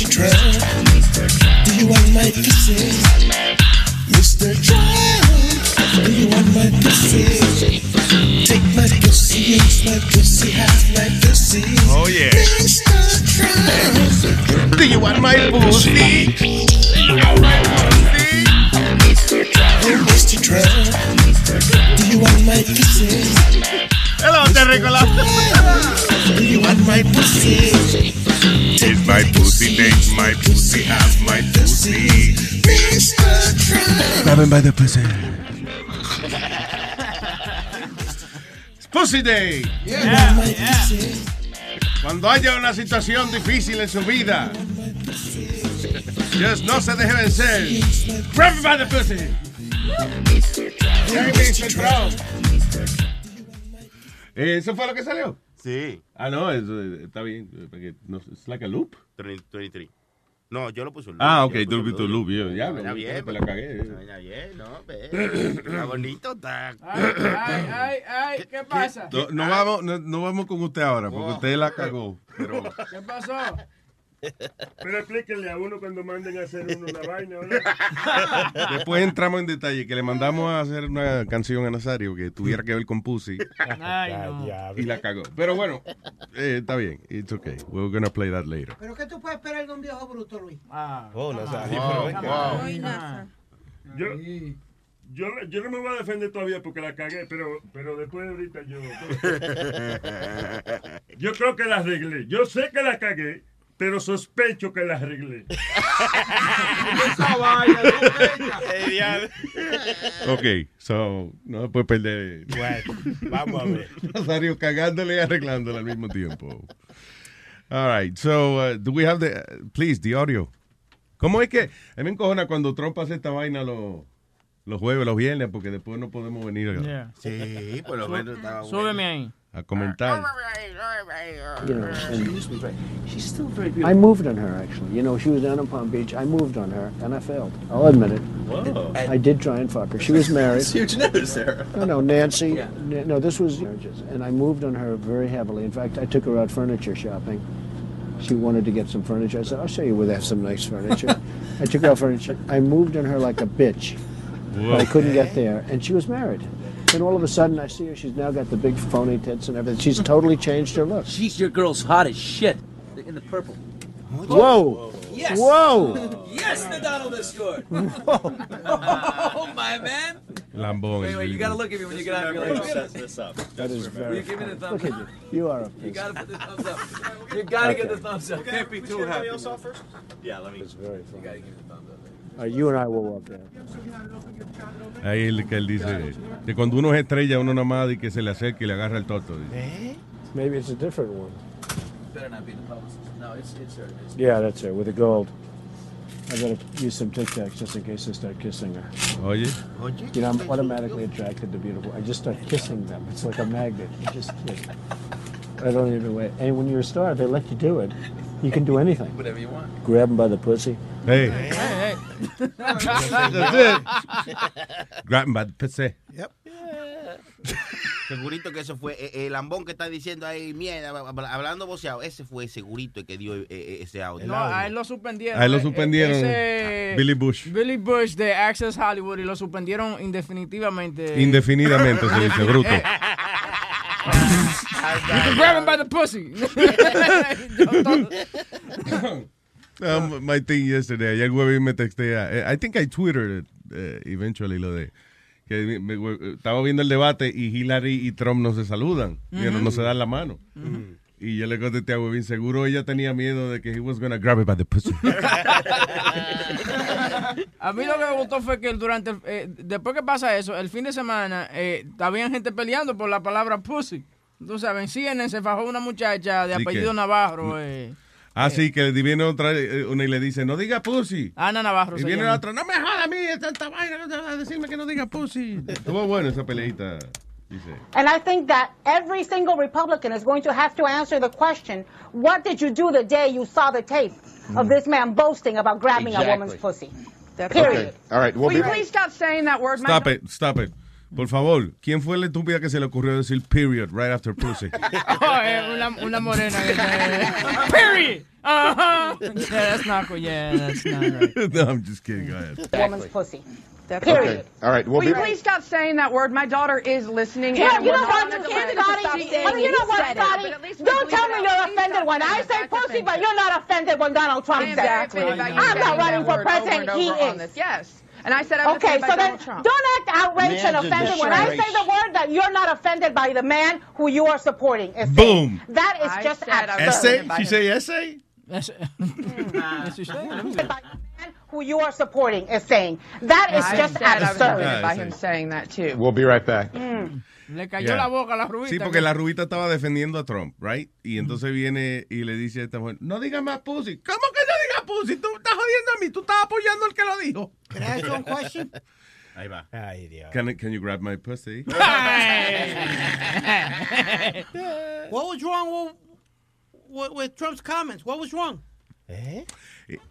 Mr. Trump, do you want my pussy? Mr. Trump, do you want my pussy? Take my pussy, use my pussy, have my pussy. Oh, yeah. Mr. Trump, Do you want my pussy? oh, Mr. Trump, do you want my pussy? Hello, Terricola. Do you want my pussy? Is my pussy, make my pussy, have my pussy. Mr. Trump. Grab him by the pussy. It's Pussy Day. Yeah, pussy. Cuando haya una situación difícil en su vida, just no se deje vencer. Grab him by the pussy. Mr. Trump. Eh, ¿Eso fue lo que salió? Sí, Ah, no, eso, eh, está bien. eh, porque no, it's like a loop. 23. No, yo lo puse un loop. Ah, ok, tú puse lo viste un loop. yo, Ya, Está bien, pues la cagué. Está bien, no, ve. Está bonito, está. Ay, ay, ay, ay, ¿qué pasa? No, no vamos, no, vamos con usted ahora, porque usted la cagó. ¿Qué pasó? Pero explíquenle a uno cuando manden a hacer uno una vaina, ¿verdad? después entramos en detalle, que le mandamos a hacer una canción a Nazario que tuviera que ver con Pussy Ay, no. y la cagó. Pero bueno, eh, está bien. It's okay. We're gonna play that later. ¿Pero qué tú puedes esperar de un viejo bruto, Luis? Ah. Oh, on. Wow, wow. NASA. Yo, yo, yo no me voy a defender todavía porque la cagué, pero, pero después de ahorita yo. Yo creo que la arreglé. Yo sé que la cagué, pero sospecho que la arreglé. Esa vaina, Ok, so, no puede perder. Bueno, vamos a ver. Nazario cagándole y arreglándole al mismo tiempo. All right, so, uh, do we have the, please, the audio? ¿Cómo es que, a mí me encojona cuando Trump hace esta vaina los, los jueves, los viernes, porque después no podemos venir Yeah. Sí, por lo menos estaba bueno. Súbeme ahí. A comentar. you know, and she's still very beautiful. I moved on her actually. You know, she was down in Palm Beach. I moved on her, and I failed. I'll admit it. Whoa. I did try and fuck her. She was married. Huge news there. No, no, Nancy. N- No, this was marriages, and I moved on her very heavily. In fact, I took her out furniture shopping. She wanted to get some furniture. I said, "I'll show you where they have some nice furniture." I took her out furniture. I moved on her like a bitch, but I couldn't get there, and she was married. Then all of a sudden, I see her. She's now got the big phony tits and everything. She's totally changed her look. She's your girl's hot as shit. In the purple. Whoa! Yes. Whoa! Yes, the Donald Escort. oh, my man. Lambón. Wait, wait, you gotta look at me when you get out. You're like, look at this up. That is Will very. you give me the thumbs Look at up? you. You are a You gotta put the thumbs up. You gotta get the thumbs up. Can't be too happy. Yeah, let me. It's very You gotta give the thumbs up. All right, you and I will walk there. Ahí el que él dice que cuando uno es estrella, uno nada más y que se le acerque y le agarra el toto. dice. Maybe it's a different one. Better not be the publicist. No, it's it's her. It's Yeah, that's her with the gold. I gotta use some Tic Tacs just in case I start kissing her. Oye, You know, I'm automatically attracted to beautiful. I just start kissing them. It's like a magnet. You just kiss. I don't even wait. And when you're a star, they let you do it. You can do anything. whatever you want. Grab them by the pussy. Hey, Hey, hey. that's it. Grab him by the pussy. Segurito que eso fue eh, el lambón que está diciendo ahí, mierda, hablando voceado. Ese fue segurito el que dio eh, eh, ese audio. No, a él lo suspendieron. A él lo suspendieron. ese- Billy Bush. Billy Bush de Access Hollywood y lo suspendieron indefinitivamente. Indefinidamente se dice, bruto. You can grab him by the pussy. Um, my thing yesterday, ayer güey me textea. eh, I think I tweeted it eh, eventually lo de que me- me- estaba viendo el debate y Hillary y Trump no se saludan, you know, no se dan la mano. Y yo le contesté a Webin, seguro ella tenía miedo de que he was gonna grab it by the pussy. A mí lo que me gustó fue que durante, el- eh, después que pasa eso, el fin de semana, eh, había gente peleando por la palabra pussy. Tú sabes, en CNN se fajó una muchacha de ¿Y apellido? Navarro. Eh. Ah, sí, que viene otra eh, una y le dice, no diga pussy. Ana Navarro Y viene otra, no me joda a mí, esta, esta vaina, a decirme que no diga pussy. Estuvo bueno esa peleita, dice. And I think that every single Republican is going to have to answer the question, what did you do the day you saw the tape of this man boasting about grabbing a woman's pussy? Period. All right, we'll Will you be- please stop saying that word, Stop it, stop it. Por favor, ¿quién fue la estúpida que se le ocurrió decir period right after pussy? Oh, eh, una, una morena. Period. Uh-huh. Yeah, that's not cool. Yeah, that's not right. no, I'm just kidding. Go ahead. Woman's pussy. Okay. All right, we'll Will be you please stop saying that word? My daughter is listening. Yeah, and you we're know not what, on a Scotty? delay. Stop Scotty, saying well, you it. know what, said it, Scotty? but at least we Don't tell me out. you're Please offended when I say pussy, but you're not offended when Donald Trump says very it. offended I'm not running for president. He is. Yes. And I said I'm Okay, offended so by then Donald Trump. don't act outraged and Man's a offended when I say the word that you're not offended by the man who you are supporting. is. Boom. That is I just said I was absurd. Essay? She say essay? You say. Let me see. Who you are supporting is saying. That is I just said I was absurd. offended by him saying that too. We'll be right back. Le cayó Yeah. la boca a la rubita. Sí, porque la rubita estaba defendiendo a Trump, right? Y entonces viene y le dice a esta mujer, no diga más pussy. ¿Cómo que no diga pussy? Tú estás jodiendo a mí, tú estás apoyando al que lo dijo. Can I ask you one question? Ahí va. Ay, Dios. Can, can you grab my pussy? What was wrong with, with, with Trump's comments? What was wrong? Eh,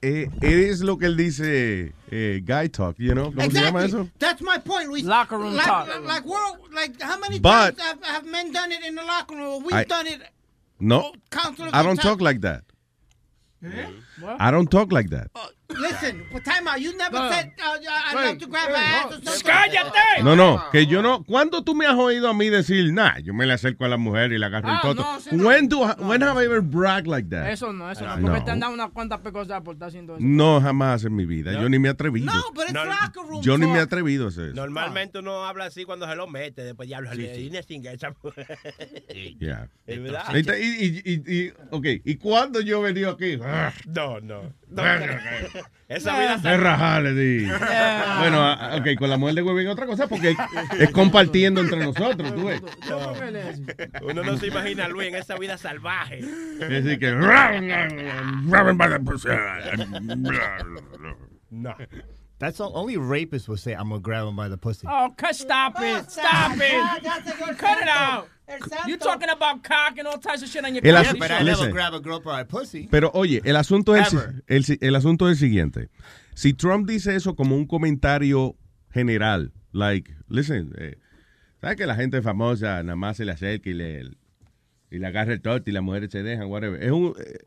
eh, es lo que él dice eh, guy talk, you know? ¿Cómo se llama eso? That's my point, Luis. Locker room like, talk. Like, we're, like, how many But- times have, have men done it in the locker room? We've I- done it. No, I don't times. talk like that. Eh? I don't talk like that. Listen, for time out, you never No. said uh, I'd Hey, love to grab my ass no. ¡Cállate! No, no, que yo no. ¿Cuándo tú me has oído a mí decir, nah, yo me le acerco a la mujer y le agarro el Ah, toto? no, sí, no. when, do, when have I ever bragged like that? Eso no, eso no. No. Porque te han dado unas cuantas pecosas por estar haciendo eso. No, jamás en mi vida. Yo ni me he atrevido. No, but it's No, locker room Yo ni me he talk. atrevido a hacer eso. Normalmente uno habla así cuando se lo mete, después diablo, le viene sin esa Yeah. Es verdad. Y, y, y, y- ok, ¿y cuándo yo he venido aquí? No, no. no. Esa vida Es rajale, di. Bueno, ah, ok, con la mujer de Huevín otra cosa porque es compartiendo entre nosotros, tú ves. Uno no se imagina a Luis en esa vida salvaje. Es decir, que... No. That's all, only rapists will say, I'm going to grab him by the pussy. Oh, cut, stop it. Stop it. Cut it out. You talking about cock and all types of shit on your El asu- But I never Listen. grab a girl by her pussy. Pero oye, el asunto es el, Ever. el, el asunto es el siguiente. Si Trump dice eso como un comentario general, like, listen, eh, ¿sabes que la gente famosa nada más se le acerca y le, y le agarra el torte y las mujeres se dejan, whatever? Es un, eh,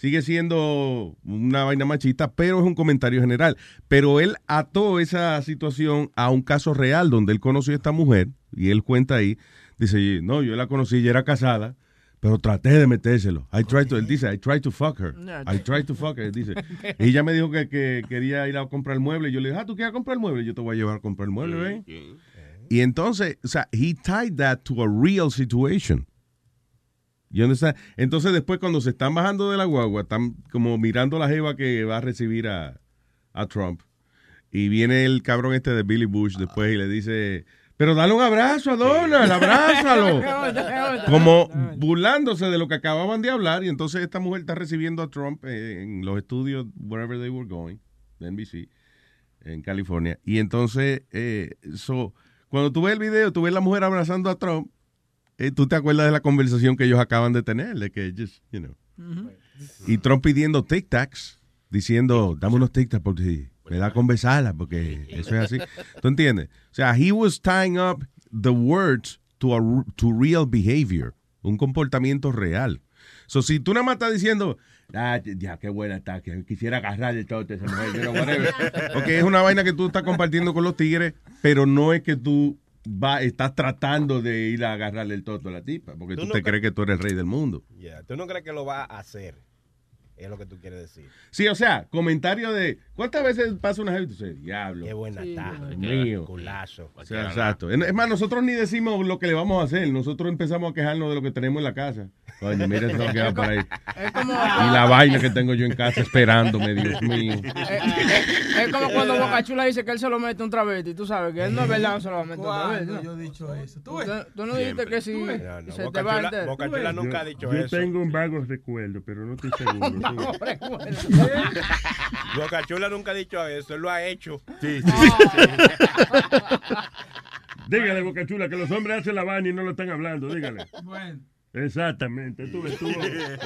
sigue siendo una vaina machista, pero es un comentario general. Pero él ató esa situación a un caso real donde él conoció a esta mujer y él cuenta ahí, dice, no, yo la conocí, ella era casada. Pero traté de metérselo. I tried to, él dice, I tried to fuck her. I tried to fuck her. Él dice. Y ella me dijo que, que quería ir a comprar el mueble. Y yo le dije, ah, ¿tú quieres comprar el mueble? Yo te voy a llevar a comprar el mueble, ¿eh? Y entonces, o sea, he tied that to a real situation. You understand? Entonces después cuando se están bajando de la guagua, están como mirando la jeva que va a recibir a, a Trump. Y viene el cabrón este de Billy Bush después y le dice, pero dale un abrazo a Donald, abrázalo. como burlándose de lo que acababan de hablar. Y entonces esta mujer está recibiendo a Trump en los estudios, wherever they were going, de NBC, en California. Y entonces, eh, so, cuando tú ves el video, tú ves la mujer abrazando a Trump, tú te acuerdas de la conversación que ellos acaban de tener, de que, just, you know. Y Trump pidiendo tic tacs, diciendo, dame unos tic tacs porque me da con besarla, porque eso es así. ¿Tú entiendes? O sea, he was tying up the words to, a, to real behavior, un comportamiento real. So, si tú nada más estás diciendo, ah, ya, qué buena está, que quisiera agarrar el todo esa mujer, know, whatever. Ok, es una vaina que tú estás compartiendo con los tigres, pero no es que tú va, estás tratando de ir a agarrarle el toto a la tipa, porque Tú tú, no te cre- crees que tú eres el rey del mundo. Yeah, ¿Tú no crees que lo va a hacer? Es lo que tú quieres decir. Sí, o sea, comentario de, ¿cuántas veces pasa una gente y diablo? Qué buena está. Dios mío. Culazo. O sea, exacto. Es más, nosotros ni decimos lo que le vamos a hacer, nosotros empezamos a quejarnos de lo que tenemos en la casa. Coño, mira eso que va para ahí. Es como, Y la vaina que tengo yo en casa esperándome, Dios mío. es, como cuando Boca Chula dice que él se lo mete un travesti. Tú sabes que él no es verdad, no se lo va a meter un travesti. ¿Cuándo ¿no? yo he dicho eso? ¿Tú Tú, ves? tú no dijiste que si No, no, se Boca te va Chula- entero. Boca Chula nunca ha dicho Yo eso. tengo un vago recuerdo, pero no estoy seguro. No, recuerda. Boca Chula nunca ha dicho eso, él lo ha hecho. Sí, Dígale, Boca Chula, que los hombres hacen la vaina y no lo están hablando. Dígale. Bueno. Exactamente, tú estuvo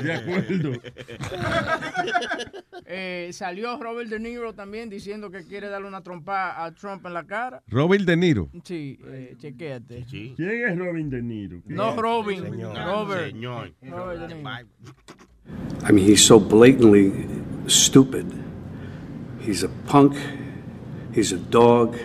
de acuerdo. Eh, salió Robert De Niro también diciendo que quiere darle una trompa a Trump en la cara. Robert De Niro. Sí, eh, chequéate. ¿Quién es Robin De Niro? No Robin, Señor. Robert. Señor. Robert De Niro. I mean, he's so blatantly stupid. He's a punk. He's a dog.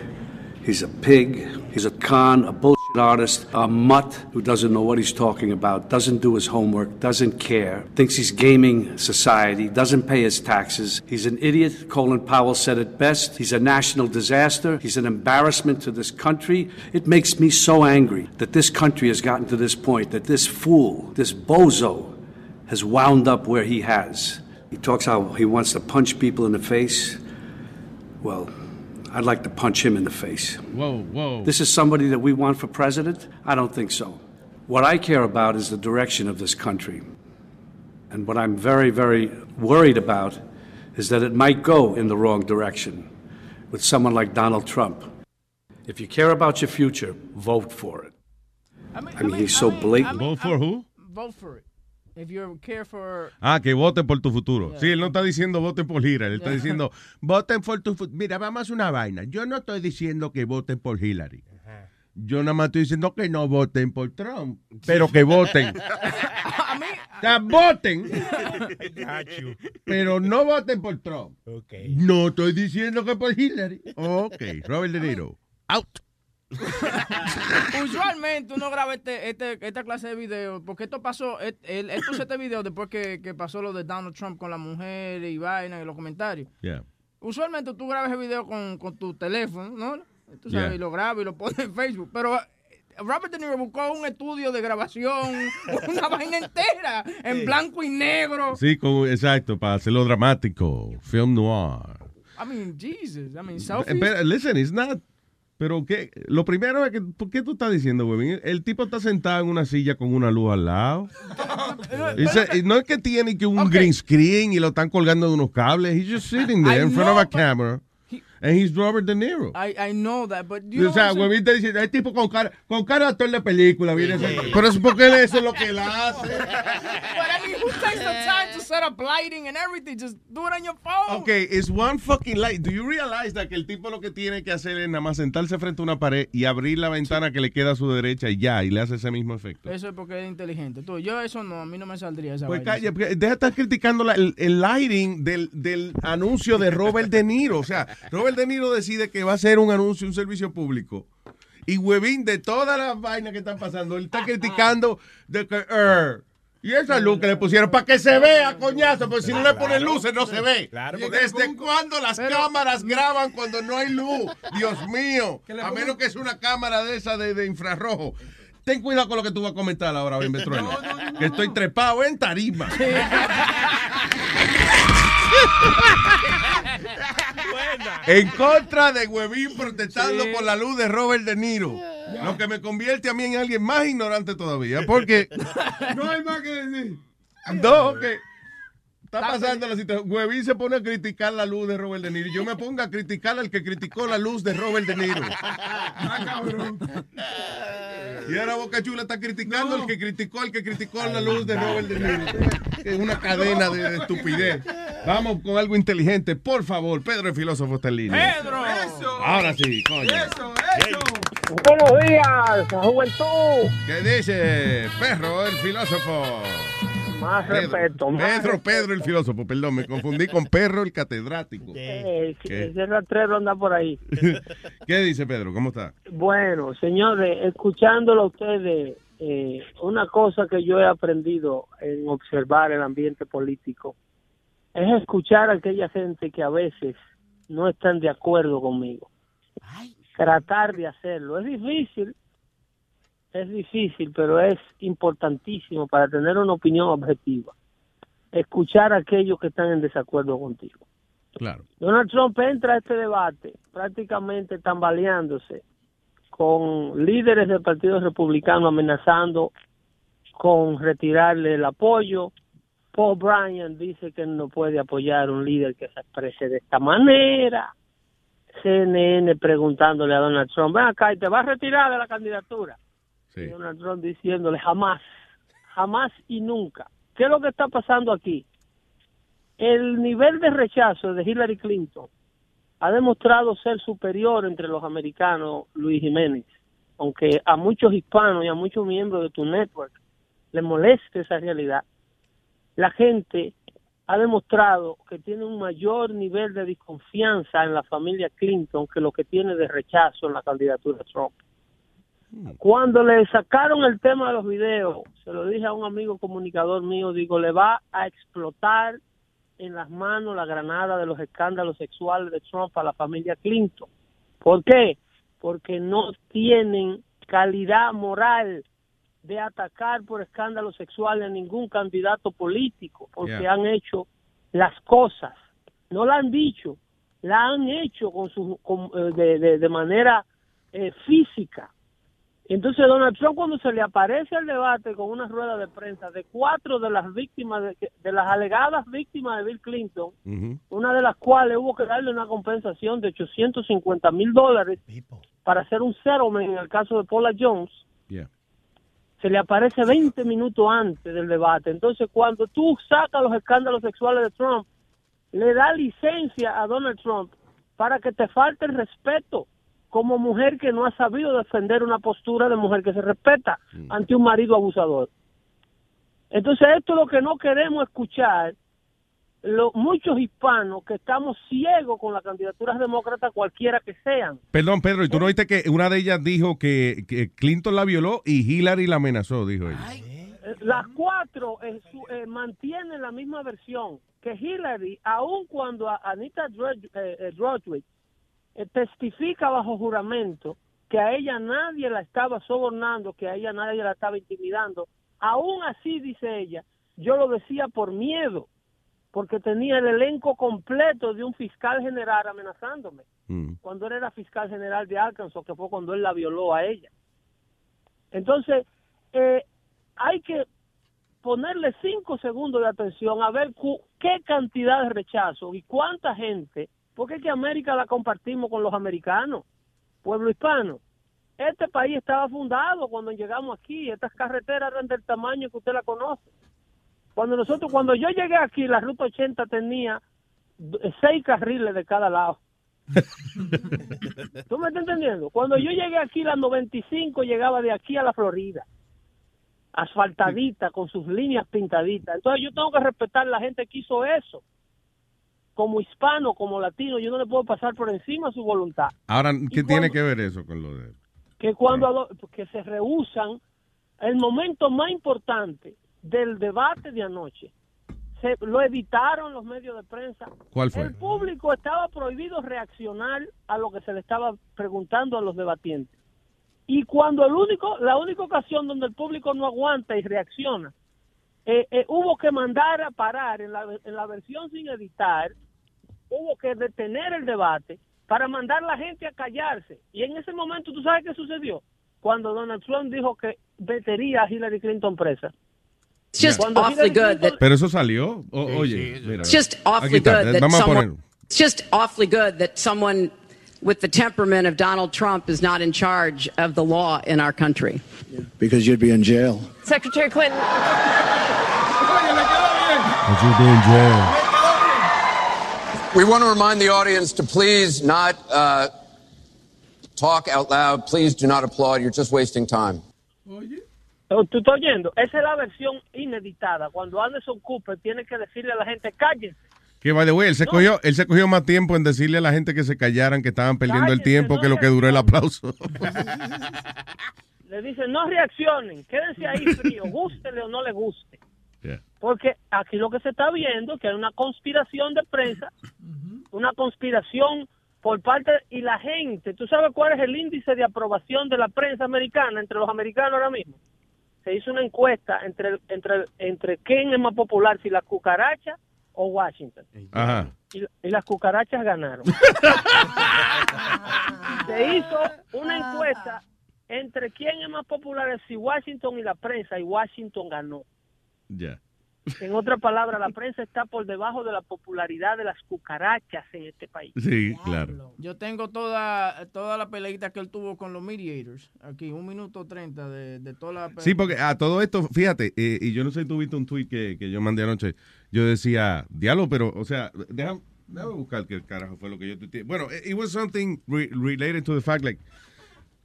He's a pig. He's a con, a bullshit artist, a mutt who doesn't know what he's talking about, doesn't do his homework, doesn't care, thinks he's gaming society, doesn't pay his taxes. He's an idiot. Colin Powell said it best. He's a national disaster. He's an embarrassment to this country. It makes me so angry that this country has gotten to this point, that this fool, this bozo, has wound up where he has. He talks how he wants to punch people in the face. Well, I'd like to punch him in the face. Whoa, whoa. This is somebody that we want for president? I don't think so. What I care about is the direction of this country. And what I'm very, very worried about is that it might go in the wrong direction with someone like Donald Trump. If you care about your future, vote for it. I mean, he's so blatant. Vote for who? Vote for it. If you care for... Ah, que voten por tu futuro. Sí, él no está diciendo voten por Hillary, él está diciendo voten por tu futuro. Mira, vamos a hacer una vaina. Yo no estoy diciendo que voten por Hillary. Yo nada más estoy diciendo que no voten por Trump, pero que voten. O sea, voten, pero no voten por Trump. No estoy diciendo que por Hillary. Ok, Robert De Niro. Out. Usualmente uno graba este, este, esta clase de videos, porque esto pasó, él, él él puso este video después que, que pasó lo de Donald Trump con la mujer y vaina y los comentarios. Yeah. Usualmente tú grabas el video con, con tu teléfono, ¿no? Tú sabes, Yeah. y lo grabas y lo pones en Facebook. Pero eh, Robert De Niro buscó un estudio de grabación, una vaina entera, en blanco y negro. Sí, con- exacto, para hacerlo dramático. Film noir. I mean, Jesus. I mean, Eh, selfies. pero, listen, it's not. Pero qué, lo primero es que, ¿por qué tú estás diciendo, huevín? El tipo está sentado en una silla con una luz al lado. Dice, y no es que tiene que un green screen y lo están colgando de unos cables. He's just sitting there I in front of know, a but camera. And he's Robert De Niro. I, I know that, but you o know sea, huevín te dice, hay tipo con cara, con cara de actor de película. Viene ese- Pero es porque él eso es lo que él hace. But I mean, who takes the set up lighting and everything? Just do it on your phone. Ok, it's one fucking light. Do you realize that que el tipo lo que tiene que hacer es nada más sentarse frente a una pared y abrir la ventana que le queda a su derecha y ya, y le hace ese mismo efecto? Eso es porque es inteligente. Tú, yo eso no, a mí no me saldría esa Pues vaina. calla, porque deja de estar criticando la- el, el lighting del, del anuncio de Robert De Niro. O sea, Robert De Niro decide que va a hacer un anuncio, un servicio público. Y Huevín, de todas las vainas que están pasando, él está criticando de que, er, y esa luz que le pusieron para que se vea, coñazo, porque si no le ponen luces no se ve. Claro, ¿Y ¿Desde cuándo las cámaras graban cuando no hay luz? Dios mío, a menos que es una cámara de esa de, de infrarrojo. Ten cuidado con lo que tú vas a comentar ahora, Ben Betrueno, que estoy trepado en tarima. En contra de Huevín protestando por la luz de Robert De Niro. Lo que me convierte a mí en alguien más ignorante todavía. Porque no hay más que decir. No, que está pasando la situación. Huevín se pone a criticar la luz de Robert De Niro. Y yo me pongo a criticar al que criticó la luz de Robert De Niro. Y ahora Boca Chula está criticando al que criticó al que criticó la luz de Robert De Niro. Es una cadena de, de estupidez. Vamos con algo inteligente. Por favor, Pedro el filósofo está en línea. ¡Pedro! Ahora sí, coño. Buenos días, juventud. ¿Qué dice Perro el filósofo? Más Pedro, respeto. más Pedro, respeto. Pedro el filósofo, perdón, me confundí con Perro el catedrático. Eh, ¿Qué? ese rastrero anda por ahí. ¿Qué dice Pedro? ¿Cómo está? Bueno, señores, escuchándolo a ustedes, eh, una cosa que yo he aprendido en observar el ambiente político es escuchar a aquella gente que a veces no están de acuerdo conmigo. Tratar de hacerlo. Es difícil, es difícil, pero es importantísimo para tener una opinión objetiva. Escuchar a aquellos que están en desacuerdo contigo. Claro. Donald Trump entra a este debate prácticamente tambaleándose con líderes del Partido Republicano amenazando con retirarle el apoyo. Paul Bryan dice que no puede apoyar a un líder que se exprese de esta manera. CNN preguntándole a Donald Trump, ven acá, ¿y te vas a retirar de la candidatura? Donald Trump diciéndole, jamás, jamás y nunca. ¿Qué es lo que está pasando aquí? El nivel de rechazo de Hillary Clinton ha demostrado ser superior entre los americanos, Luis Jiménez, aunque a muchos hispanos y a muchos miembros de tu network le moleste esa realidad. La gente ha demostrado que tiene un mayor nivel de desconfianza en la familia Clinton que lo que tiene de rechazo en la candidatura de Trump. Cuando le sacaron el tema de los videos, se lo dije a un amigo comunicador mío, digo, le va a explotar en las manos la granada de los escándalos sexuales de Trump a la familia Clinton. ¿Por qué? Porque no tienen calidad moral de atacar por escándalos sexuales a ningún candidato político, porque Yeah. han hecho las cosas, no la han dicho, la han hecho con su, con, eh, de, de- de manera eh, física. Entonces Donald Trump cuando se le aparece al debate con una rueda de prensa de cuatro de las víctimas, de, de las alegadas víctimas de Bill Clinton, una de las cuales hubo que darle una compensación de 850 mil dólares para hacer un settlement en el caso de Paula Jones, se le aparece 20 minutos antes del debate. Entonces, cuando tú sacas los escándalos sexuales de Trump, le da licencia a Donald Trump para que te falte el respeto como mujer que no ha sabido defender una postura de mujer que se respeta ante un marido abusador. Entonces, esto es lo que no queremos escuchar lo- muchos hispanos que estamos ciegos con las candidaturas demócratas, cualquiera que sean. Perdón, Pedro, ¿y tú no viste que una de ellas dijo que, que Clinton la violó y Hillary la amenazó? Dijo ella. Las cuatro eh, su- eh, mantienen la misma versión que Hillary, aun cuando a- Anita Drudge- eh, Drudge eh, testifica bajo juramento que a ella nadie la estaba sobornando, que a ella nadie la estaba intimidando, aún así dice ella, yo lo decía por miedo, porque tenía el elenco completo de un fiscal general amenazándome, cuando él era fiscal general de Arkansas, que fue cuando él la violó a ella. Entonces, eh, hay que ponerle cinco segundos de atención a ver qué cantidad de rechazo y cuánta gente, porque es que América la compartimos con los americanos, pueblo hispano. Este país estaba fundado cuando llegamos aquí, estas carreteras eran del tamaño que usted la conoce. Cuando nosotros, cuando yo llegué aquí, la ruta 80 tenía d- seis carriles de cada lado. ¿Tú me estás entendiendo? Cuando yo llegué aquí, la 95 llegaba de aquí a la Florida, asfaltadita, con sus líneas pintaditas. Entonces yo tengo que respetar a la gente que hizo eso. Como hispano, como latino, yo no le puedo pasar por encima su voluntad. Ahora, ¿qué Y tiene cuando- que ver eso con lo de...? Que cuando ado- que se rehusan, el momento más importante del debate de anoche, se lo evitaron los medios de prensa. ¿Cuál fue? El público estaba prohibido reaccionar a lo que se le estaba preguntando a los debatientes. Y cuando el único, la única ocasión donde el público no aguanta y reacciona, eh, eh, hubo que mandar a parar en la, en la versión sin editar, hubo que detener el debate para mandar a la gente a callarse. Y en ese momento, ¿tú sabes qué sucedió? Cuando Donald Trump dijo que metería a Hillary Clinton presa. It's just Cuando awfully Hillary good Clinton- that Pero eso salió. O- oye, mira, it's just awfully good that Vamos a poner. someone it's just awfully good that someone with the temperament of Donald Trump is not in charge of the law in our country. Because you'd be in jail. Secretary Clinton. We want to remind the audience to please not uh, talk out loud. Please do not applaud. You're just wasting time. Oh, ¿Tú estás oyendo? Esa es la versión ineditada. Cuando Anderson Cooper tiene que decirle a la gente, cállense. Que, by the way, él se, cogió, él se cogió más tiempo en decirle a la gente que se callaran, que estaban perdiendo el tiempo, que lo que duró el aplauso. Le dicen, no reaccionen, quédense ahí frío, gústele o no le guste. Yeah. Porque aquí lo que se está viendo es que hay una conspiración de prensa, una conspiración por parte y la gente, ¿tú sabes cuál es el índice de aprobación de la prensa americana entre los americanos ahora mismo? Se hizo una encuesta entre entre entre quién es más popular, si la cucaracha o Washington. Ajá. Y, y las cucarachas ganaron. Se hizo una encuesta entre quién es más popular, si Washington y la prensa, y Washington ganó. Ya. En otras palabras, la prensa está por debajo de la popularidad de las cucarachas en este país. Sí, claro. Yo tengo toda, toda la peleita que él tuvo con los mediators. Aquí, un minuto treinta de, de toda la Sí, porque a todo esto, fíjate, eh, y yo no sé si tú viste un tweet que, que yo mandé anoche. Yo decía, diálogo, pero, o sea, déjame, déjame buscar qué carajo fue lo que yo tuiteé. Bueno, it was something re- related to the fact, like,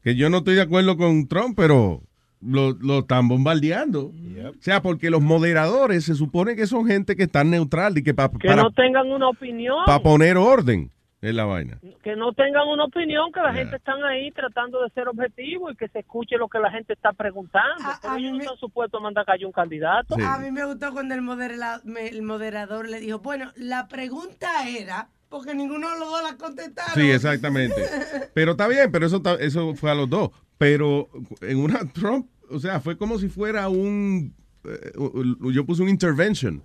que yo no estoy de acuerdo con Trump, pero lo, lo están bombardeando. O sea, porque los moderadores se supone que son gente que están neutral y que pa- Que para, no tengan una opinión. para poner orden en la vaina. que no tengan una opinión, que la gente están ahí tratando de ser objetivo y que se escuche lo que la gente está preguntando. Pero ellos no están supuestos a mandar callar un candidato. A mí me gustó cuando el, moderador, el moderador le dijo, bueno, la pregunta era, porque ninguno de los dos la contestaron. Sí, exactamente. Pero está bien, pero eso, eso fue a los dos. Pero en una Trump, o sea, fue como si fuera un... eh, yo puse un intervention.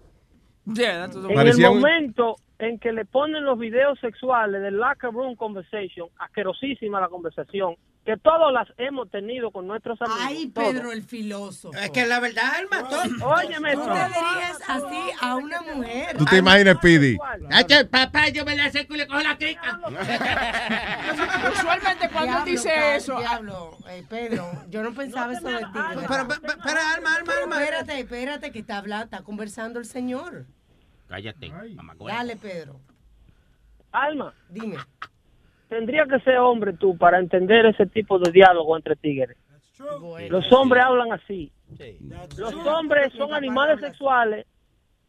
Yeah, En el un- momento en que le ponen los videos sexuales del locker room conversation, asquerosísima la conversación, que todas las hemos tenido con nuestros amigos. Ay. Pedro el filósofo. Es que la verdad, Alma, todo- Óyeme, Tú te dirías así a una mujer. ¿Tú te imaginas? Ay, papá, yo me la seco y le cojo la crica. Usualmente cuando él Diablo, dice eso, Diablo, eh, Pedro, yo no pensaba eso de ti. Pero, pero, pero, Alma, Alma, Pero Alma. espérate, espérate, que está hablando, está conversando el señor. Cállate, Dale, Pedro. Alma, dime. Tendría que ser hombre tú para entender ese tipo de diálogo entre tigres. Los hombres hablan así. Los hombres son animales sexuales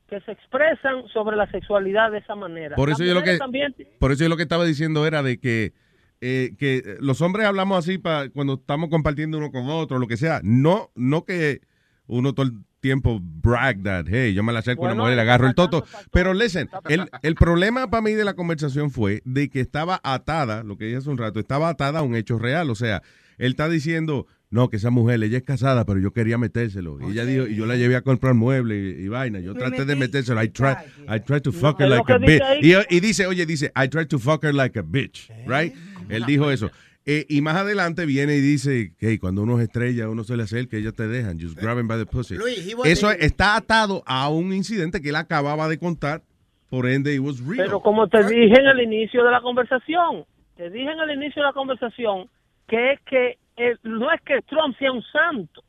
que se expresan sobre la sexualidad de esa manera. Por eso yo lo que también por eso yo lo que estaba diciendo era de que eh, que los hombres hablamos así para cuando estamos compartiendo uno con otro, lo que sea. No no que uno todo el tiempo brag that, hey, yo me la acerco a una Bueno, mujer y le agarro el toto. Pero listen, el, el problema para mí de la conversación fue de que estaba atada, lo que dije hace un rato, estaba atada a un hecho real. O sea, él está diciendo, no, que esa mujer, ella es casada, pero yo quería metérselo. Y ella dijo, y yo la llevé a comprar muebles y, y vaina. Yo traté de metérselo. I tried, I tried to fuck her like a bitch. Y, y dice, oye, dice, I tried to fuck her like a bitch, right? Él dijo eso. Eh, y más adelante viene y dice que cuando uno es estrella, uno se le acerca, ellas te dejan. Just grab him by the pussy. Luis, Eso in- está atado a un incidente que él acababa de contar. Por ende, it was real. Pero como te dije en el inicio de la conversación, te dije en el inicio de la conversación que es que eh, no es que Trump sea un santo,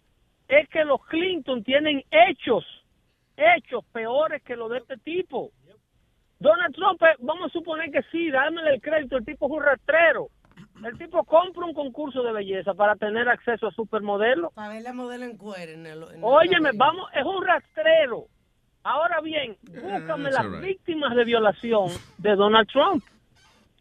es que los Clinton tienen hechos, hechos peores que los de este tipo. Donald Trump, vamos a suponer que sí, dámele el crédito, el tipo es un rastrero. El tipo compra un concurso de belleza para tener acceso a supermodelos. Para ver la modelo en cuero. En el, en el- Óyeme, vamos, es un rastrero. Ahora bien, búscame that's las right. víctimas de violación de Donald Trump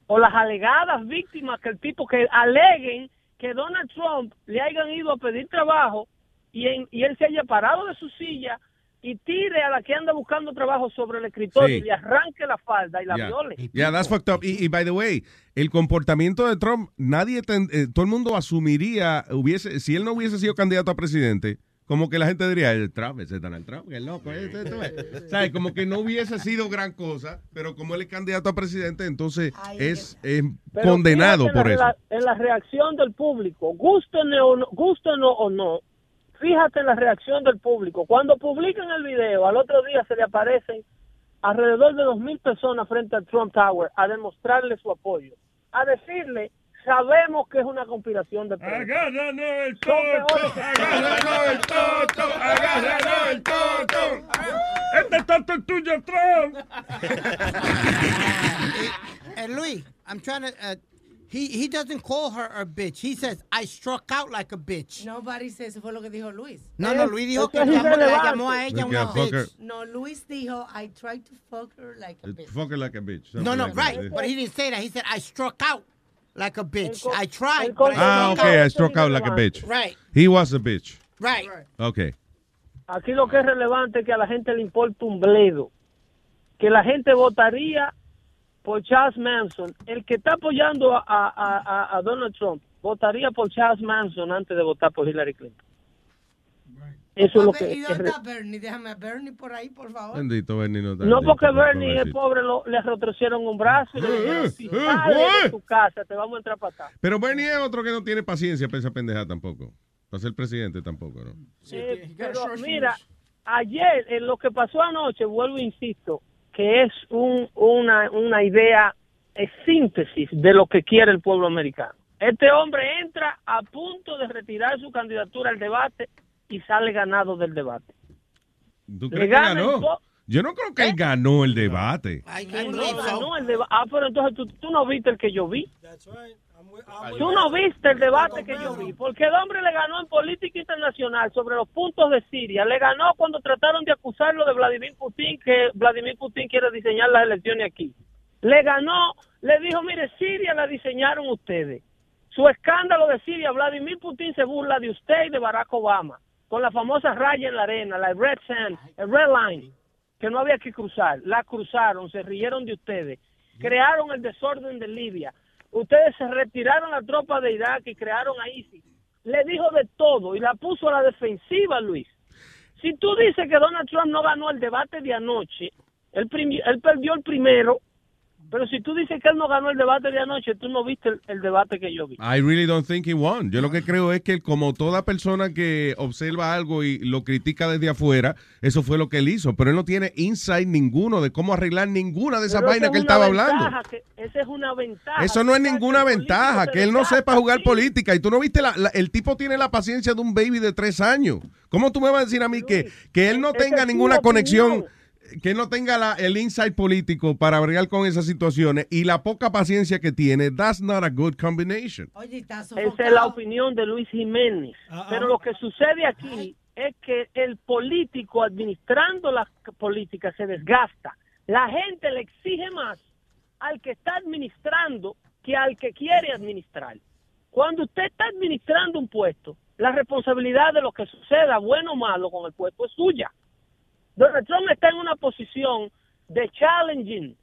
o las alegadas víctimas que el tipo que aleguen que Donald Trump le hayan ido a pedir trabajo y, en- y él se haya parado de su silla y tire a la que anda buscando trabajo sobre el escritorio Sí. y le arranque la falda y la Yeah. viole. Yeah, that's fucked up. Y, y, by the way, el comportamiento de Trump, nadie, ten- eh, todo el mundo asumiría, hubiese, si él no hubiese sido candidato a presidente, como que la gente diría, el Trump, ese es Donald Trump, que es loco, ese, tú ves". ¿Sabes? Como que no hubiese sido gran cosa, pero como él es candidato a presidente, entonces es, condenado por la, eso. En la reacción del público, gusten o no, gusten o no, fíjate en la reacción del público. Cuando publican el video, al otro día se le aparecen alrededor de dos mil personas frente al Trump Tower a demostrarle su apoyo, a decirle, sabemos que es una conspiración de prensa. Agárranos el toto, agárranos el toto, agárranos el toto. Este toto es tuyo, Trump. And Louis, I'm trying to. Uh, he he doesn't call her a bitch. He says I struck out like a bitch. Nobody says, eso fue lo que dijo Luis. No, no, Luis dijo que Eso es llamó, llamó a ella Que una bitch. No, Luis dijo, I tried to fuck her like a bitch. Fuck her like a bitch. No, no, like right. that. But he didn't say that. He said I struck out like a bitch. I tried. I Ah, struck okay, I struck out like a bitch. Right, He was a bitch. right. Okay. Aquí lo que es relevante es que a la gente le importa un bledo. Que la gente votaría por Charles Manson, el que está apoyando a, a- a- a Donald Trump votaría por Charles Manson antes de votar por Hillary Clinton. Eso es lo que... ¿Y dónde está Bernie? Déjame a Bernie por ahí, por favor. Bendito Bernie no está. No porque bendito, Bernie es pobrecito. pobre, lo- le retrocedieron un brazo y le dijeron, si eh, sales eh. de tu casa te vamos a entrar para acá. Pero Bernie es otro que no tiene paciencia para esa pendeja tampoco. Para ser presidente tampoco, ¿no? Eh, pero mira, ayer, en lo que pasó anoche, vuelvo e insisto, que es un, una, una idea, es síntesis de lo que quiere el pueblo americano. Este hombre entra a punto de retirar su candidatura al debate y sale ganado del debate. ¿Tú Le que ganó? Yo no creo que él ganó el debate. Que no ganó el deba- Ah, pero entonces tú, tú no viste el que yo vi. Tú no viste el debate que yo vi, porque el hombre le ganó en política internacional sobre los puntos de Siria. Le ganó cuando trataron de acusarlo de Vladimir Putin, que Vladimir Putin quiere diseñar las elecciones aquí. Le ganó, le dijo, mire, Siria la diseñaron ustedes. Su escándalo de Siria, Vladimir Putin se burla de usted y de Barack Obama, con la famosa raya en la arena, la red sand, el red line, que no había que cruzar. La cruzaron, se rieron de ustedes, crearon el desorden de Libia. Ustedes se retiraron la tropa de Irak y crearon a ISIS. Le dijo de todo y la puso a la defensiva, Luis. Si tú dices que Donald Trump no ganó el debate de anoche, él, él perdió el primero, pero si tú dices que él no ganó el debate de anoche, tú no viste el, el debate que yo vi. I really don't think he won. Yo lo que creo es que como toda persona que observa algo y lo critica desde afuera, eso fue lo que él hizo. Pero él no tiene insight ninguno de cómo arreglar ninguna de esas vainas es que él estaba ventaja hablando. que- esa es una ventaja. Eso no es ninguna ventaja, que él no sepa jugar sí. política. Y tú no viste, la, la- el tipo tiene la paciencia de un baby de tres años. ¿Cómo tú me vas a decir a mí que, que él no tenga ninguna conexión, opinión. Que no tenga la- el insight político para bregar con esas situaciones y la poca paciencia que tiene? That's not a good combination. Oye, está Esa es la opinión de Luis Jiménez. Ah, Pero lo que sucede aquí es que el político administrando las políticas se desgasta. La gente le exige más al que está administrando que al que quiere administrar. Cuando usted está administrando un puesto, la responsabilidad de lo que suceda, bueno o malo, con el puesto es suya. Donald Trump está en una posición de challenging.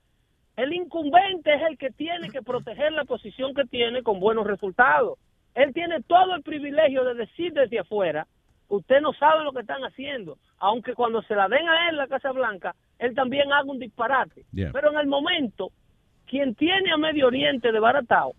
El incumbente es el que tiene que proteger la posición que tiene con buenos resultados. Él tiene todo el privilegio de decir desde afuera, usted no sabe lo que están haciendo, aunque cuando se la den a él la Casa Blanca, él también haga un disparate. Yeah. Pero en el momento, quien tiene a Medio Oriente desbaratado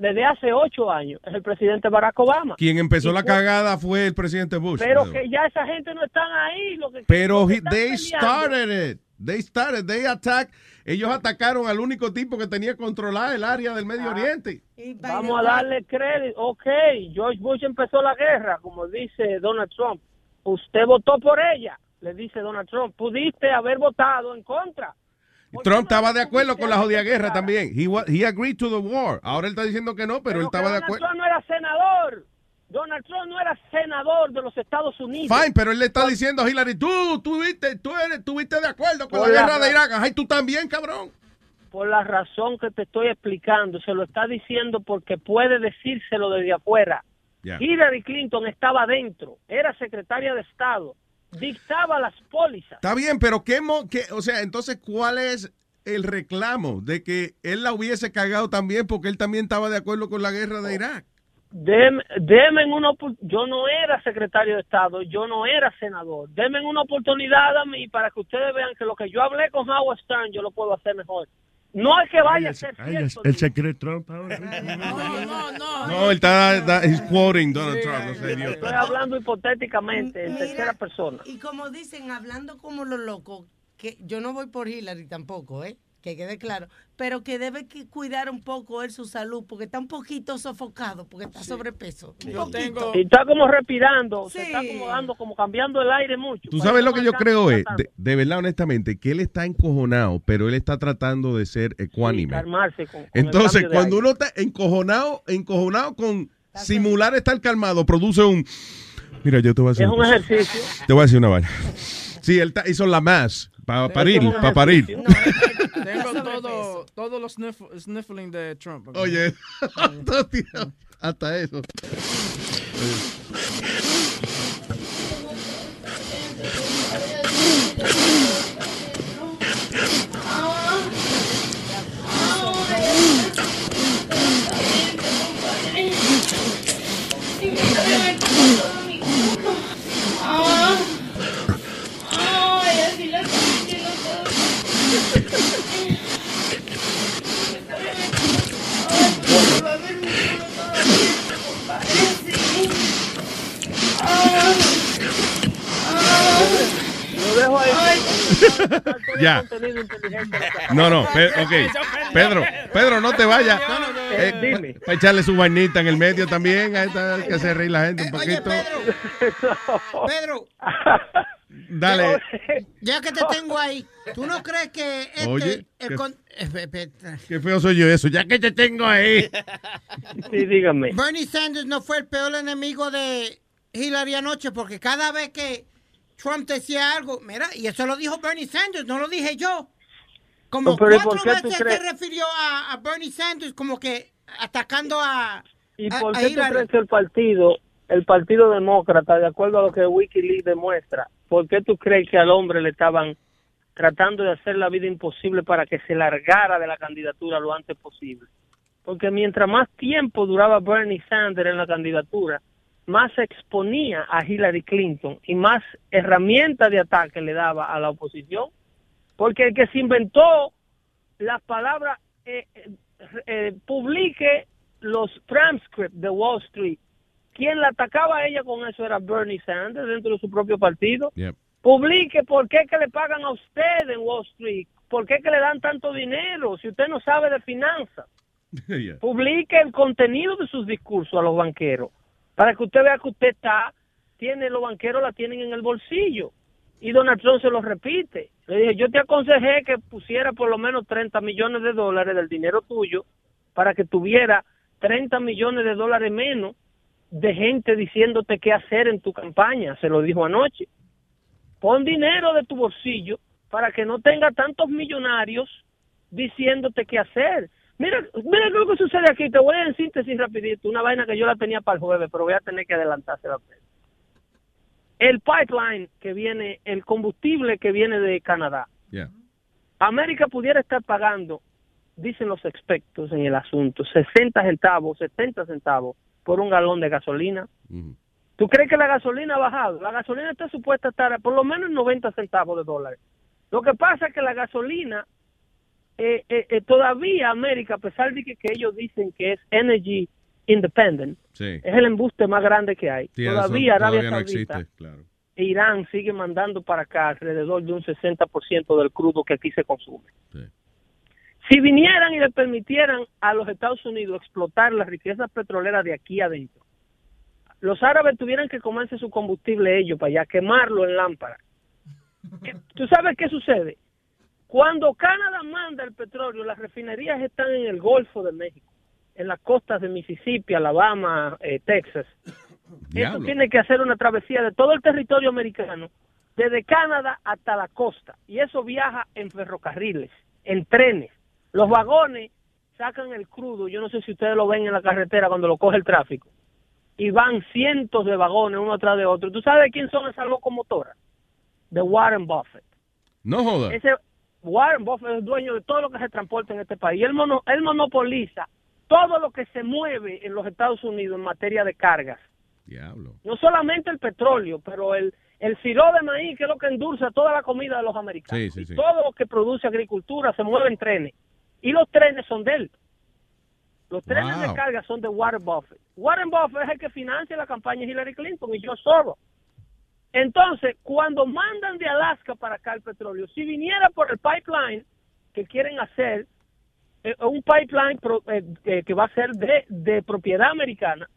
desde hace ocho años es el presidente Barack Obama. Quien empezó Y la fue- cagada fue el presidente Bush. Pero que ya esa gente no están ahí. Lo que, Pero lo que he- están they peleando- started it. They started. They attack. Ellos atacaron al único tipo que tenía controlada el área del Medio Ah. Oriente. Vamos a darle crédito. Ok, George Bush empezó la guerra, como dice Donald Trump. Usted votó por ella, le dice Donald Trump. Pudiste haber votado en contra. Trump estaba de acuerdo con la jodida guerra también. He, agreed to the war. Ahora él está diciendo que no, pero, él estaba de Donald acuerdo. Trump no era senador. Donald Trump no era senador de los Estados Unidos. Fine, pero él le está diciendo a Hillary, tú, tú, viste, tú eres, tú viste de acuerdo con Por la la guerra de ra- Irak. Ay, tú también, cabrón. Por la razón que te estoy explicando, se lo está diciendo porque puede decírselo desde afuera. Hillary Clinton estaba adentro, era secretaria de Estado, dictaba las pólizas. Está bien, pero qué, mo- qué- o sea, entonces, ¿cuál es el reclamo de que él la hubiese cagado también porque él también estaba de acuerdo con la guerra de Irak? Deme, deme una yo no era secretario de Estado, yo no era senador. Denme una oportunidad a mí para que ustedes vean que lo que yo hablé con Howard Stern yo lo puedo hacer mejor. No es que vaya a ser cierto. el secreto Trump ahora. No, no, No, él está, quoting Donald Trump, no sé, Estoy hablando hipotéticamente en tercera persona. Y como dicen, hablando como los locos, que yo no voy por Hillary tampoco, ¿eh? Que quede claro. Pero que debe cuidar un poco él su salud, porque está un poquito sofocado, porque está sobrepeso. Un poquito. Y está como respirando, se Sí. está acomodando, como cambiando el aire mucho. Tú sabes lo que yo creo es, de, de verdad, honestamente, que él está encojonado, pero él está tratando de ser ecuánime. calmarse con, con el Entonces, cuando aire. uno está encojonado, encojonado con simular estar calmado, produce un... Mira, yo te voy a decir Es un cosa. ejercicio. Te voy a decir una vaina. Sí, él ta- hizo la más para parir, para parir. Tengo todo, todos los sniffling de Trump. Oye, hasta eso. Ya. No, no, ok. Pedro, Pedro, no te vayas. Eh, dime. Para echarle su vainita en el medio también. Ahí está, que se reír la gente un poquito. Pedro, Dale. ya que te tengo ahí, ¿tú no crees que este, Oye, el ¿qué? con- eh, Qué feo soy yo eso. Ya que te tengo ahí. Sí, dígame. Bernie Sanders no fue el peor enemigo de Hillary anoche porque cada vez que Trump decía algo, mira, y eso lo dijo Bernie Sanders, no lo dije yo. Como Oh, pero ¿y por cuatro veces se refirió a, a Bernie Sanders como que atacando a, ¿Y por a qué tú crees que el partido, el partido demócrata, de acuerdo a lo que Wikileaks demuestra, por qué tú crees que al hombre le estaban tratando de hacer la vida imposible para que se largara de la candidatura lo antes posible? Porque mientras más tiempo duraba Bernie Sanders en la candidatura, más se exponía a Hillary Clinton y más herramientas de ataque le daba a la oposición. Porque el que se inventó las palabras, eh, eh, eh, publique los transcripts de Wall Street. Quien la atacaba a ella con eso era Bernie Sanders dentro de su propio partido. Publique por qué que le pagan a usted en Wall Street, por qué que le dan tanto dinero si usted no sabe de finanzas. Publique el contenido de sus discursos a los banqueros para que usted vea que usted está, tiene, los banqueros la tienen en el bolsillo. Y Donald Trump se lo repite. Le dije, yo te aconsejé que pusiera por lo menos 30 millones de dólares del dinero tuyo para que tuviera 30 millones de dólares menos de gente diciéndote qué hacer en tu campaña. Se lo dijo anoche. Pon dinero de tu bolsillo para que no tenga tantos millonarios diciéndote qué hacer. Mira, mira lo que sucede aquí. Te voy a en síntesis rapidito. Una vaina que yo la tenía para el jueves, pero voy a tener que adelantársela. El pipeline que viene, el combustible que viene de Canadá. Yeah. América pudiera estar pagando, dicen los expertos en el asunto, 60 centavos, 70 centavos por un galón de gasolina. ¿Tú crees que la gasolina ha bajado? La gasolina está supuesta a estar por lo menos en 90 centavos de dólares. Lo que pasa es que la gasolina, eh, eh, eh, todavía América, a pesar de que, que ellos dicen que es energy independent, Sí. es el embuste más grande que hay. Sí, todavía Arabia todavía no Saudita existe, claro. e Irán sigue mandando para acá alrededor de un 60% del crudo que aquí se consume. Si vinieran y le permitieran a los Estados Unidos explotar las riquezas petroleras de aquí adentro, los árabes tuvieran que comerse su combustible ellos para allá, quemarlo en lámpara. ¿Qué- ¿Tú sabes qué sucede? Cuando Canadá manda el petróleo, las refinerías están en el Golfo de México, en las costas de Mississippi, Alabama, eh, Texas. Eso tiene que hacer una travesía de todo el territorio americano, desde Canadá hasta la costa. Y eso viaja en ferrocarriles, en trenes. Los vagones sacan el crudo, yo no sé si ustedes lo ven en la carretera cuando lo coge el tráfico. Y van cientos de vagones uno atrás de otro. ¿Tú sabes quién son esas locomotoras? De Warren Buffett. No joda. Ese Warren Buffett es el dueño de todo lo que se transporta en este país. Y él, mono- él monopoliza todo lo que se mueve en los Estados Unidos en materia de cargas. Diablo. No solamente el petróleo, pero el, el siro de maíz, que es lo que endulza toda la comida de los americanos. Sí, sí, sí. Todo lo que produce agricultura se mueve en trenes. Y los trenes son de él. Los trenes Wow. de carga son de Warren Buffett. Warren Buffett es el que financia la campaña de Hillary Clinton y yo solo. Entonces, cuando mandan de Alaska para acá el petróleo, si viniera por el pipeline que quieren hacer, eh, un pipeline pro- eh, que- que va a ser de, de propiedad americana,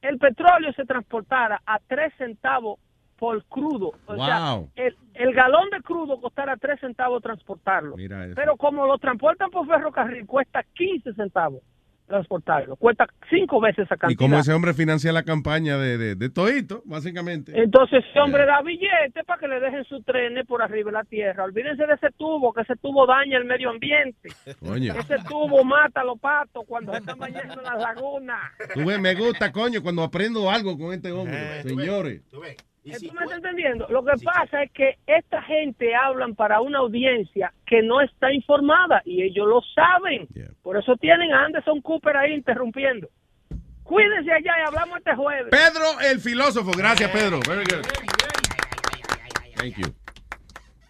el petróleo se transportara a 3 centavos por crudo. O sea, el, el galón de crudo costara 3 centavos transportarlo. Mira eso. Pero como lo transportan por ferrocarril, cuesta 15 centavos transportarlo. Cuesta cinco veces esa Y cantidad. como ese hombre financia la campaña de, de, de todito, básicamente. Entonces ese hombre da billete para que le dejen sus trenes por arriba de la tierra. Olvídense de ese tubo, que ese tubo daña el medio ambiente. Coño. Ese tubo mata a los patos cuando se están bañando en las lagunas. Tú ves, me gusta, coño, cuando aprendo algo con este hombre. Señores. ¿Tú me estás entendiendo? Lo que pasa es que esta gente hablan para una audiencia que no está informada y ellos lo saben. Por eso tienen a Anderson Cooper ahí interrumpiendo. Cuídense allá y hablamos este jueves. Pedro el filósofo. Gracias, Pedro. Very good. Thank you.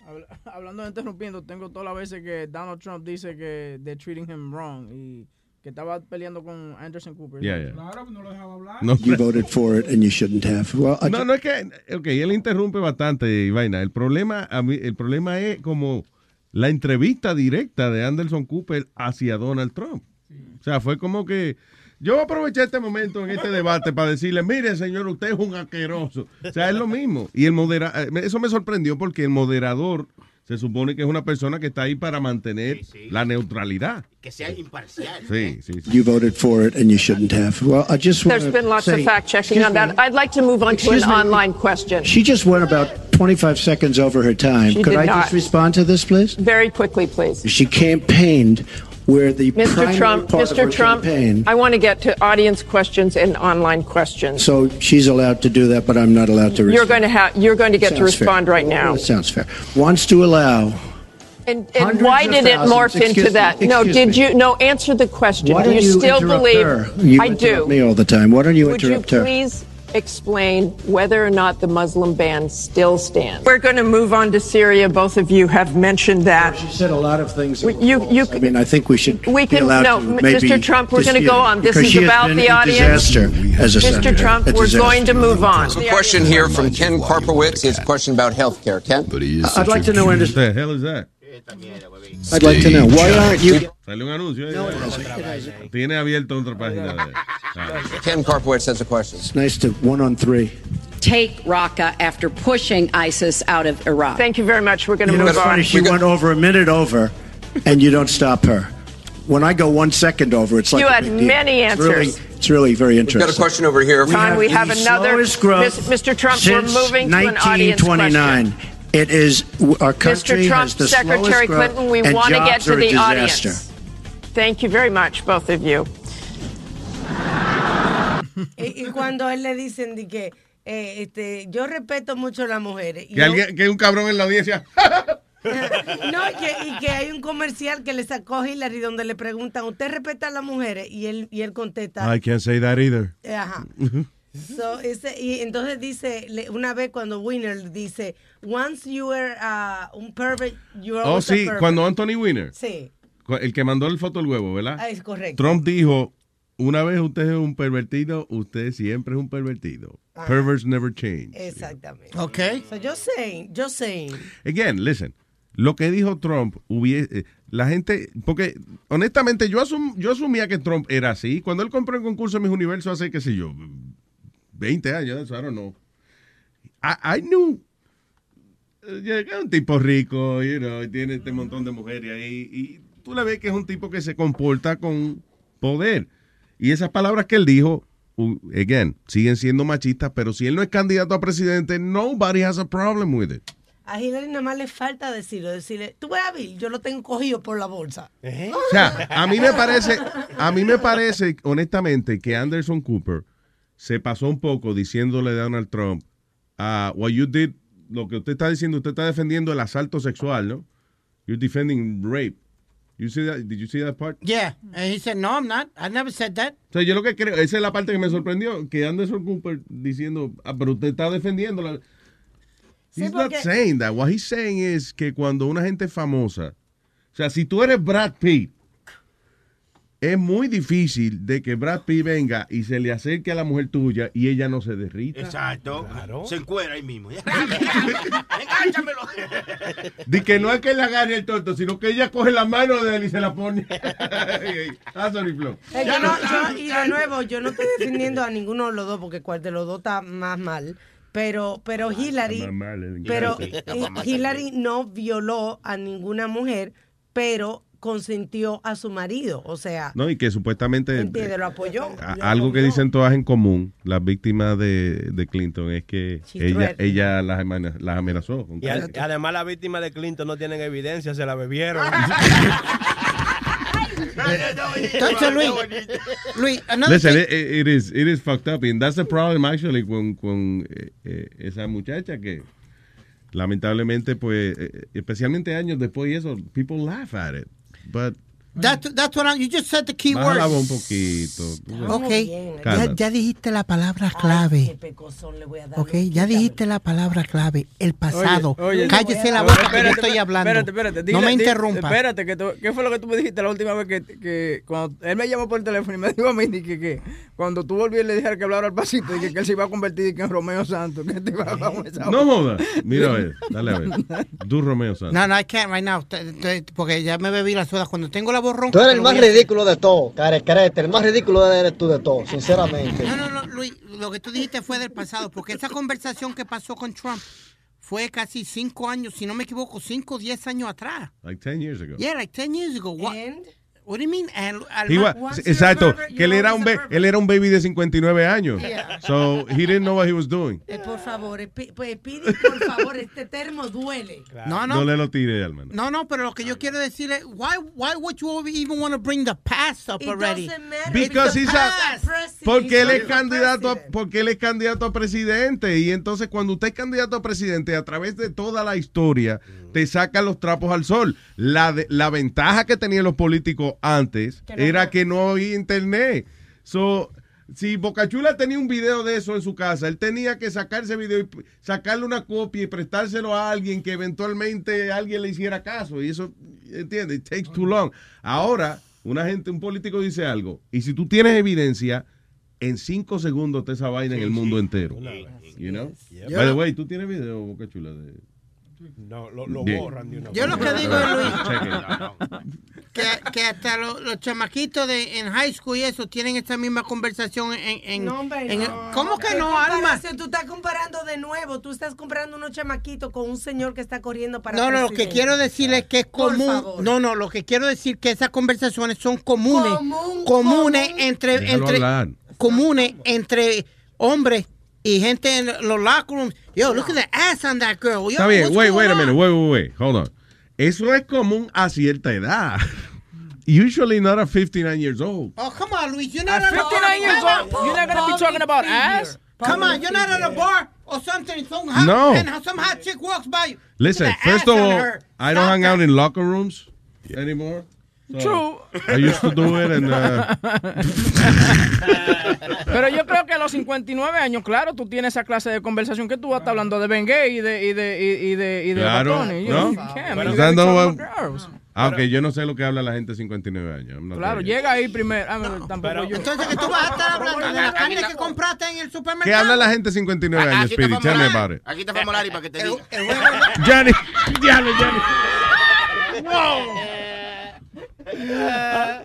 Habla- Hablando de interrumpiendo, tengo todas las veces que Donald Trump dice que they're treating him wrong y que estaba peleando con Anderson Cooper. Yeah, yeah. Claro, no lo dejaba hablar. No, You voted for it and you shouldn't have. Well, no, no es que, ok, él interrumpe bastante y vaina. El problema, a mí, el problema es como la entrevista directa de Anderson Cooper hacia Donald Trump. O sea, fue como que yo voy a aprovechar este momento en este debate para decirle, mire, señor, usted es un asqueroso. O sea, es lo mismo. Y el modera eh, eso me sorprendió porque el moderador se supone que es una persona que está ahí para mantener la neutralidad. Que sea imparcial. Sí, sí, sí. You voted for it and you shouldn't have. Well, I just want There's been lots of fact checking on that. I'd like to move on to an me. online question. She just went about 25 seconds over her time. She Could did I not. just respond to this, please? Very quickly, please. She campaigned where the Mr. Trump, Mr. Trump, campaign. I want to get to audience questions and online questions. So she's allowed to do that, but I'm not allowed to respond. You're going to have you're going to get to Sounds fair. respond right now. That sounds fair. Wants to allow. And, and why did it morph into me, that? No, did me. you no answer the question? Why do you, you, still believe her? You I do. me all the time. Why don't you Would you interrupt her? please explain whether or not the Muslim ban still stands? We're going to move on to Syria. Both of you have mentioned that. She said a lot of things. that You- you- I mean, I think we should We be can- allowed no, to maybe Mr. Trump, we're gonna go on. This is about the audience. disaster as a Mr. senator. Trump, A we're going to move on. A question here from Ken Karpowitz. It's a question about health care. Ken? I'd like to know, What Anderson. the hell is that? I'd like to know why aren't you? Salió un anuncio. ahí. Tiene abierto otra página. De, Ah. Ken Karpowitz has a question. It's nice to one on three. Take Raqqa after pushing ISIS out of Iraq. Thank you very much. We're going to You know, move it's funny. on. She went over a minute over, and you don't stop her. When I go one second over, it's like You a had big deal. many It's really, answers. it's really very interesting. We've got a question over here. Time, we have the another- slowest growth Mis- Mr. Trump, we're since moving to an audience 1929. It is our country Mr. Trump, has the Secretary slowest growth, Clinton, we and want to get jobs to are a the disaster. audience. Thank you very much, both of you. Y, y cuando él le dicen de que eh, este, yo respeto mucho a las mujeres. Y Que, yo- alguien, que un cabrón en la audiencia. no, y que, y que hay un comercial que le sacó Hillary donde le preguntan, ¿usted respeta a las mujeres? Y él, y él contesta, I can't say that either. eh, ajá. So, ese- y entonces dice, le- una vez cuando Winner dice, once you were uh, un pervert, you are Oh, a sí, pervert." cuando Anthony Weiner, Sí, el que mandó el foto del huevo, ¿verdad? ah, es correcto. Trump dijo, una vez usted es un pervertido, usted siempre es un pervertido. Ah. Perverts never change. Exactamente. Ok. So, just saying, just saying. Again, listen, lo que dijo Trump, hubiese, eh, la gente, porque honestamente yo, asum- yo asumía que Trump era así. Cuando él compró el concurso de Mis Universo hace, qué sé yo, 20 años, I don't know. I, I knew eh, es un tipo rico, you know, y tiene este montón de mujeres ahí, y tú le ves que es un tipo que se comporta con poder. Y esas palabras que él dijo, again, siguen siendo machistas, pero si él no es candidato a presidente, nobody has a problem with it. A Hillary nada más le falta decirlo, decirle, tú ves a Bill, yo lo tengo cogido por la bolsa. O sea, a mí me parece, a mí me parece, honestamente, que Anderson Cooper se pasó un poco diciéndole a Donald Trump, ah, what you did, lo que usted está diciendo, usted está defendiendo el asalto sexual, ¿no? You're defending rape. You see that? Did you see that part? Yeah. And he said, no, I'm not. I never said that. O sea, yo lo que creo, esa es la parte que me sorprendió, que Anderson Cooper diciendo, ah, pero usted está defendiendo la... Sí, He's not porque- saying that. What he's saying is que cuando una gente es famosa, o sea, si tú eres Brad Pitt, es muy difícil de que Brad Pitt venga y se le acerque a la mujer tuya y ella no se derrita. Exacto. Se encuera ahí mismo. Enganchamelo. De que no es que le agarre el tonto, sino que ella coge la mano de él y se la pone. ah, sorry, Flo. Eh, yo no- yo- y de nuevo, yo no estoy defendiendo a ninguno de los dos porque cuál de los dos está más mal. Pero, pero Hillary, Está más mal, pero Hillary no violó a ninguna mujer, pero consentió a su marido. O sea, No, y que supuestamente entiende, lo apoyó. a- algo que dicen todas en común, las víctimas de, de Clinton, es que ella, ella las, las amenazó. con Y, a- cosas. y además las víctimas de Clinton no tienen evidencia, se la bebieron. Entonces, Luis, Luis, another Listen, thing- it, it is it is fucked up, and that's the problem actually con, con eh, eh, esa muchacha que lamentablemente, pues, eh, especialmente años después y eso, people laugh at it, but That's, that's what I'm, you just said the key voz un word. poquito. Ok, ya, ya dijiste la palabra clave. Ok, ya dijiste la palabra clave, el pasado. Oye, oye, Cállese la Oye, boca que yo espérate, estoy hablando. Espérate, espérate. no dile- me di- interrumpa. Espérate, que tú- ¿qué fue lo que tú me dijiste la última vez que, que cuando él me llamó por teléfono y me dijo a mí que, que cuando tú volvías le dijera que hablara al pasito y que, que él se iba a convertir en Romeo Santos, que te iba a hablar con esa No voz. joda. Mira a ver, dale a ver. Du Romeo Santos. No, no, I can't right now. Porque ya me bebí la soda. Cuando tengo la voz Tú eres el más a- ridículo de todo, carecrete. El más ridículo eres tú de todo, sinceramente. No, no, no, Luis, lo que tú dijiste fue del pasado, porque esa conversación que pasó con Trump fue casi cinco años, si no me equivoco, cinco o diez años atrás. Like 10 years ago. Yeah, like 10 years ago. What, what do you mean? And, exacto, que él era un él era un baby de 59 años. Yeah. So he didn't know what he was doing. Eh, por favor, eh, pues, pide por favor, este termo duele. No, No no. le lo tiré al man. No, no, pero lo que yo quiero decir es, why, why would you even want to bring the past up It already? matter. Because he's a, porque él He's es candidato a, president. porque él es candidato a presidente y entonces cuando usted es candidato a presidente a través de toda la historia te sacan los trapos al sol. La de- la ventaja que tenían los políticos antes era que no había internet. So si Bocachula tenía un video de eso en su casa, él tenía que sacar ese video y sacarle una copia y prestárselo a alguien que eventualmente alguien le hiciera caso. Y eso, ¿entiendes? It takes too long. Ahora, una gente, un político dice algo, y si tú tienes evidencia, en cinco segundos te esa vaina en el mundo entero. You know? By the way, ¿tú tienes video, Bocachula? De... No, lo, borran de una Yo lo que digo es, Luis, que, que hasta lo- los chamaquitos de, en high school y eso tienen esta misma conversación en... en, No, hombre, en- no. ¿Cómo que ¿Qué no, Alma? Tú estás comparando de nuevo. Tú estás comparando unos chamaquitos con un señor que está corriendo para No, no, lo que quiero decir es que es común. No, no, lo que quiero decir que esas conversaciones son comunes. Común, comunes común. entre, Déjalo entre hablar. comunes entre hombres y gente en los locker rooms. Yo, look at the ass on that girl. Yo, Está bien, what's wait, going wait a minute, wait, wait, wait, hold on. Eso es común a cierta edad. Usually not at 59 years old. Oh, come on, Luis. You're not At at a 59 years old, you're not gonna be talking about ass? Come on, you're not at a bar or something. Some hot, No. And some hot chick walks by you. Listen, Look at the first of all. I don't hang out in locker rooms anymore. So, True. I used to do it and uh, Pero yo creo que a los 59 años, claro, tú tienes esa clase de conversación que tú vas a estar hablando de Ben Gay y de, y de, y, de, y de Claro, ¿no? know, girls. aunque yo no sé lo que habla la gente de 59 años. Claro, llega ahí primero. Ah, tampoco yo. Entonces, que tú vas a estar hablando de la carne que compraste en el supermercado. ¿Qué habla la gente de 59 años, Aquí Speedy? Tell me Famolari. about it. Aquí Famolari para que te diga. Johnny, Johnny, Johnny. Ah,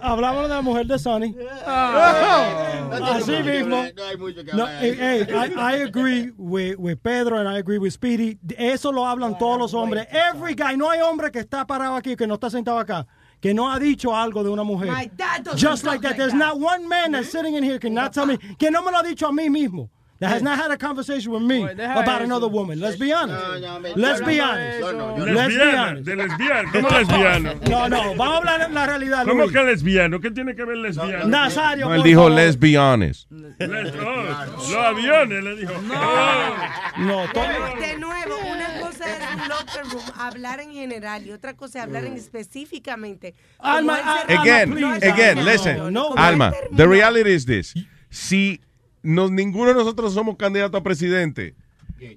hablamos de la mujer de Sonny. Ah. Así mismo. No hay mucho que No, hablar. hey, hey, I, I agree with, with Pedro and I agree with Speedy. Eso lo hablan todos los hombres. Every guy, no hay hombre que está parado aquí, que no está sentado acá, que no ha dicho algo de una mujer. My dad doesn't Just like that. like There's that. not one man that's sitting in here can not tell me, que no me lo ha dicho a mí mismo. That has not had a conversation with me about another woman. Let's be honest. Let's be honest. Let's be Lesbiana, honest. de lesbiana. ¿Cómo lesbiano? No, no, vamos a hablar de la realidad. ¿Cómo que lesbiano? ¿Qué tiene que ver lesbiano? Nazario, No, él dijo, let's be honest. Oh, los aviones, le dijo. No, De nuevo, una cosa es un locker room, hablar en general, y otra cosa es hablar en específicamente. Alma, Again, No, no, again, no, listen. no, no, Alma, no, the reality is this. Si no, ninguno de nosotros somos candidatos a presidente,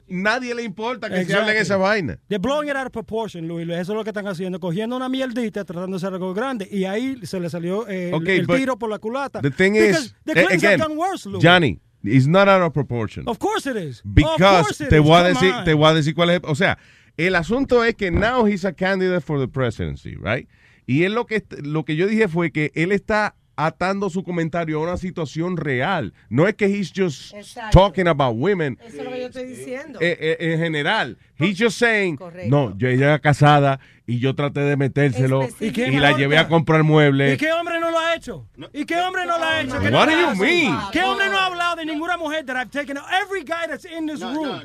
nadie le importa que se hable en Exactly. esa vaina. They're blowing it out of proportion, Luis. Eso es lo que están haciendo. Cogiendo una mierdita, tratando de hacer algo grande. Y ahí se le salió eh, el- Okay, el but tiro por la culata. The thing Because is, the Clintons again, have done worse, Luis. Johnny, it's not out of proportion. Of course it is. Because it te is. voy a decir, te voy a decir cuál es, o sea, el asunto es que now he's a candidate for the presidency, right? Y él lo que lo que yo dije fue que él está atando su comentario a una situación real. No es que he's just Exacto. talking about women Eso es lo que yo estoy diciendo. eh, eh, en general. He's just saying, Correcto. no, yo ella era casada y yo traté de metérselo y, ¿Y la llevé a comprar muebles. ¿Y qué hombre no lo ha hecho? ¿Y qué hombre no lo ha hecho? ¿Qué What no do lo you mean? ¿Qué hombre no ha hablado de ninguna mujer that I've taken? Every guy that's in this room.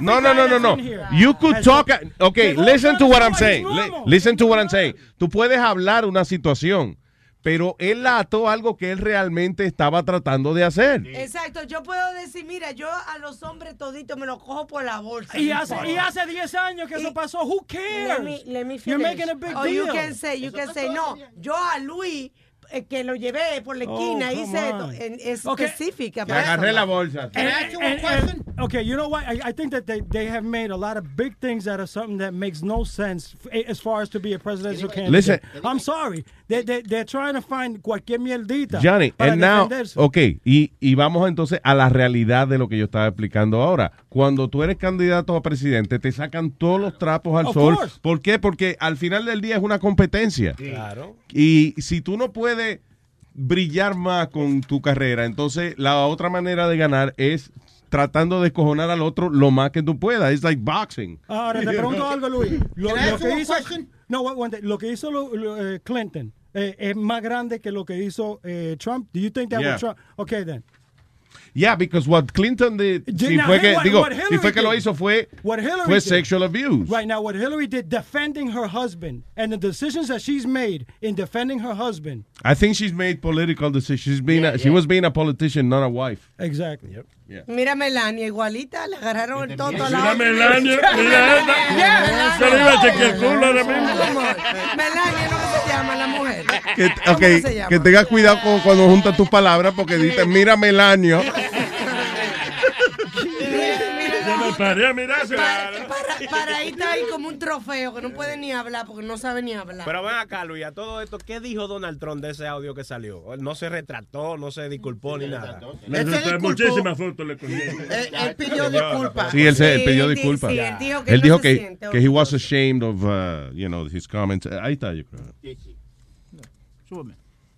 No, no, no, no, no. You could talk. Okay, Que no listen to what I'm saying. Listen to what I'm saying. Tú puedes hablar una situación, pero él la ató algo que él realmente estaba tratando de hacer. Exacto, yo puedo decir, mira, yo a los hombres toditos me los cojo por la bolsa. Y hace, y hace 10 años que eso pasó. Who cares? Let me, let me You're making a big oh, deal. you can say, you can say, no, yo a Luis, eh, que lo llevé por la Oh, esquina, come hice en- es Okay. específica. Le agarré la bolsa. And- and- and- okay, you know what? I, I think that they, they have made a lot of big things that are something that makes no sense f- as far as to be a presidential candidate. Listen. I'm sorry. They, they, they're trying to find cualquier mierdita. Johnny, para and now, ok, y, y vamos entonces a la realidad de lo que yo estaba explicando ahora. Cuando tú eres candidato a presidente, te sacan todos los trapos al Of sol. course. ¿Por qué? Porque al final del día es una competencia. Claro. Y si tú no puedes brillar más con tu carrera, entonces la otra manera de ganar es tratando de escojonar al otro lo más que tú puedas. Es like boxing. Ahora, te pregunto algo, Luis. Lo, que hizo, no, lo que hizo lo- lo, eh, Clinton eh, es más grande que lo que hizo eh, Trump. Do you think that Yeah. was Trump? Okay, then. Yeah, because what Clinton did, Did si not- fue que, what- digo, what si Hillary fue que lo did. hizo fue, What Hillary did. sexual abuse. Right now, what Hillary did defending her husband and the decisions that she's made in defending her husband. I think she's made political decisions. She's been a, she was being a politician, not a wife. Exactly. Mira Melania, igualita, le agarraron el toto a la Mira. Melania, mira esta. Yeah, Se le iba a chequear el culo ahora mismo. Melania, ¿no que se llama la mujer? Que, ¿Cómo ok, se llama? que tengas cuidado con, cuando juntas tus palabras porque dices, mira Melanio. Yo me paré a mirarse. Para, para ahí está ahí como un trofeo que no puede ni hablar porque no sabe ni hablar. Pero ven acá, Luis, a todo esto, ¿qué dijo Donald Trump de ese audio que salió? Él no se retrató, no se disculpó ni nada. Le Él se gustó disculpó. muchísimas fotos le él pidió disculpas. Sí, él, se, él pidió disculpas. sí, él dijo que él no dijo se que, siente que he was ashamed of, uh, you know, his comments. Ahí está, yo creo.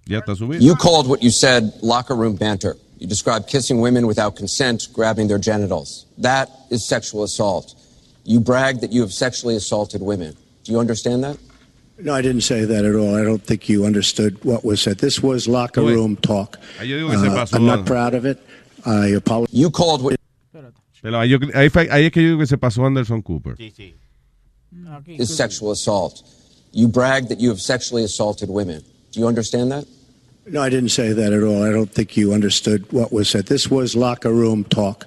Ya está subido. You called what you said locker room banter. You describe kissing women without consent, grabbing their genitals. That is sexual assault. You brag that you have sexually assaulted women. Do you understand that? No, I didn't say that at all. I don't think you understood what was said. This was locker Wait. room talk. Ahí yo digo que se Uh. I'm not proud of it. I apologize. You called what Pero ahí, yo- ahí fue- ahí es que yo digo que se pasó Anderson Cooper. is sexual assault. You brag that you have sexually assaulted women. Do you understand that? No, I didn't say that at all. I don't think you understood what was said. This was locker room talk.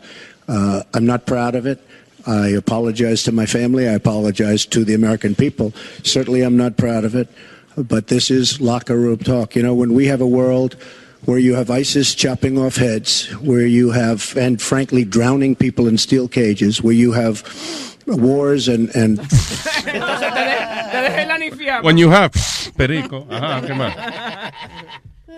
Uh, I'm not proud of it. I apologize to my family. I apologize to the American people. Certainly, I'm not proud of it. But this is locker room talk. You know, when we have a world where you have ISIS chopping off heads, where you have, and frankly, drowning people in steel cages, where you have wars and, and Entonces te, de- te dejé la nifiar. When you have perico. Ajá, ¿qué más?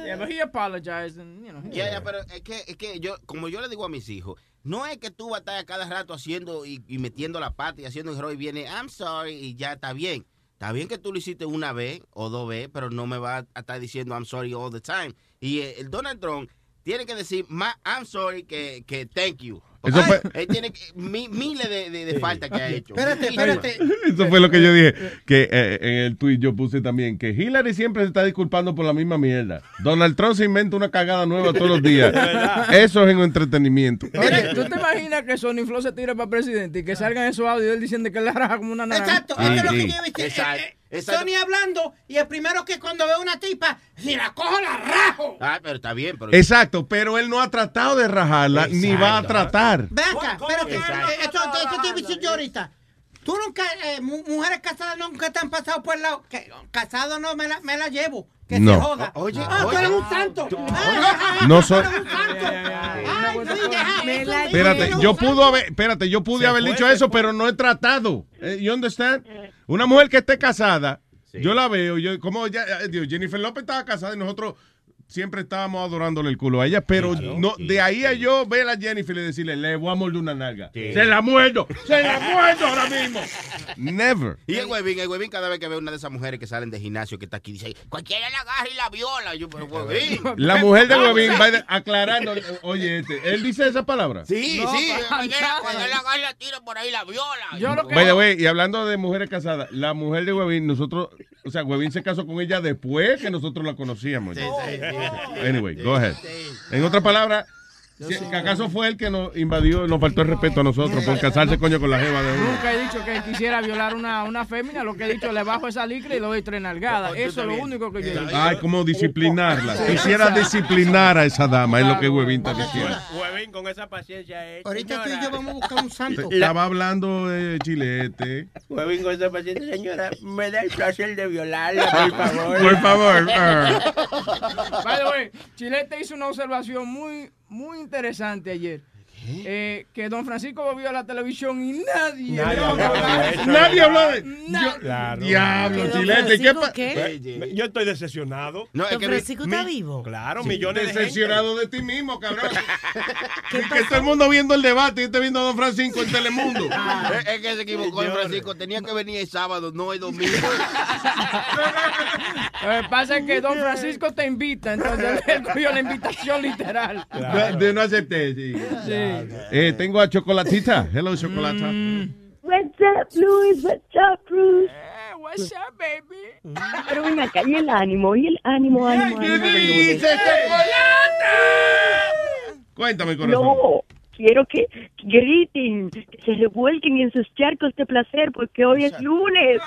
Yeah, but he apologized and, you know. Ya, ya, pero es que, es que yo, como yo le digo a mis hijos, no es que tú a cada rato haciendo y, y metiendo la pata y haciendo el error y viene, I'm sorry, y ya está bien. Está bien que tú lo hiciste una vez o dos veces, pero no me vas a estar diciendo I'm sorry all the time. Y eh, el Donald Trump tiene que decir más I'm sorry que, que thank you. Eso fue- él tiene mi- miles de, de, de faltas que ha hecho. Espérate, espérate. Eso fue lo que yo dije. Que eh, en el tweet yo puse también que Hillary siempre se está disculpando por la misma mierda. Donald Trump se inventa una cagada nueva todos los días. Eso es en entretenimiento. Oye, ¿tú te imaginas que Sony Flow se tire para presidente y que salgan esos audios él diciendo que él la raja como una naranja? Exacto, Ah, eso es lo que yo. Exacto, Exacto. Sony hablando y el primero que cuando ve una tipa, si la cojo la rajo. Ah, pero está bien, pero... Exacto, pero él no ha tratado de rajarla ni va a tratar. Ven acá, espérate. eh, Esto, esto te decir yo ahorita. Tú nunca, eh, mu- mujeres casadas nunca te han pasado por el lado. Que, casado no, me la, me la llevo. Que No. se joda. Oye, ah, tú oye. eres un santo. Ah, No soy- Tú eres un santo. Ay, sí, deja Me eso, la mira, Espérate, yo pudo haber, espérate, yo pude haber dicho eso, pero no he tratado. Eh, You understand? Una mujer que esté casada, yo la veo, yo como ya, eh, Jennifer López estaba casada y nosotros siempre estábamos adorándole el culo a ella, pero no, de ahí a yo ver a Jennifer y decirle, le voy a morder una nalga. Se la muerdo, se la muerdo ahora mismo. Never. Y el huevín, el huevín cada vez que ve una de esas mujeres que salen de gimnasio que está aquí, dice, cualquiera la agarra y la viola. Yo, pero huevín. La mujer de Huevín va aclarando, oye, este, él dice esa palabra. Sí, No, sí. cuando él la agarra y la tira por ahí, la viola. Yo lo que Vaya, güey, y hablando de mujeres casadas, la mujer de Huevín, nosotros, o sea, Huevín se casó con ella después que nosotros la conocíamos. Sí, sí, sí. Anyway, go ahead. En otras palabras, ¿Acaso fue el que nos invadió, nos faltó el respeto a nosotros por casarse coño con la jeva de uno? Nunca he dicho que quisiera violar una, una fémina, lo que he dicho le bajo esa licra y le doy tres nalgadas. Eso es lo único que yo he dicho. Ay, como disciplinarla. Quisiera disciplinar a esa dama, es lo que Huevín está diciendo. Huevín, con esa paciencia es. Ahorita tú y yo vamos a buscar un santo. Estaba hablando de chilete. Huevín, con esa paciencia, señora, me da el placer de violarla, por favor. Por favor. By the way, Chilete hizo una observación muy, muy interesante ayer. Eh, que don Francisco volvió a la televisión y nadie, Nadie habló de eso. Nadie habló de- Nadie. Claro. Diablo, Chilete, ¿qué pa- Me- Yo estoy decepcionado. No, Don Francisco está vivo. Claro, Sí, millones de decepcionado de ti mismo, cabrón. Y que todo el mundo viendo el debate y esté viendo a Don Francisco en Telemundo. Es, es que se equivocó el Francisco. Tenía que venir el sábado, no el domingo. Lo que pasa es que don Francisco te invita, entonces él cogió la invitación literal. De no acepté, sí. Eh, tengo a Chocolatita. Hello, Chocolata. What's up, Luis? What's up, Bruce? Eh, what's up, baby? Pero ven acá, y el ánimo, y el ánimo, ánimo, ¿Qué ánimo del lunes. dice Cuéntame, corazón. No, quiero que griten, que se revuelquen en sus charcos de placer, porque hoy es lunes.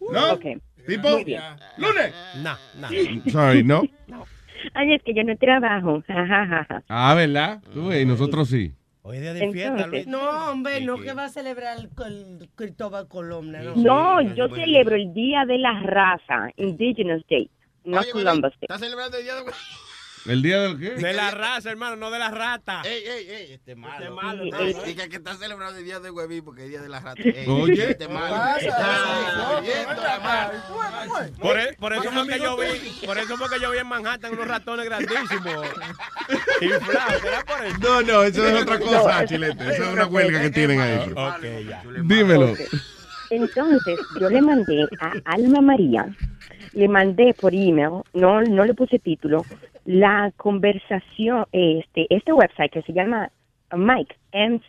¿No? Ok. ¿Tipo? Muy bien. ¿Lunes? No, no. Sorry, no. Ay, es que yo no trabajo. Ja, ja, ja, ja. Ah, ¿verdad? Tú ves, nosotros sí. Hoy día de fiesta, Entonces- Luis. No, hombre, no que va a celebrar el, el Cristóbal Colón. No, No, yo celebro el Día de la Raza, Indigenous Day, no Columbus Day. ¿Estás celebrando el día de ¿El día del qué? De la raza, hermano, no de la rata. Ey, ey, ey, este malo. Este malo, ¿eh? Diga que está celebrando el día de huevín porque es el día de la rata. Ey, Oye. Este malo. Por, e- por eso fue que yo vi, por eso fue que yo vi en Manhattan unos ratones grandísimos. Inflados, ¿será por eso? No, no, eso es otra cosa, Chilete. Eso es una huelga que tienen ahí. Ok, ya. Dímelo. Entonces, yo le mandé a Alma María, le mandé por email, no, no le puse título, la conversación, este, este website que se llama Mike, M-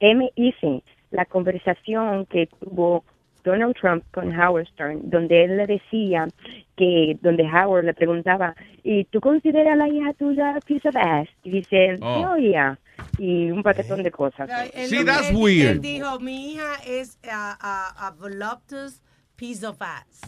M-I-C, la conversación que tuvo Donald Trump con Howard Stern, donde él le decía que, donde Howard le preguntaba, ¿y tú consideras a la hija tuya a piece of ass? Y dice, Oh. oh, yeah, y un paquetón de cosas. Sí, that's él- weird. Él dijo, mi hija es a, a, a voluptuous piece of ass.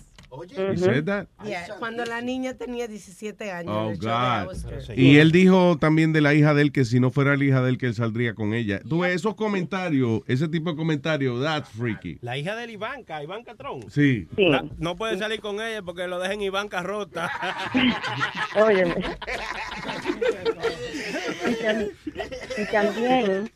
That? Yeah, cuando la niña tenía 17 años. Oh, God. Y él dijo también de la hija de él que si no fuera la hija de él que él saldría con ella. Tú ves esos comentarios, ese tipo de comentarios, that's freaky. La hija de Ivanka, Ivanka Tron. Sí. La- no puede salir con ella porque lo dejen Ivanka rota. Óyeme. Y, tam- y también,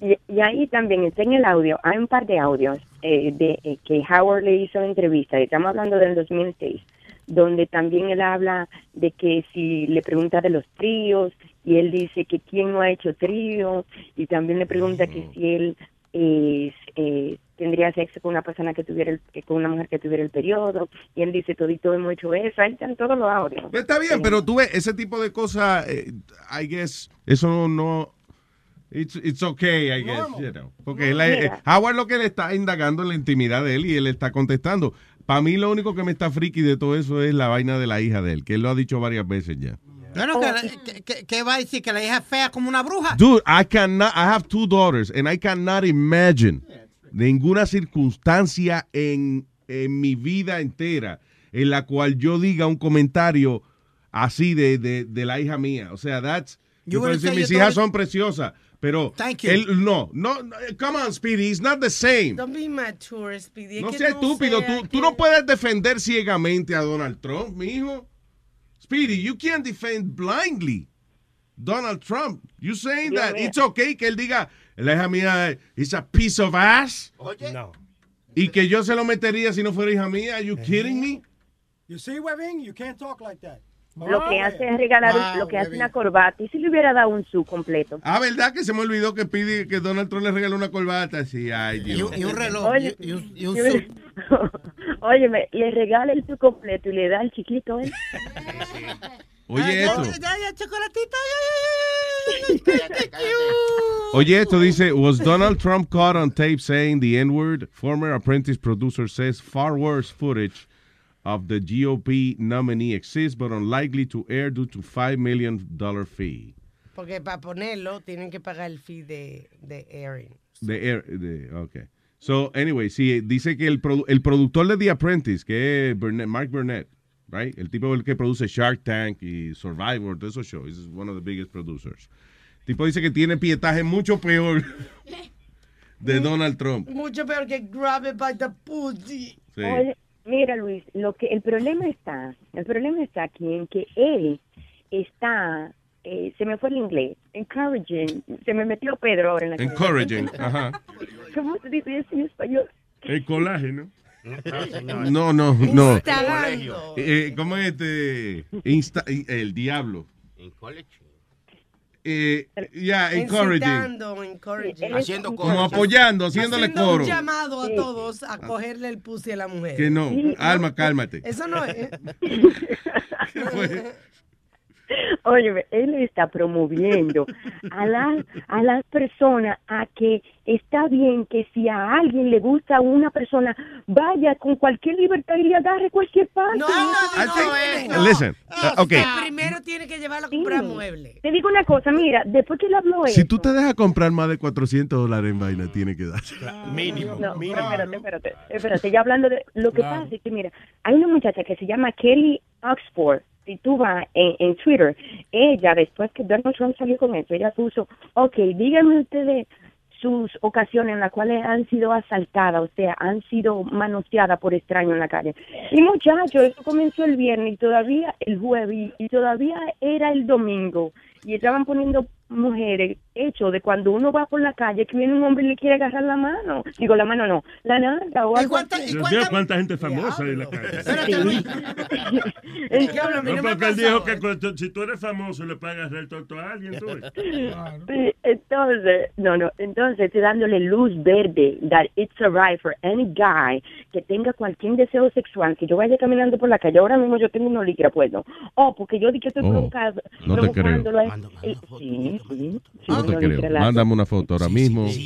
y, y ahí también está en el audio, hay un par de audios eh, de eh, que Howard le hizo entrevista, estamos hablando del 2006, donde también él habla de que si le pregunta de los tríos, y él dice que quién no ha hecho trío, y también le pregunta que si él eh, eh, tendría sexo con una persona que tuviera el- que con una mujer que tuviera el periodo, y él dice todito hemos hecho eso, ahí están todos los audios. Está bien, pero tú ves, ese tipo de cosas, eh, I guess, eso no... It's, it's okay, I guess, you know. Porque él, eh. Howard lo que le está indagando en la intimidad de él y él está contestando. Para mí lo único que me está friki de todo eso es la vaina de la hija de él, que él lo ha dicho varias veces ya. Bueno, que, que- que- que va a decir que la hija es fea como una bruja. Dude, I cannot, I have two daughters and I cannot imagine ninguna circunstancia en, en mi vida entera en la cual yo diga un comentario así de, de, de la hija mía. O sea, that's, say mis hijas son preciosas, pero Thank you. él no, no, no, come on, Speedy, it's not the same. Don't be mature, Speedy. No que seas estúpido, sea tú, tú no puedes defender ciegamente a Donald Trump, mijo. Speedy, you can't defend blindly Donald Trump. You saying Dios that it's okay que él diga, la hija mía is a piece of ass No. y que yo se lo metería si no fuera hija mía. Are you kidding me? You see, Webin, you can't talk like that. Lo que hace es regalar, un- Wow, lo que hace una corbata. Y si le hubiera dado un su completo. Ah, ¿verdad que se me olvidó que pide que Donald Trump le regaló una corbata? Sí, ay, Y, Dios. un- y un reloj. Oye, y, y un, y un. Óyeme, le regala el su completo y le da el chiquito, ¿eh? Oye, esto. Ya, ya, chocolatito. Oye, esto dice, was Donald Trump caught on tape saying the N-word? Former apprentice producer says far worse footage of the GOP nominee exists but unlikely to air due to $5 million fee. Porque para ponerlo tienen que pagar el fee de, de airing. De air, de, okay. So, anyway, sí, dice que el, produ- el productor de The Apprentice, que es Burnett- Mark Burnett, right? El tipo el que produce Shark Tank y Survivor, todos esos shows, is one of the biggest producers. El tipo dice que tiene pietaje mucho peor de Donald Trump. Mucho peor que grab it by the pussy. Sí. Mira Luis, lo que el problema está, el problema está aquí en que él está, eh, se me fue el inglés, encouraging, se me metió Pedro ahora en la cabeza. Encouraging, ajá. ¿Cómo se dice eso en español? El colágeno. No, no, no. Instalando. Eh, ¿Cómo es este? Insta- el diablo. Eh, yeah, encouraging. Encouraging. Haciendo Como apoyando, haciéndole Haciendo coro. un llamado a todos a cogerle el pussy a la mujer. Que no. Alma, cálmate. Eso no es. Oye, él está promoviendo a las a las personas a que está bien que si a alguien le gusta a una persona vaya con cualquier libertad y le agarre cualquier parte. No, no, no, Listen, uh, okay. Primero tiene que llevarla a comprar muebles. Te digo una cosa, mira, después que él habló Si eso- tú te dejas comprar más de 400 dólares en vaina, tiene que dar. Mínimo. No, espérate, espérate, espérate, ya hablando de lo que Claro. pasa es que mira, hay una muchacha que se llama Kelly Oxford, si tú vas en, Twitter, ella después que Donald Trump salió con eso, ella puso, ok, díganme ustedes sus ocasiones en las cuales han sido asaltadas, o sea, han sido manoseadas por extraños en la calle. Y muchachos, eso comenzó el viernes y todavía el jueves y todavía era el domingo y estaban poniendo mujeres hecho de cuando uno va por la calle que viene un hombre y le quiere agarrar la mano. Digo, la mano no, la nalga o algo así. Dios mío, cuánta gente famosa hay en la calle. No, porque él dijo que cuando- si tú eres famoso le pagas el tonto a alguien, tú. Sí, Entonces, no, no, entonces estoy dándole luz verde that it's a right for any guy que tenga cualquier deseo sexual, que yo vaya caminando por la calle, ahora mismo yo tengo una licra puesto, o porque yo dije que estoy Oh, provocando, no te creo. eh, sí, sí, sí, No te creo. Mándame una foto ahora mismo.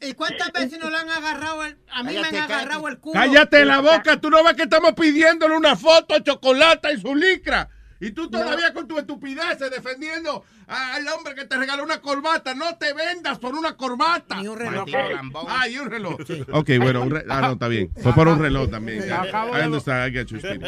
¿Y cuántas veces nos le han agarrado el, a mí me han agarrado el culo? Cállate la boca, tú no ves que estamos pidiéndole una foto a Chocolata y su licra. Y tú todavía con tu estupidez defendiendo al hombre que te regaló una corbata. No te vendas por una corbata. Ni un reloj. Ah, y un reloj. Ok, bueno, un re- ah, no, está bien. Fue por un reloj también. Sí, I de- understand, I get you, Speedy.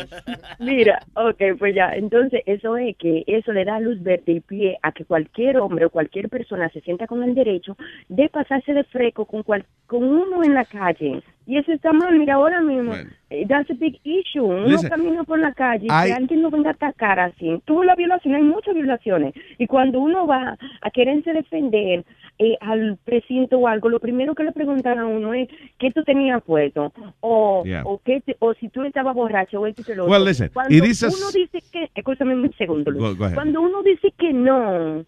Mira, ok, pues ya, entonces eso es que eso le da luz verde y pie a que cualquier hombre o cualquier persona se sienta con el derecho de pasarse de freco con, cual, con uno en la calle. Y eso está mal, mira, ahora mismo, eh, that's a big issue. Uno Listen, camina por la calle y I- que alguien lo venga a atacar así. Tuvo la violación, hay muchas violaciones. Y cuando uno va a quererse defender eh, al precinto o algo, lo primero que le preguntan a uno es qué tú tenías puesto o, Yeah. o, qué te- o si tú estabas borracho o esto y lo Well, listen, Cuando it is a- uno dice que, escúchame un segundo, Luis. Go- go ahead. Cuando uno dice que no,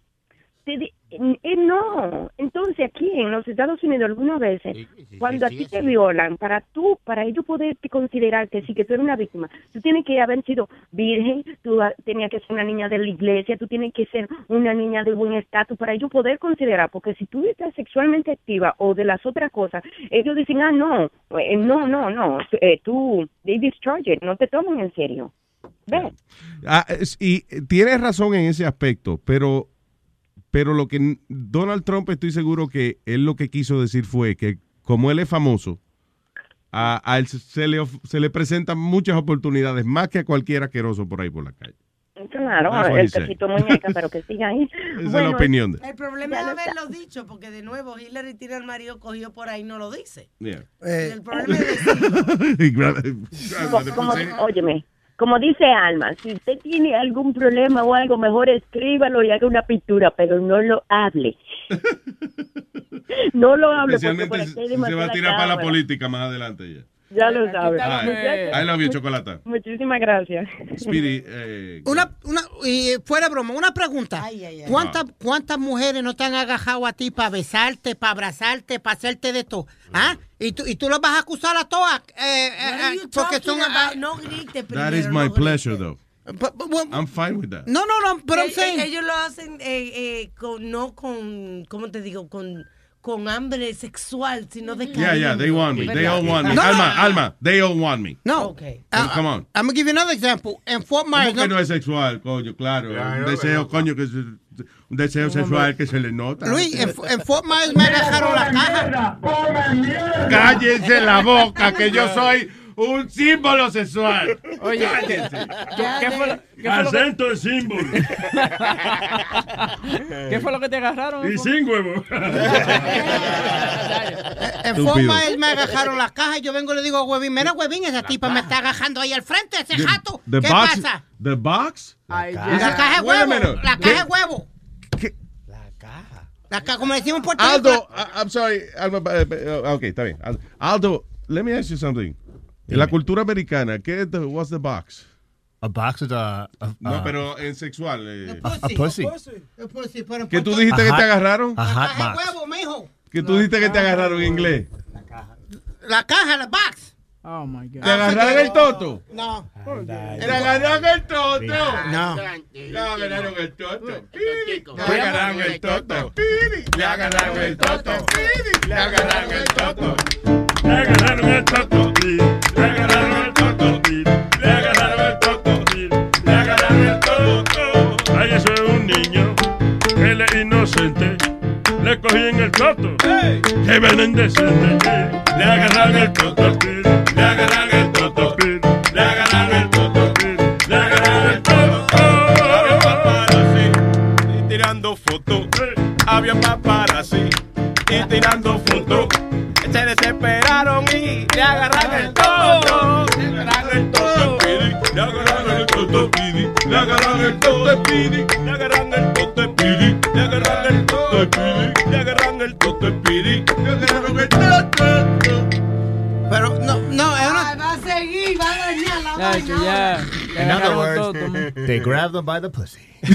te eh, no. Entonces aquí en los Estados Unidos algunas veces, cuando a ti te violan, para tú, para ellos poderte considerarte, sí que tú eres una víctima, tú tienes que haber sido virgen, tú tenías que ser una niña de la iglesia, tú tienes que ser una niña de buen estatus para ellos poder considerar, porque si tú estás sexualmente activa o de las otras cosas, ellos dicen, ah, no, eh, no, no, no, eh, tú, they discharge it, no te toman en serio. ¿Ves? Ah, y eh, tienes razón en ese aspecto, pero, pero lo que Donald Trump estoy seguro que él lo que quiso decir fue que como él es famoso, a, a él se- le, of- se le presentan muchas oportunidades, más que a cualquier asqueroso por ahí por la calle. Claro, That's what he el said. pechito muñeca, pero que siga ahí. es la opinión de- El problema es haberlo dicho, porque de nuevo Hillary tiene al marido cogido por ahí y no lo dice. Yeah. El problema es gra- Como, como- óyeme, como dice Alma, si usted tiene algún problema o algo, mejor escríbalo y haga una pintura, pero no lo hable. no lo hable porque por Especialmente si hay se va a tirar para la política más adelante ya. Ya lo sabe. Ay, Muchachos, I love you, Chocolata. Muchísimas gracias. Speedy, eh, Una, una, y fuera de broma, una pregunta. ¿Cuántas, ¿Cuántas mujeres no te han agajado a ti para besarte, para abrazarte, para hacerte de todo? ¿Ah? ¿Y tú, y tú las vas a acusar a todas? eh, eh, eh, porque son... about? No grite that is primero, my no pleasure, though. I'm fine with that. No, no, no, pero I'm Eh, saying- eh, ellos lo hacen eh, eh, con, no con, ¿cómo te digo? Con, con hambre sexual, sino de Yeah, yeah, they want me. They all want me. No, Alma, no. Alma, they all want me. No. Well, come on. I'm gonna give you another example. In Fort Myers, ¿Cómo que no es sexual, coño? Claro. Claro, un deseo, coño, que es un deseo sexual que se le nota. Luis, en, en Fort Myers me agarraron la caja. Cállense la boca, que yo soy un símbolo sexual. Oye, ¿qué, qué- fue, lo- qué fue lo que, Acento de símbolo. qué fue lo que te agarraron? Y sin huevo. En Fort Myers me agarraron la caja y yo vengo y le digo a Huevín, mira Huevín, esa tipa me está agajando ahí al frente, ese jato. The ¿Qué box, pasa? The box? La caja de Wait a huevo. La ¿Qué? caja de huevo. La caja, como decimos en Puerto Rico. Aldo, I- I'm sorry. Alma, eh, eh, ok, está bien. Aldo, Aldo, let me ask you something. En la cultura americana, ¿qué es the, what's the box? A box is a, a- No, a- pero en sexual. eh, a pussy. En ¿Qué tú dijiste que A te agarraron? a hot Caja de box. huevo, mijo. ¿Qué tú dijiste que te agarraron en inglés? La caja, la box. Oh my God. ¿Te agarraron el toto? No. ¿Te agarraron el toto? No. Le agarraron el toto. Le agarraron el toto. Le agarraron el toto. Le agarraron el toto. Le agarraron el toto. cogí en el coto. Hey. Que de Santa Le agarran el coto, le agarran el coto, le agarran el coto, le agarran el coto. Había paparazzi y tirando fotos. Había y tirando fotos. Se desesperaron y le agarran el coto. Le agarran el coto, le agarran el coto, le agarran el coto, le agarran el coto, le agarran el coto, le la Ya, ya. In other words, todo, they grabbed them by the pussy.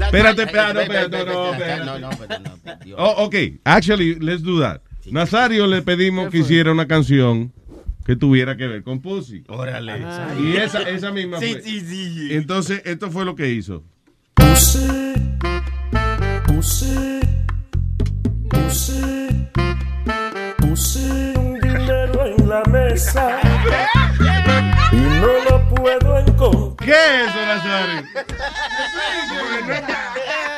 Espérate, espérate, no, espérate, no, espérate. No, no, no. Oh, ok, actually, let's do that. Nazario le pedimos que hiciera una canción que tuviera que ver con Pussy. Órale. Y esa, esa misma Sí, fue. sí, sí. Entonces, esto fue lo que hizo. Pussy, pussy, pussy, pussy, un dinero en la mesa y no lo puedo encontrar. ¿Qué es eso, Nazario?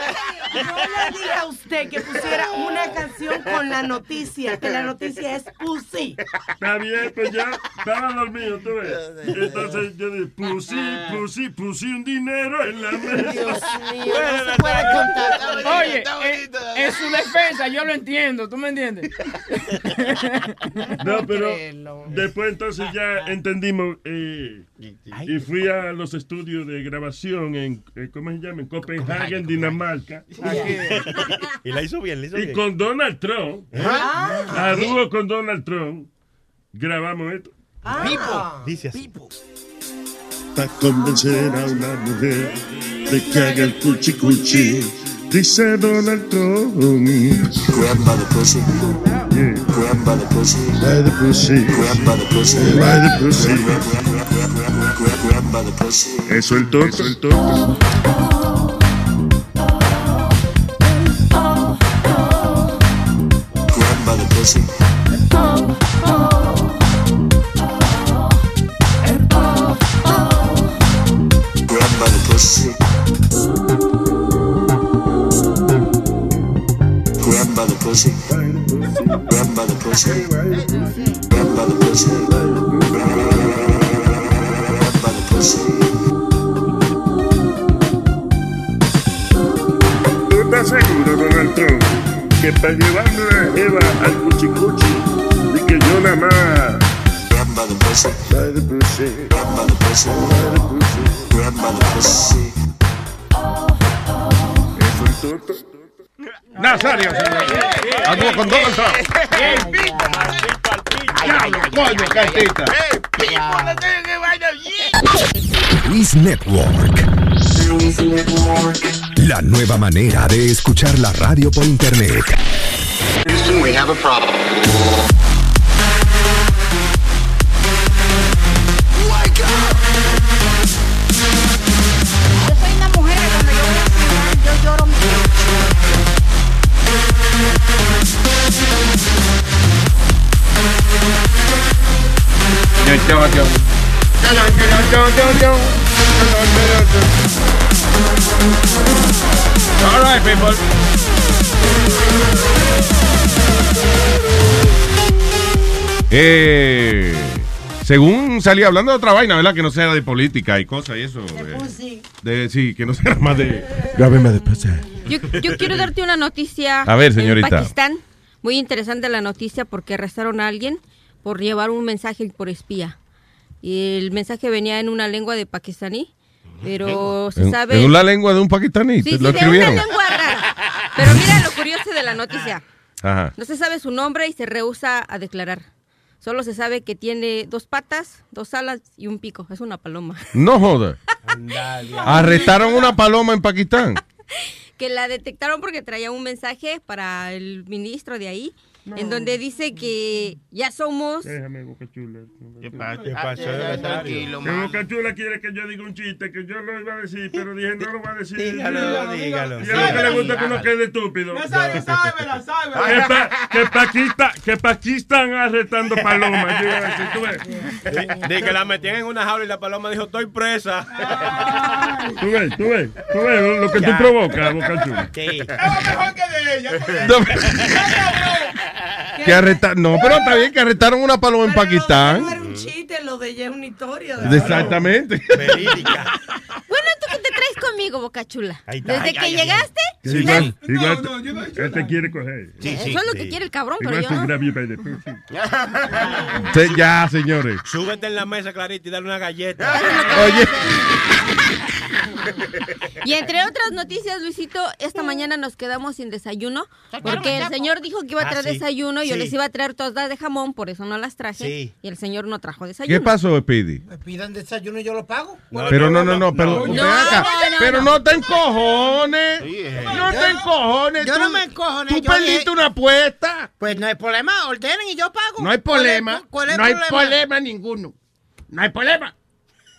Yo le dije a usted que pusiera una canción con la noticia, que la noticia es Pussy. Está bien, pues ya estaba dormido, tú ves. Entonces yo dije, pusí, pusí, pusí un dinero en la mesa. Dios mío, no se puede contar. Oye, eh, en su defensa yo lo entiendo, ¿tú me entiendes? No, pero después entonces ya entendimos eh, y fui a los estudios de grabación en, eh, ¿cómo se llama? En Copenhague, Dinamarca. Y la hizo bien, la hizo Y bien. con Donald Trump, a dúo con Donald Trump, grabamos esto. Ah. Dice así. Para convencer a una mujer de que haga el cuchi cuchi, dice Donald Trump. Grab by the pussy. Grab by the pussy. By the pussy. Grab by the pussy. By the pussy. Grab by the pussy. Eso el el toto. Grab by the pussy. estás seguro, Donald que estás llevando a Eva al cuchicuchi y que yo la más? Grandmother pushing, grandmother pushing, grandmother pushing, grandmother ¿Es? Nazario, señor. A dúo con Donald Trump. Diablo, coño, cartita. Luis Network. La nueva manera de escuchar la radio por internet. Houston, we have a problem. All right, people. Eh, según salía hablando de otra vaina, ¿verdad? Que no sea de política y cosas y eso. eh, de, sí, que no sea más de. Grábeme de. Yo, yo quiero darte una noticia. A ver, señorita. En Pakistán, muy interesante la noticia porque arrestaron a alguien por llevar un mensaje por espía. Y el mensaje venía en una lengua de pakistaní, pero se sabe... en la lengua de un pakistaní. Sí, ¿te sí, lo de una escribieron? lengua rara. Pero mira lo curioso de la noticia. Ajá. No se sabe su nombre y se rehúsa a declarar. Solo se sabe que tiene dos patas, dos alas y un pico. Es una paloma. No joda. Arrestaron una paloma en Pakistán. que la detectaron porque traía un mensaje para el ministro de ahí, en donde dice que ya somos... Déjame, Boca Chula. ¿Qué pasa? ¿Qué ya, tranquilo, Que man. Boca Chula quiere que yo diga un chiste, que yo lo iba a decir, pero dije no lo voy a decir. Dígalo, dígalo. Y a lo que le gusta que uno quede estúpido. Nazario, sábela, sábela. Que, pa- que que Pakistán arrestando palomas. De que la metían en una jaula y la paloma dijo, estoy presa. Tú ves, tú ves, tú ves lo que tú provocas, Boca Chula. Sí. Es mejor que de ella. Que arresta- no, pero está bien que arrestaron una paloma en Pakistán. Lo de ella es una historia. de- Exactamente. Bueno, ¿tú qué te traes conmigo, Boca Chula? está. Desde Ay, que ay, llegaste, Sí, igual, igual, él te quiere coger. eso es lo que quiere el cabrón, pero Igual yo no. Sí, ya, señores. Súbete en la mesa, Clarita, y dale una galleta. Oye. Y entre otras noticias, Luisito, esta mañana nos quedamos sin desayuno porque el señor dijo que iba a Ah, traer sí. desayuno y yo les iba a traer tostadas de jamón, por eso no las traje. Sí. Y el señor no trajo desayuno. ¿Qué pasó, Speedy? Me pidan desayuno y yo lo pago. Pero no, no, no, pero No, acá. no, no, pero no. no te encojones. No te encojones. Yo tú- no me encojones. Tú perdiste dije- una apuesta. Pues no hay problema, ordenen y yo pago. No hay ¿Cuál es- problema. ¿Cuál es el No hay problema? problema ninguno. No hay problema.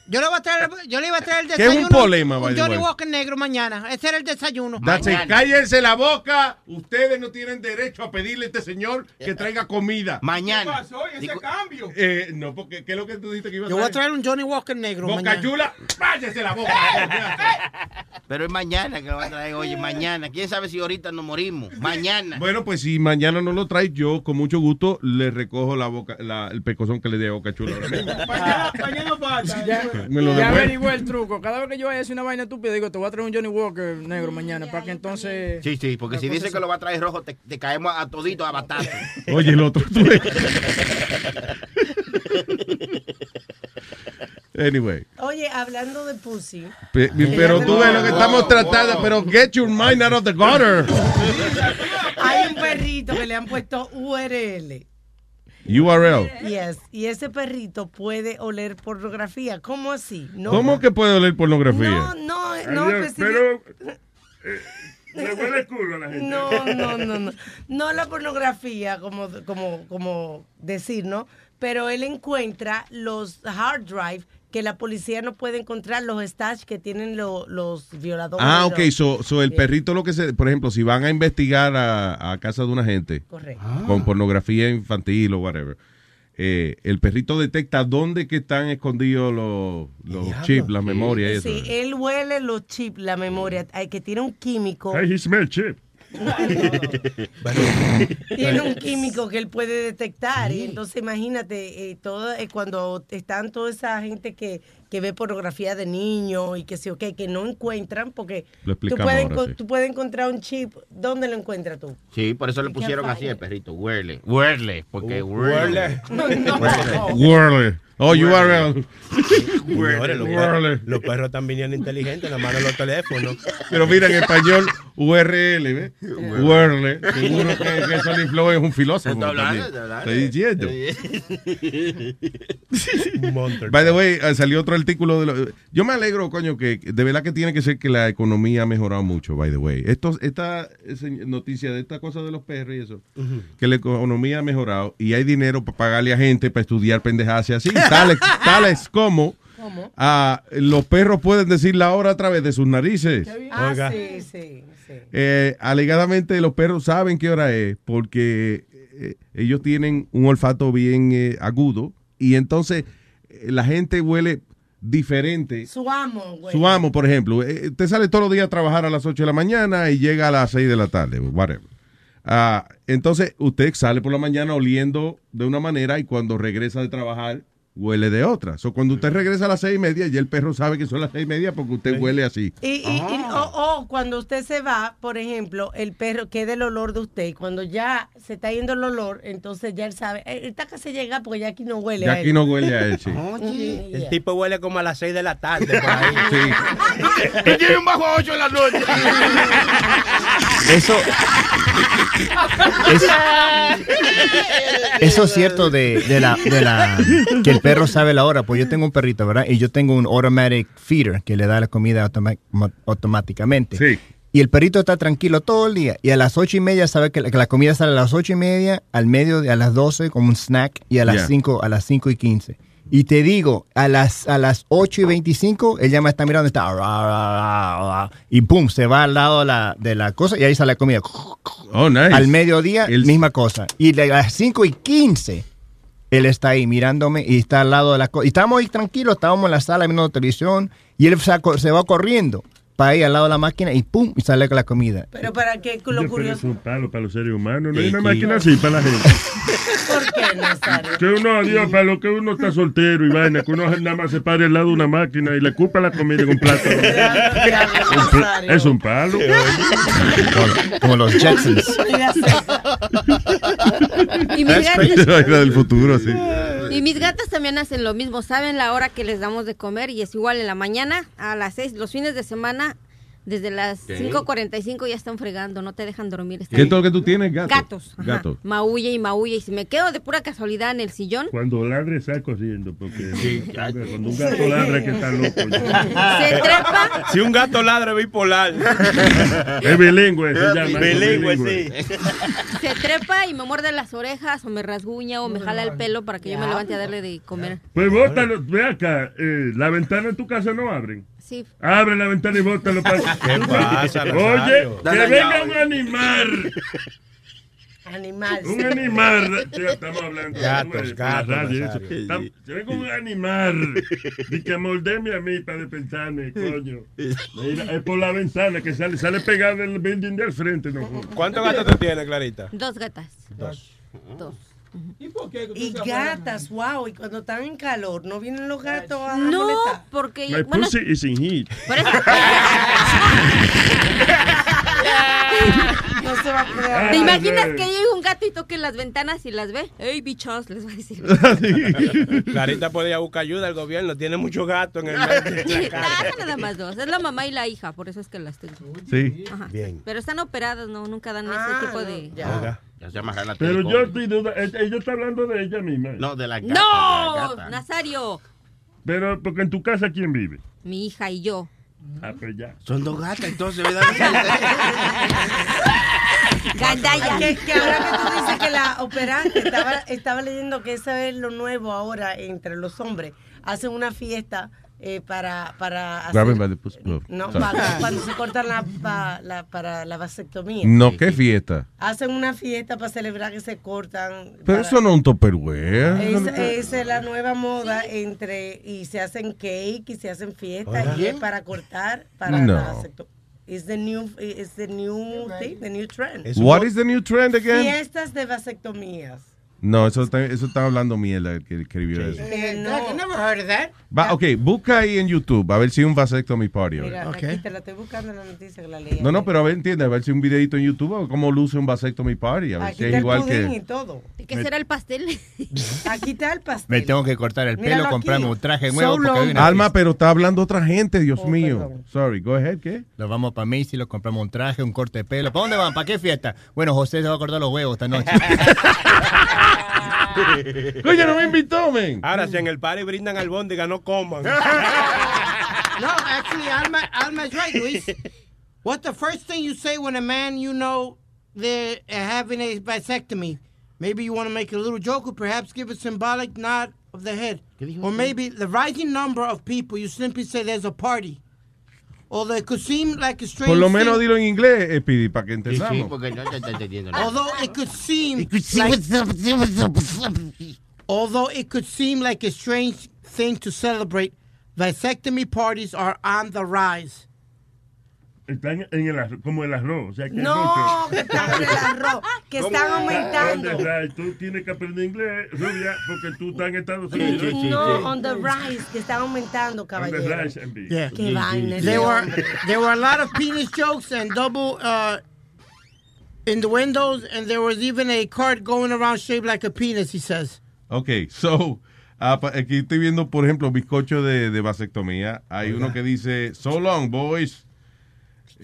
Yo le voy a traer, yo le iba a traer el ¿Qué es un desayuno. problema, by Un the Johnny? Walker negro mañana. Ese era el desayuno. It. Cállense la boca. Ustedes no tienen derecho a pedirle a este señor que traiga comida. Mañana. pasó? ¿Y ese cambio? Eh, no, porque ¿qué es lo que tú dijiste que iba a Yo voy a traer? traer un Johnny Walker negro Boca mañana. chula, váyase la boca. Pero es mañana que lo va a traer. Oye, mañana. ¿Quién sabe si ahorita nos morimos? Mañana. Bueno, pues si mañana no lo traes, yo con mucho gusto le recojo la boca, la- el pecozón que le dé a Boca Chula. ahora mismo. Mañana, mañana falta. Ya, Me lo ya el truco. Cada vez que yo vaya a hacer una vaina estúpida, digo, te voy a traer un Johnny Walker negro mañana para que entonces. Sí, sí, porque si dice que lo va a traer rojo, te, te caemos a todito a batazo. Oye, el otro. anyway. Oye, hablando de pussy. Pe- Pero tú ves lo que estamos tratando, pero get your mind out of the gutter. Hay un perrito que le han puesto URL. URL. Yes, y ese perrito puede oler pornografía. ¿Cómo así? No, ¿Cómo que puede oler pornografía? No, no, no, Adiós, especific- pero eh, le huele el culo a la gente. No, no, no, no. No la pornografía, como, como, como decir, ¿no? Pero él encuentra los hard drive que la policía no puede encontrar, los stash que tienen lo- los violadores. Ah, ok, so, so el Sí. perrito lo que se, por ejemplo, si van a investigar a, a casa de una gente Correcto. con pornografía infantil o whatever, eh, el perrito detecta dónde que están escondidos los, los chips, las memorias y eso. Sí, él huele los chips, la memoria, que tiene un químico. Hey, he smell Tiene un químico que él puede detectar. Y entonces imagínate, eh, todo, eh, cuando están toda esa gente que, que ve pornografía de niños y que sí, ok, que no encuentran, porque tú puedes, ahora, enco- sí. tú puedes encontrar un chip. ¿Dónde lo encuentras tú? Sí, por eso le ¿Qué pusieron así el perrito. Huerle. Huerle. Porque. Whirly. Oh, URL. Señores, los, perros, los perros están viniendo inteligentes, nada más de los teléfonos. Pero mira, en español, URL, ¿ves? URL. Seguro que, que Sonny Flow es un filósofo. Está hablando, está hablando. Estoy diciendo. By the way, eh, salió otro artículo de lo- Yo me alegro, coño, que de verdad que tiene que ser que la economía ha mejorado mucho, by the way. Esto, esta noticia de esta cosa de los perros y eso, que la economía ha mejorado y hay dinero para pagarle a gente para estudiar pendejadas y así, tales, tales como ah, los perros pueden decir la hora a través de sus narices. Ah, Oiga. sí, sí, sí. Eh, alegadamente los perros saben qué hora es porque eh, ellos tienen un olfato bien eh, agudo y entonces eh, la gente huele diferente. Su amo, güey. Su amo, por ejemplo, eh, te sale todos los días a trabajar a las 8 de la mañana y llega a las 6 de la tarde, whatever. Ah, entonces, usted sale por la mañana oliendo de una manera y cuando regresa de trabajar huele de otra. So, cuando usted regresa a las seis y media, ya el perro sabe que son las seis y media porque usted huele así. Y, y- y- o, o cuando usted se va, por ejemplo, el perro queda el olor de usted y cuando ya se está yendo el olor, entonces ya él sabe, "Eh, está casi llega porque ya aquí no huele Ya a aquí él. no huele a él, sí. El tipo huele como a las 6 de la tarde. Por ahí. Sí. tiene un bajo a 8 de la noche. Eso, eso es cierto de, de la, de la que el perro sabe la hora. Pues yo tengo un perrito, ¿verdad? Y yo tengo un automatic feeder que le da la comida automáticamente. Sí. Y el perrito está tranquilo todo el día. Y a las ocho y media sabe que la, que la comida sale a las ocho y media, al medio, a las doce como un snack y a las Yeah. cinco, a las cinco y quince. Y te digo, a las, a las 8 y 25, él ya me está mirando, está, y pum, se va al lado de la, de la cosa y ahí sale la comida. Oh, nice. Al mediodía, misma cosa. Y a las 5 y 15, él está ahí mirándome y está al lado de la cosa. Y estábamos ahí tranquilos, estábamos en la sala viendo televisión y él se va corriendo para ahí al lado de la máquina y pum, y sale con la comida. Pero para qué lo pero es curioso. un palo para los seres humanos. No hay una máquina así para la gente. ¿Por qué, Nazario? Que uno, adiós, para lo que uno está soltero y vaina, que uno nada más se pare al lado de una máquina y le ocupa la comida en un plato. Es un palo. Como, como los Jetsons. Y isla del futuro, sí. Y mis gatas también hacen lo mismo. Saben la hora que les damos de comer y es igual en la mañana a las 6. Los fines de semana, desde las ¿Qué? 5.45 ya están fregando, no te dejan dormir. ¿Qué es todo lo que tú tienes? Gatos. Gatos. ajá. Gatos. Maulla y maulla. Y si me quedo de pura casualidad en el sillón, Cuando ladre, está cosiendo. Porque cuando un gato ladra, que está loco. se trepa. Si un gato ladra, es bipolar. Es bilingüe, se llama. Bilingüe, bilingüe. sí. Se trepa y me muerde las orejas o me rasguña o me jala el pelo para que yo me levante a darle de comer. Pues bótalo, ve acá, eh, la ventana en tu casa no abren. Sí. Abre la ventana y bótalo para. ¿Qué pasa, Oye, que venga un animal. Animal. Un animal. Ya estamos hablando. Gatos, de- gatos, radio. Tam- Se venga un animal. Y que moldeme a mí para despensarme, coño. Mira, es por la ventana que sale, sale pegado el building del frente. No. ¿Cuántos gatos tú tienes, Clarita? Dos gatas. Dos. Dos. Y gatas, wow, y cuando están en calor, ¿no vienen los gatos a No, molestar? porque My bueno, pussy is in heat. por eso- No se va a poder ¿Te imaginas que llegue un gato y toque las ventanas y las ve? ¡Ey, bichos! Les va a decir. Clarita podía buscar ayuda al gobierno. Tiene muchos gatos en el medio nada más dos. Es la mamá y la hija, por eso es que las tengo. Sí. Ajá. Bien. Pero están operadas, no, nunca dan Ah, ese tipo de. Ya se Pero telecom. yo estoy duda, ella ella está hablando de ella misma. No, de la gata. ¡No! de la gata. Nazario, Pero, porque en tu casa, ¿quién vive? mi hija y yo. Ah, pues ya. Son dos gatas, entonces, ¿verdad? Gandaya. Que, que ahora que tú dices que la operaste, estaba, estaba leyendo que eso es lo nuevo ahora entre los hombres. Hacen una fiesta eh, para, para hacer- pussy. No, para- cuando se cortan la, pa- la- para la vasectomía. No, qué fiesta. Hacen una fiesta para celebrar que se cortan. Pero para- eso no es un topperware. Es, esa es la nueva moda entre y se hacen cake y se hacen fiestas y Oye. es para cortar para No. la vasectomía. It's the new, it's the new thing, the new trend. What is the new trend again? Fiestas de vasectomías. No, eso está, eso está hablando mierda el que escribió eso. Eh, no. I never heard of that. Va, ok, busca ahí en YouTube a ver si un vasectomy party. Mira, aquí te la estoy buscando en la noticia que la leí. No, no, pero a ver, entiende, a ver si un videito en YouTube o cómo luce un vasectomy party. A ver Aquí si está es el igual pudín y que. todo. ¿De qué será el pastel? Aquí está el pastel. Me tengo que cortar el Míralo pelo, comprarme un traje So nuevo. porque Alma, pero está hablando otra gente, Dios Oh, mío. perdón. Sorry, go ahead, ¿qué? Nos vamos para Macy, lo compramos un traje, un corte de pelo. ¿Para dónde van? ¿Para qué fiesta? Bueno, José se va a cortar los huevos esta noche. Coño, no me invitó, men. Ahora, si en el party brindan albóndiga, no coman. No, actually, Alma, Alma's right, Luis. What's the first thing you say when a man you know they're uh, having a vasectomy? Maybe you want to make a little joke or perhaps give a symbolic nod of the head. Or maybe the rising number of people, you simply say there's a party. Although it could seem like a strange Por lo menos thing- dilo en inglés, eh, Speedy, para que Sí, sí, entendamos. porque no te está entendiendo nada. Although it could seem like, although it could seem like a strange thing to celebrate, vasectomy parties are on the rise. Están en el arroz, como el arroz. O sea, que No, que están en el arroz, que están aumentando. ¿Dónde, Ray? Tú tienes que aprender inglés, rubia, porque tú estás en Estados Unidos. no, on the rise, que están aumentando, caballero. rise, MB. Yeah. Qué vaina. There were there were a lot of penis jokes and double uh, in the windows, and there was even a cart going around shaped like a penis. He says. Ok, so, ah, pa- aquí estoy viendo, por ejemplo, bizcocho de, de vasectomía. Hay Oiga. uno que dice, so long, boys.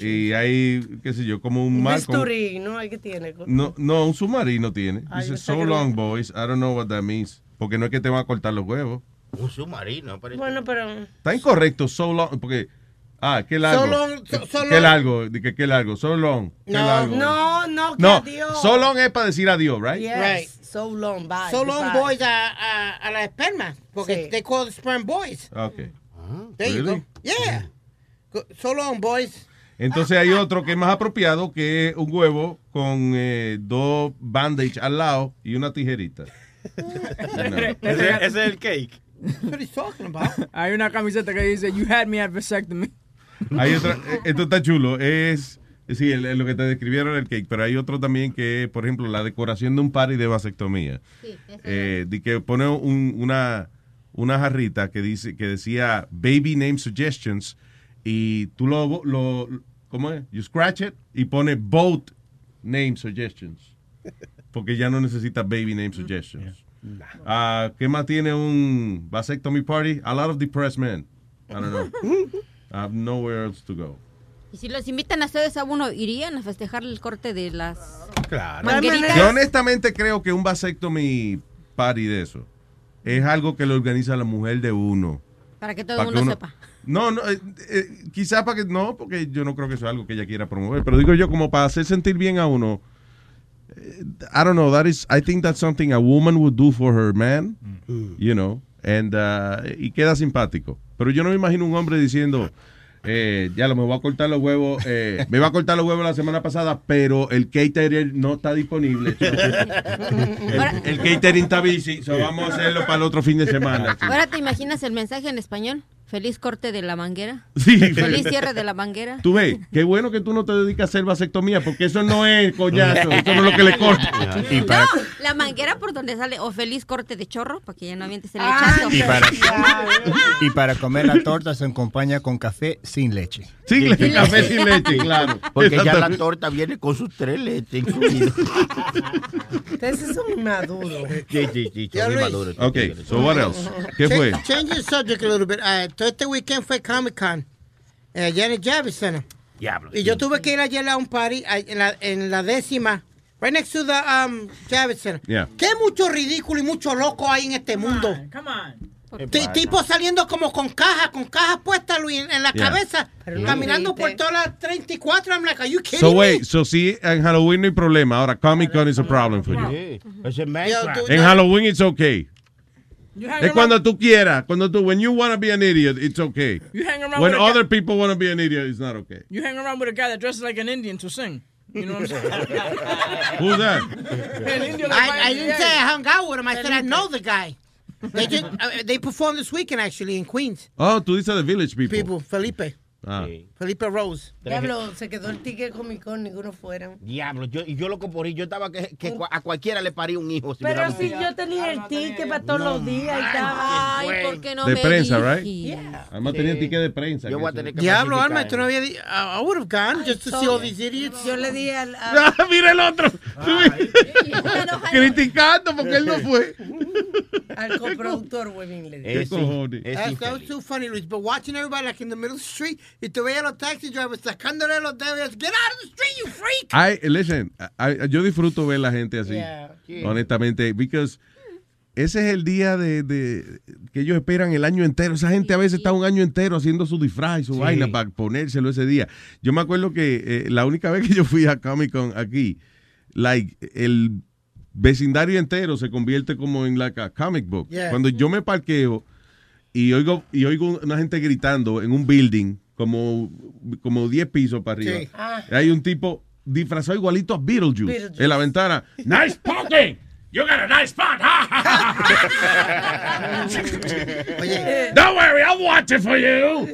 Y hay, qué sé yo, como un Un mar bisturí, ¿no? Hay que tiene. No, no, un submarino tiene. Ay, Dice, so no. long, boys. I don't know what that means. Porque no es que te van a cortar los huevos. Un submarino, parece. Bueno, pero. Está incorrecto, so long, porque... Ah, qué largo. So long, so- so qué largo, di que qué largo, so long. qué No, largo. no, no, que No, adiós. so long es para decir adiós, right? Yes. Right. So long, bye. So long, goodbye. boys, a, a, a la esperma, porque Sí. they call the sperm boys. Ok. There you Really? go. Yeah. Go- So long, boys. Entonces hay otro que es más apropiado, que es un huevo con eh, dos bandage al lado y una tijerita. Ese- ese es el cake. What talking about? Hay una camiseta que dice, you had me at vasectomy. Hay otra, eh, esto está chulo, es, sí, el- el- lo que te describieron el cake, pero hay otro también que, por ejemplo, la decoración de un party de vasectomía. Eh, de que pone un- una, una jarrita que dice que decía baby name suggestions y tú lo, lo ¿cómo es? You scratch it y pone both name suggestions. Porque ya no necesita baby name suggestions. Ah, ¿Qué más tiene un vasectomy party? A lot of depressed men. I don't know. I have nowhere else to go. Y si los invitan a ustedes a uno, ¿irían a festejar el corte de las Claro. mangueritas? Yo honestamente creo que un vasectomy party de eso es algo que lo organiza la mujer de uno. Para que todo el mundo uno- sepa. No, no, eh, eh, quizás para que no, porque yo no creo que eso es algo que ella quiera promover, pero digo yo como para hacer sentir bien a uno. eh, I don't know, that is I think that's something a woman would do for her man, you know, and uh, y queda simpático. Pero yo no me imagino un hombre diciendo eh, ya lo me voy a cortar los huevos, eh, me iba a cortar los huevos la semana pasada, pero el catering no está disponible. el, el catering está busy, so vamos a hacerlo para el otro fin de semana. Ahora te imaginas el mensaje en español. Feliz corte de la manguera. Sí. Feliz cierre de la manguera. Tú ves, qué bueno que tú no te dedicas a hacer vasectomía, porque eso no es coñazo, eso no es lo que le corta. No, la manguera por donde sale, o feliz corte de chorro, para que ya no avientes el lechazo. Y para, y para comer la torta se acompaña con café sin leche. Sin leche, café sin leche, claro. Porque ya la torta viene con sus tres leches incluidas. Ustedes son inmaduros. Sí, sí, sí, son inmaduros. Ok, so what else? ¿Qué fue? Change, change the subject a little bit. Uh, todo este weekend fue Comic Con. eh, allá en el Javits Center. Diablo. Y yo tuve que ir ayer a un party en la, en la décima. Right next to the um, Javits Center. Yeah. Qué mucho ridículo y mucho loco hay en este mundo. Come on. Ti- Tipo saliendo como con cajas, con cajas puestas, Luis, en, en la Yeah. cabeza, Pero no caminando por todas las 34. I'm like, are you kidding So me? wait, so sí, en Halloween no hay problema, ahora Comic Con is a problem for you. Yo, crap. tú- En Halloween it's okay. You hang Es cuando tú quieras, cuando tú, when you want to be an idiot, it's okay. You hang around When with a guy- other people want to be an idiot, it's not okay. You hang around with a guy that dresses like an Indian to sing. You know what I'm saying? Who's that? An Indian like I, I didn't say I hung out with him. I said I know the guy. They just, uh, they performed this weekend actually in Queens. Oh, tú dices the village people. People, Felipe, Ah. Felipe Rose. Diablo, se quedó el ticket Comic Con, ninguno fueron. Diablo, yo, y yo loco por ir. Yo estaba que, que a cualquiera le parí un hijo. Si Pero si yo tenía el ticket para todos los días y estaba. Ay, ¿por qué no De me prensa, right? dijiste? Además tenía ticket de prensa. Yo voy a tener que Diablo, Alma, tú no eso. había... di- I, I would have gone just to see all these idiots. Yo le di al. a- Ah, Mira el otro. Criticando porque él no fue. al coproductor, huevín, le di. ¿Qué Es, es too funny, Luis. But watching everybody like in the middle of the street, y tú veías a los taxi drivers sacándole los dedos. Get out of the street, you freak! I, listen, I- yo disfruto ver la gente así. Yeah. Honestamente, because ese es el día de, de- que ellos esperan el año entero. Esa gente a veces está un año entero haciendo su disfraz y su vaina para ponérselo ese día. Yo me acuerdo que eh, la única vez que yo fui a Comic Con aquí, like, el vecindario entero se convierte como en like a comic book. Yeah. Cuando yo me parqueo y oigo, y oigo una gente gritando en un building como, como 10 pisos para arriba. Sí. Ah. Hay un tipo disfrazado igualito a Beetlejuice, Beetlejuice. en la ventana. ¡Nice parking! You got a nice spot, huh? Oye. Don't worry, I'll watch it for you.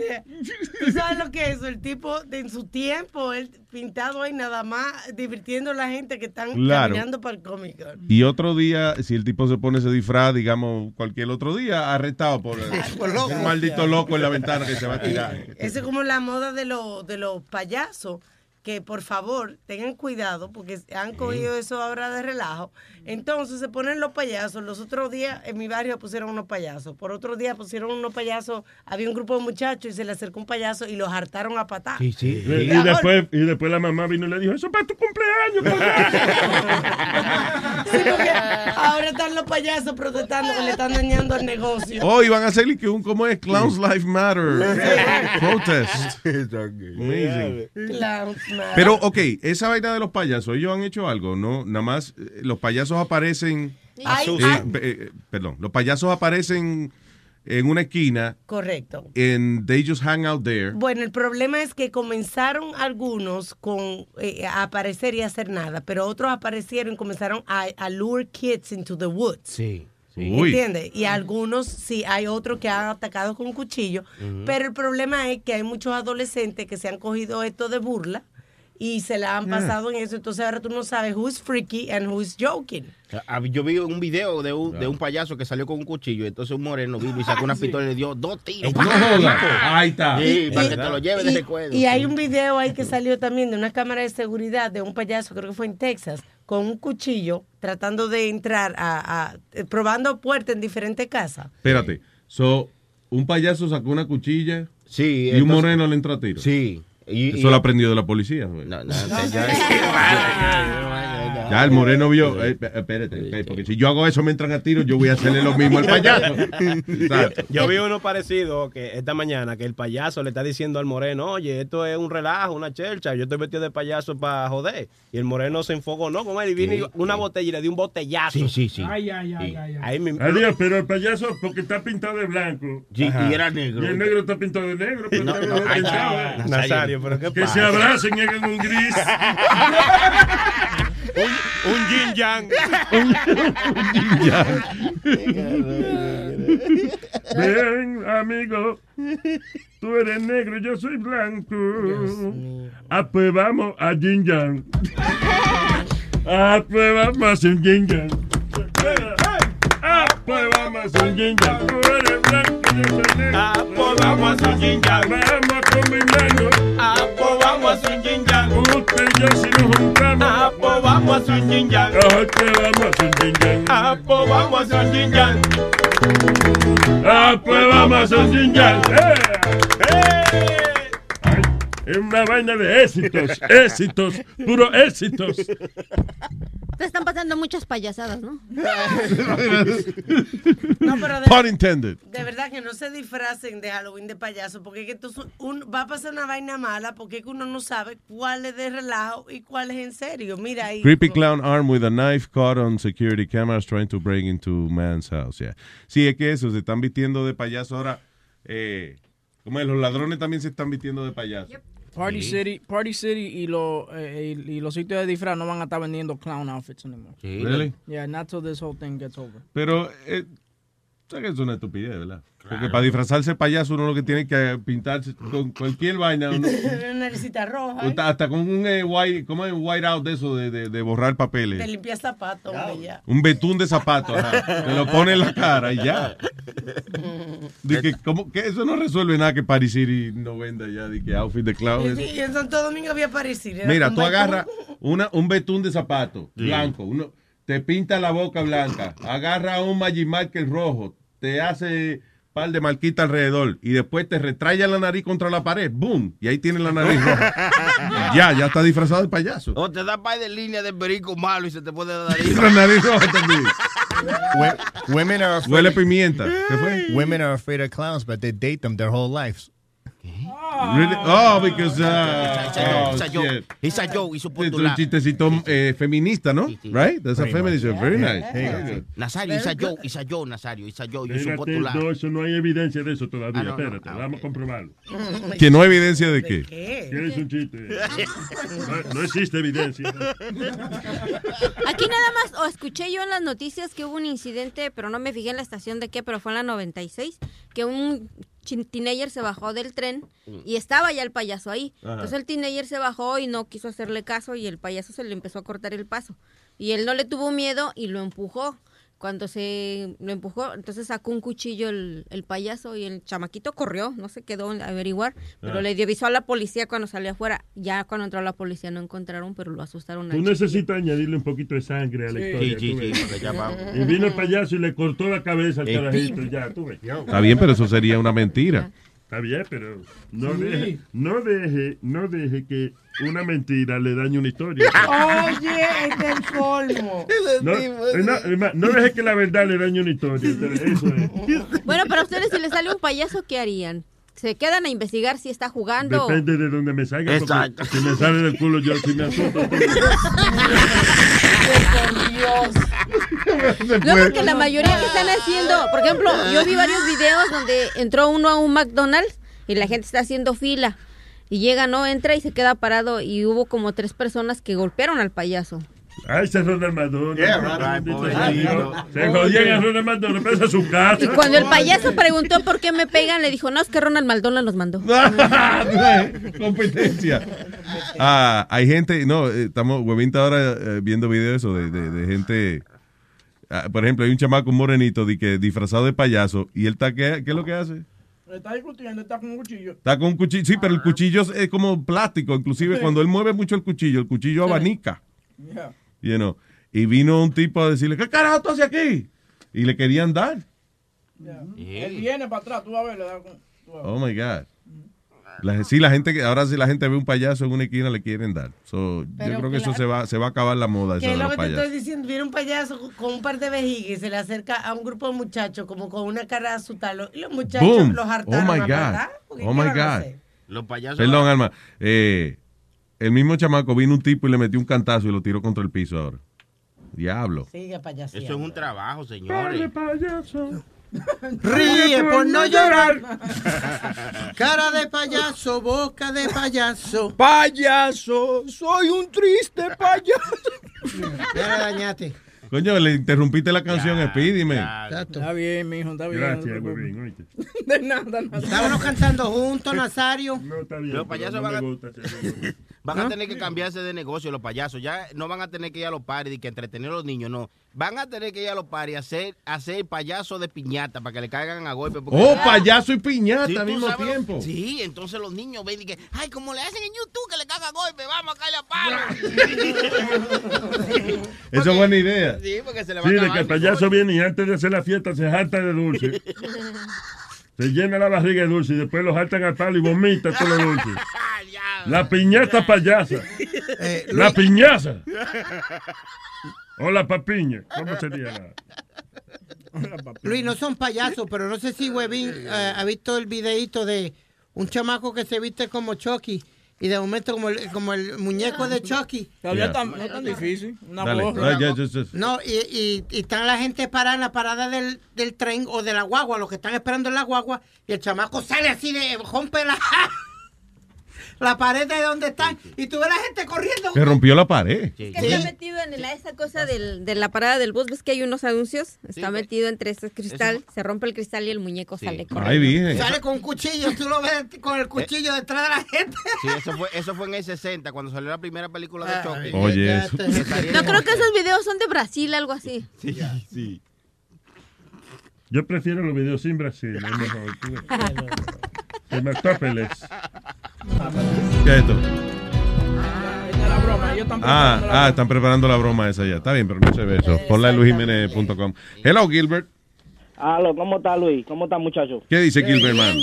¿Tú sabes lo que es? El tipo, de, en su tiempo, él pintado ahí nada más, divirtiendo a la gente que están Claro. caminando para el Comic Con. Y otro día, si el tipo se pone ese disfraz, digamos, cualquier otro día, arrestado por, Por loco. un maldito loco en la ventana que se va a tirar. Eso es como la moda de, los de los payasos, que por favor tengan cuidado porque han cogido eso ahora de relajo. Entonces se ponen los payasos. Los otros días en mi barrio pusieron unos payasos. Por otro día pusieron unos payasos. Había un grupo de muchachos y se le acercó un payaso y los hartaron a patar. Y, y después, y después la mamá vino y le dijo, eso es para tu cumpleaños. Sí, porque ahora están los payasos protestando que le están dañando el negocio. Hoy van a hacer que un, ¿cómo es? Clowns Life Matter. Protest. Amazing. Clowns, man. Pero, ok, esa vaina de los payasos, ellos han hecho algo, ¿no? Nada más, eh, los payasos aparecen... Ay, eh, ay. eh, perdón, los payasos aparecen en una esquina Correcto. and they just hang out there. Bueno, el problema es que comenzaron algunos con eh, a aparecer y a hacer nada, pero otros aparecieron y comenzaron a, a lure kids into the woods. Sí. ¿Entiendes? Y algunos, sí, hay otros que han atacado con cuchillo, pero el problema es que hay muchos adolescentes que se han cogido esto de burla y se la han Ah. pasado en eso, entonces ahora tú no sabes who's freaky and who's joking. Ah, Yo vi un video de un, de un payaso que salió con un cuchillo, entonces un moreno vino y sacó una pistola y le dio dos tiros. No. Ahí está. Sí, para Y- que te lo lleves de recuerdo. y hay un video ahí que salió también de una cámara de seguridad de un payaso, creo que fue en Texas, con un cuchillo tratando de entrar a, a- eh, probando puertas en diferentes casas. Espérate. So, un payaso sacó una cuchilla Sí, y un moreno le entró a tiro. Sí. Y- Eso y- lo aprendió de la policía. güey. No, no, ya- Ya el moreno vio, eh, espérate, espérate, porque si yo hago eso me entran a tiro, yo voy a hacerle lo mismo al payaso. Yo vi uno parecido que esta mañana que el payaso le está diciendo al moreno, oye, esto es un relajo, una chelcha, yo estoy vestido de payaso para joder. Y el moreno se enfocó, no, con él y vino una botella y le dio un botellazo. Sí, sí, sí. Ay, ay, ay, ay. ay. Ahí me- Adiós, pero el payaso porque está pintado de blanco. Sí, y era negro. Y el negro está pintado de negro. Pero No, no, ¿eh? Nazario, pero qué Que pasa? se abracen y hagan un gris. un, un yin yang. Ven, amigo. Tú eres negro, yo soy blanco. Ah, pues vamos a Yin Yang. Ah, pues vamos a un Yin Yang. Ah, pues vamos a hacer un Yin Yang. Tú eres blanco, yo soy negro. Ah, pues vamos a hacer un yin yang. Vamos a combinarnos. Ah, pues vamos a hacer un yin yang. Usted y yo si nos juntamos. Ah, pues vamos a hacer Es una vaina de éxitos, éxitos, puro éxitos. Te están pasando muchas payasadas, ¿no? No, pero de, Pun intended. de verdad que no se disfracen de Halloween de payaso, porque es que tú un- va a pasar una vaina mala, porque es que uno no sabe cuál es de relajo y cuál es en serio. Mira ahí. Creepy clown armed with a knife caught on security cameras trying to break into man's house. Yeah. Sí, es que eso, se están vistiendo de payaso ahora. Eh, como es, los ladrones también se están vistiendo de payaso. Party City, Party City y, los eh, y, y los sitios de disfraz no van a estar vendiendo clown outfits anymore. Really? Yeah, not till this whole thing gets over. Pero, eh, ¿sabes que es una estupidez, verdad? Porque para disfrazarse de payaso uno lo que tiene que pintarse con cualquier vaina. uno- Una naricita roja. ¿eh? hasta, con un eh, white, ¿cómo es? Un white out de eso, de, de, de borrar Te papeles. limpia zapatos, hombre, ya. Un betún de zapatos, ajá. Te lo pone en la cara y ya. De que, ¿cómo? que eso no resuelve nada que Paris City no venda ya, de que outfit de clown. Sí, en Santo Domingo había parecido. era Mira, tú agarras una, un betún de zapato blanco, uno, te pinta la boca blanca, agarra un Magic Marker rojo, te hace par de marquita alrededor y después te retraya la nariz contra la pared, boom, y ahí tienes la nariz roja. ya, ya está disfrazado de payaso. O te da par de línea de perico malo y se te puede dar Y la nariz roja también. Women are afraid Huele a pimienta. ¿Qué fue? Women are afraid of clowns, but they date them their whole lives. Really? Oh, because uh, It's a joke, oh, it's a joke. joke, hizo Es un chistecito eh, feminista, ¿no? Right? That's a feminist. much. Very nice. Yeah. Very good. Nazario, it's a joke, it's a joke, Nazario, it's a joke. Hizo Espérate, postular. no, eso no hay evidencia de eso todavía. Ah, no, no. Espérate, vamos a comprobarlo. ¿Que no hay evidencia de qué? Que es un chiste. No, no existe evidencia. Aquí nada más, o escuché yo en las noticias que hubo un incidente, pero no me fijé en la estación de qué, pero fue en la 96, que un teenager se bajó del tren y estaba ya el payaso ahí. Ajá. Entonces el teenager se bajó y no quiso hacerle caso y el payaso se le empezó a cortar el paso. Y él no le tuvo miedo y lo empujó. Cuando se lo empujó, entonces sacó un cuchillo el, el payaso y el chamaquito corrió, no se quedó a averiguar, pero Ah. le dio avisó a la policía cuando salió afuera. Ya cuando entró la policía no encontraron, pero lo asustaron Tú necesitas añadirle un poquito de sangre a la Sí. historia. Sí, sí, sí, porque ya vamos. Y vino el payaso y le cortó la cabeza al Eh, carajito. y Ya, tú ves. Está bien, pero eso sería una mentira. Está bien, pero no Sí. deje, no deje, no deje que una mentira le dañe una historia. Oye, es el colmo. No, deje que la verdad le dañe una historia. Eso es. Bueno, para ustedes, si les sale un payaso, ¿qué harían? ¿Se quedan a investigar si está jugando? Depende de donde me salga. Exacto. Si me sale del culo, yo sí me asusto. No, porque la mayoría que están haciendo, por ejemplo, yo vi varios videos donde entró uno a un McDonald's y la gente está haciendo fila. Y llega, no, entra y se queda parado y hubo como tres personas que golpearon al payaso. Ay, se Ronald McDonald. Yeah, right. Pobrecito. Se jodían a Ronald McDonald, pero esa es su casa. Y cuando el payaso preguntó por qué me pegan, le dijo, no, es que Ronald McDonald nos mandó. Competencia. Ah, hay gente, no, eh, estamos, Huevín está ahora eh, viendo videos de, de- de gente. ah, por ejemplo, hay un chamaco morenito de que, disfrazado de payaso y él está, ¿qué, qué es lo que hace? Está discutiendo, está con un cuchillo. Está con un cuchillo, sí, pero el cuchillo es- como plástico, inclusive Sí. cuando él mueve mucho el cuchillo, el cuchillo abanica, Yeah. You know. Y vino un tipo a decirle, ¿qué carajo tú haces aquí? Y le querían dar. Él viene para atrás, tú vas a ver, le da con... Oh my God. La, sí, la gente que ahora si la gente ve un payaso en una esquina le quieren dar. So, yo creo que eso se va, se va a acabar la moda Que es lo que te estoy payasos. diciendo. Viene un payaso con un par de vejigas y se le acerca a un grupo de muchachos como con una cara de asustarlo. Y los muchachos Boom. los Oh hartaron my a God. Oh ¿qué my God. Los payasos. Perdón, Alma. Eh, el mismo chamaco vino un tipo y le metió un cantazo y lo tiró contra el piso ahora. Diablo. Sigue payaseando. Eso es un trabajo, señores. payaso. Ríe por no llorar. Cara de payaso, boca de payaso. Payaso, soy un triste payaso. Ya la dañaste. Coño, le interrumpiste la canción, Speedy, me. Está bien, mijo, está bien. Gracias, huevín, oíste. De nada, nada. Estábamos cantando juntos, Nazario. No, está bien. Los payasos no van a- Van ¿Ah? a tener que cambiarse de negocio los payasos. Ya no van a tener que ir a los paris y que entretener a los niños, no. Van a tener que ir a los paris a hacer, a hacer payaso de piñata para que le caigan a golpe. porque- Oh, payaso y piñata Sí, al mismo sabes tiempo. Sí, entonces los niños ven y que, ay, como le hacen en YouTube que le cagan a golpe, vamos a caerle a palo. Eso es buena idea. Sí, porque se le va Sí, a de que el payaso viene y antes de hacer la fiesta se jalta de dulce. Se llena la barriga de dulce y después lo jaltan al palo y vomita todo lo dulce. La piñata payasa. Eh, La piñaza. O la papiña. ¿Cómo sería la? Luis, no son payasos, pero no sé si Webin eh, ha visto el videito de un chamaco que se viste como Chucky y de momento como el, como el muñeco de Chucky. Todavía tan- no es tan difícil. Una Dale. No, y, y, y están la gente parada en la parada del, del tren o de la guagua, los que están esperando en la guagua, y el chamaco sale así de rompe la, la pared de donde están, y tú ves la gente corriendo. Que rompió la pared. Que está metido en la, esa cosa del- de la parada del bus, ves que hay unos anuncios, está metido entre ese cristal, se rompe el cristal y el muñeco sale corriendo. Ay. Sale con un cuchillo, tú lo ves con el cuchillo detrás de la gente. Sí, eso fue, eso fue en el 60, cuando salió la primera película de Chucky. Oye, Que eso. No creo que esos videos son de Brasil, algo así. Sí, sí. Yo prefiero los videos sin Brasil. Es mejor. Se me. ¿Qué es esto? Esta es la broma, ellos están Ah, la ah, están preparando la broma esa ya. Está bien, pero no se ve eso. Ponla en luisjiménez.com. Hello, Gilbert. Aló, ¿cómo está Luis? ¿Cómo está muchacho? ¿Qué dice Gilbert, man?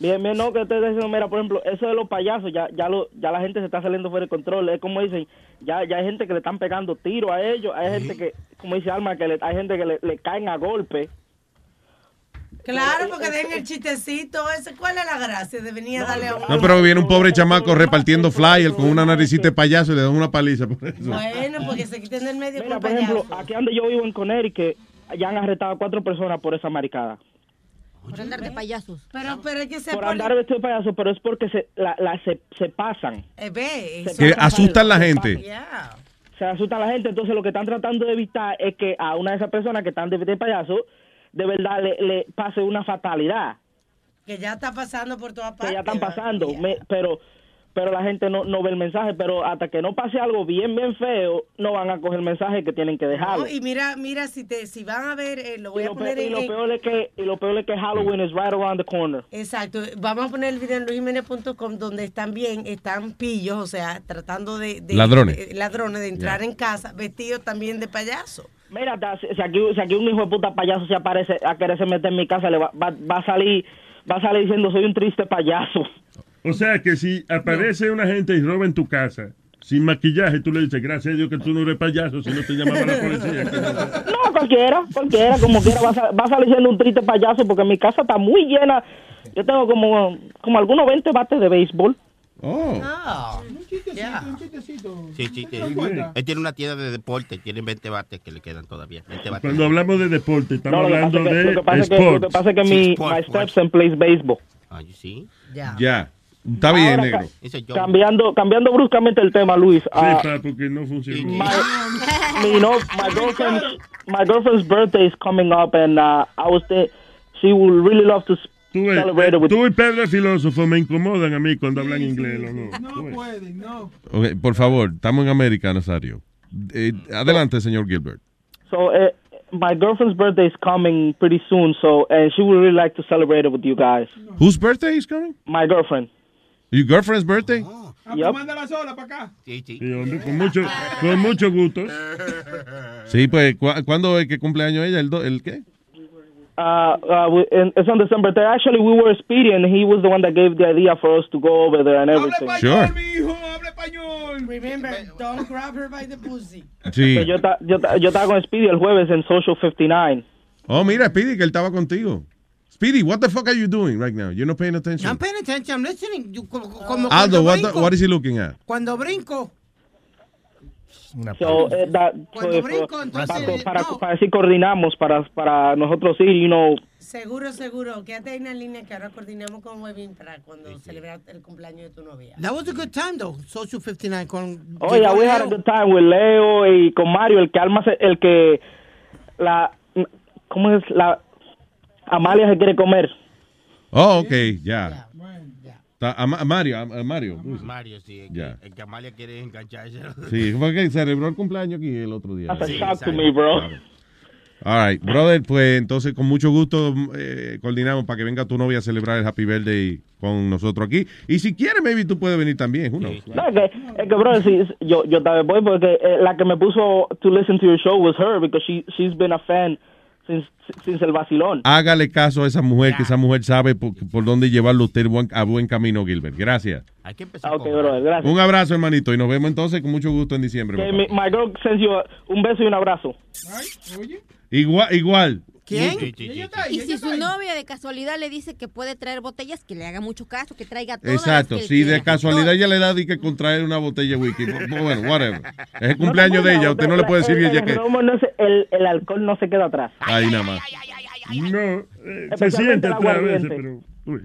Bien, bien, no, que ustedes dicen, mira, por ejemplo, eso de los payasos, ya ya lo, ya la gente se está saliendo fuera de control. Es como dicen, ya ya hay gente que le están pegando tiros a ellos, hay gente que, como dice Alma, que le- hay gente que le, le caen a golpe. Claro, porque den el chistecito ese. ¿Cuál es la gracia de venir a darle a uno? No, pero viene un pobre chamaco repartiendo flyer con una naricita de payaso y le dan una paliza por eso. Bueno, porque se quiten del medio Mira, por por ejemplo, payaso. aquí donde yo vivo en Connecticut, ya han arrestado a cuatro personas por esa maricada. Por andar de payasos. Pero, pero es que se Por pone- andar vestido de payaso, pero es porque se, la, la- se, se pasan. Eh, ve, Que asustan la gente. Yeah. Se asustan a la gente, entonces lo que están tratando de evitar es que a una de esas personas que están de, de payaso, de verdad le, le pase una fatalidad. Que ya está pasando por todas partes. que ya están pasando, me- pero pero la gente no, no ve el mensaje, pero hasta que no pase algo bien, bien feo, no van a coger el mensaje que tienen que dejarlo. No, y mira, mira, si te, si van a ver, eh, lo voy a poner pe- y en, lo en- peor es que y lo peor es que Halloween is right around the corner. Exacto, vamos a poner el video en luisjimenez.com donde están bien, están pillos, o sea, tratando de... de- Ladrones. de- ladrones de entrar en casa vestidos también de payaso. Mira, si aquí, si aquí un hijo de puta payaso se aparece a quererse meter en mi casa, le va, va, va a salir va a salir diciendo soy un triste payaso. O sea que si aparece una gente y roba en tu casa sin maquillaje, tú le dices, gracias a Dios que tú no eres payaso, si no te llamaba la policía. No, cualquiera, cualquiera, como quiera, va a, va a salir siendo un triste payaso porque mi casa está muy llena. Yo tengo como, como algunos 20 bates de béisbol. Oh. Sí, sí, que- Muy bueno. él tiene una tienda de deporte, tiene 20 bates que le quedan todavía. 20 bates. Cuando hablamos de deporte, estamos No, hablando que- de lo que pasa es que- lo que sports. pasa es que mi my stepson plays baseball. Ah, ¿sí? Ya. Está bien, Ahora, negro. ca- Cambiando, cambiando bruscamente el tema, Luis. Sí, ah, pa, porque no funciona. my, you know, my girlfriend's my girlfriend's birthday is coming up, and uh, I was there. She would really love to Tú, with. tú y Pedro el filósofo me incomodan a mí cuando hablan inglés. ¿o no? No pueden, no. Ok, por favor, estamos en América, Nazario. Eh, adelante, señor Gilbert. So uh, my girlfriend's birthday is coming pretty soon. So and she would really like to celebrate it with you guys. Whose birthday is coming? My girlfriend. Your girlfriend's birthday? Yep. Mándala sola para acá. Sí, sí. Sí, hombre, con mucho, con mucho gusto. Sí, pues, ¿cu- ¿cuándo es que cumpleaños ella? ¿El, do- el qué? Uh, uh, we, and it's on December 3rd. Actually, we were speedy, and he was the one that gave the idea for us to go over there and everything. Sure. Remember, don't grab her by the pussy. Sí. Yo, ta- yo, ta- yo estaba con Speedy el jueves en Social 59. Oh, mira, Speedy, que él estaba contigo. Speedy, what the fuck are you doing right now? You're not paying attention. I'm paying attention, I'm listening. You- como, como Aldo, what, the- what is he looking at? Cuando brinco. So, eh, that, so Cuando if, uh, brinco, entonces, para, para, para así coordinamos para, para nosotros ir, you know. Seguro, seguro. Quédate ahí en la línea que ahora coordinamos con Webin para cuando celebrar el cumpleaños de tu novia. That was a good time, though. Social 59 con... Oh, yeah, we had a good time with Leo y con Mario, el que alma, se- el que la, ¿cómo es? La Amalia se quiere comer. Oh, ok, ya. Ta- a, Ma- a Mario, a, a Mario. dices. Mario, sí. El, Ya. que, el que Amalia quiere engancharse. Sí, fue que celebró el cumpleaños aquí el otro día. That's a Sí, shock to me, bro. All right, brother, pues entonces con mucho gusto eh, coordinamos para que venga tu novia a celebrar el Happy Birthday con nosotros aquí. Y si quieres, maybe tú puedes venir también. who knows? No, es que, es que bro, sí, yo, yo también voy porque eh, la que me puso to listen to your show was her because she, she's been a fan since, since el vacilón. Hágale caso a esa mujer, que esa mujer sabe por, por dónde llevarlo usted buen- a buen camino, Gilbert. Gracias. Hay que empezar Ah, gracias. Un abrazo, hermanito, y nos vemos entonces con mucho gusto en diciembre. Que papá. mi- my girl sends you a- un beso y un abrazo. Igual, igual. ¿Quién? Y si su novia de casualidad le dice que puede traer botellas, que le haga mucho caso, que traiga todas. Exacto, las que si de quiera. casualidad ella le da di que contraer una botella de whisky, pues, bueno, whatever. Es el cumpleaños de ella, usted no le puede decir el, ella el que... romo no se- el, el alcohol no se queda atrás. Ahí nada más. No, eh, se siente atrás a veces, pero... uy.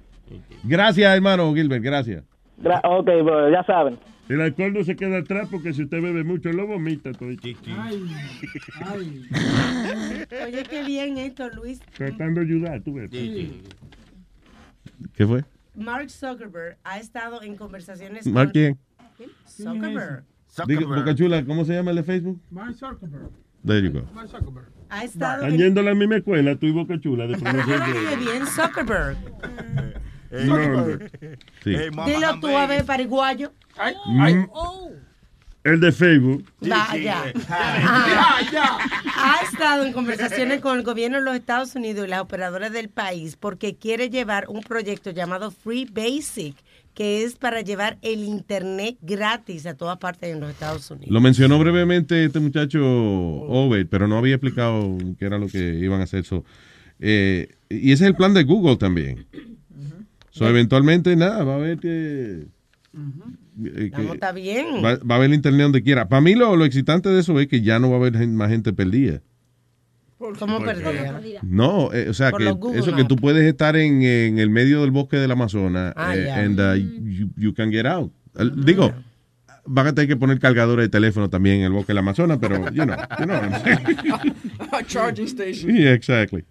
Gracias, hermano Gilbert, gracias. Gra- ok, bro, ya saben. El alcohol no se queda atrás porque si usted bebe mucho lo vomita todo. Oye, qué bien esto, Luis. Tratando de ayudar, tú ves. ¿Qué fue? Mark Zuckerberg ha estado en conversaciones ¿Mark con... quién? Zuckerberg. Diga, Boca Chula, ¿cómo se llama el de Facebook? Mark Zuckerberg. There you go. Mark Zuckerberg. Ha estado Están en... yendo a la misma escuela, tú y Boca Chula, de Oye, inglés. bien, Zuckerberg. No, hombre. Sí. Dilo tú a ver, pariguayo. Mm, El de Facebook. Vaya. Ha estado en conversaciones con el gobierno de los Estados Unidos y las operadoras del país porque quiere llevar un proyecto llamado Free Basic, que es para llevar el Internet gratis a todas partes en los Estados Unidos. Lo mencionó brevemente este muchacho Obed, pero no había explicado qué era lo que iban a hacer. So, Eh, y ese es el plan de Google también. So, eventualmente, nada, va a haber que... eh, que- No, está bien. va, va a haber internet donde quiera. Para mí lo, lo excitante de eso es que ya no va a haber más gente perdida. ¿Cómo perdida? No, eh, o sea, Por que Google eso que tú puedes estar en, en el medio del bosque del Amazonas Ah, eh, ya. and uh, you, you can get out. El- Digo, van a tener que poner cargadores de teléfono también en el bosque del Amazonas, pero, you know, you know what I'm saying. A charging station. Sí, exactly.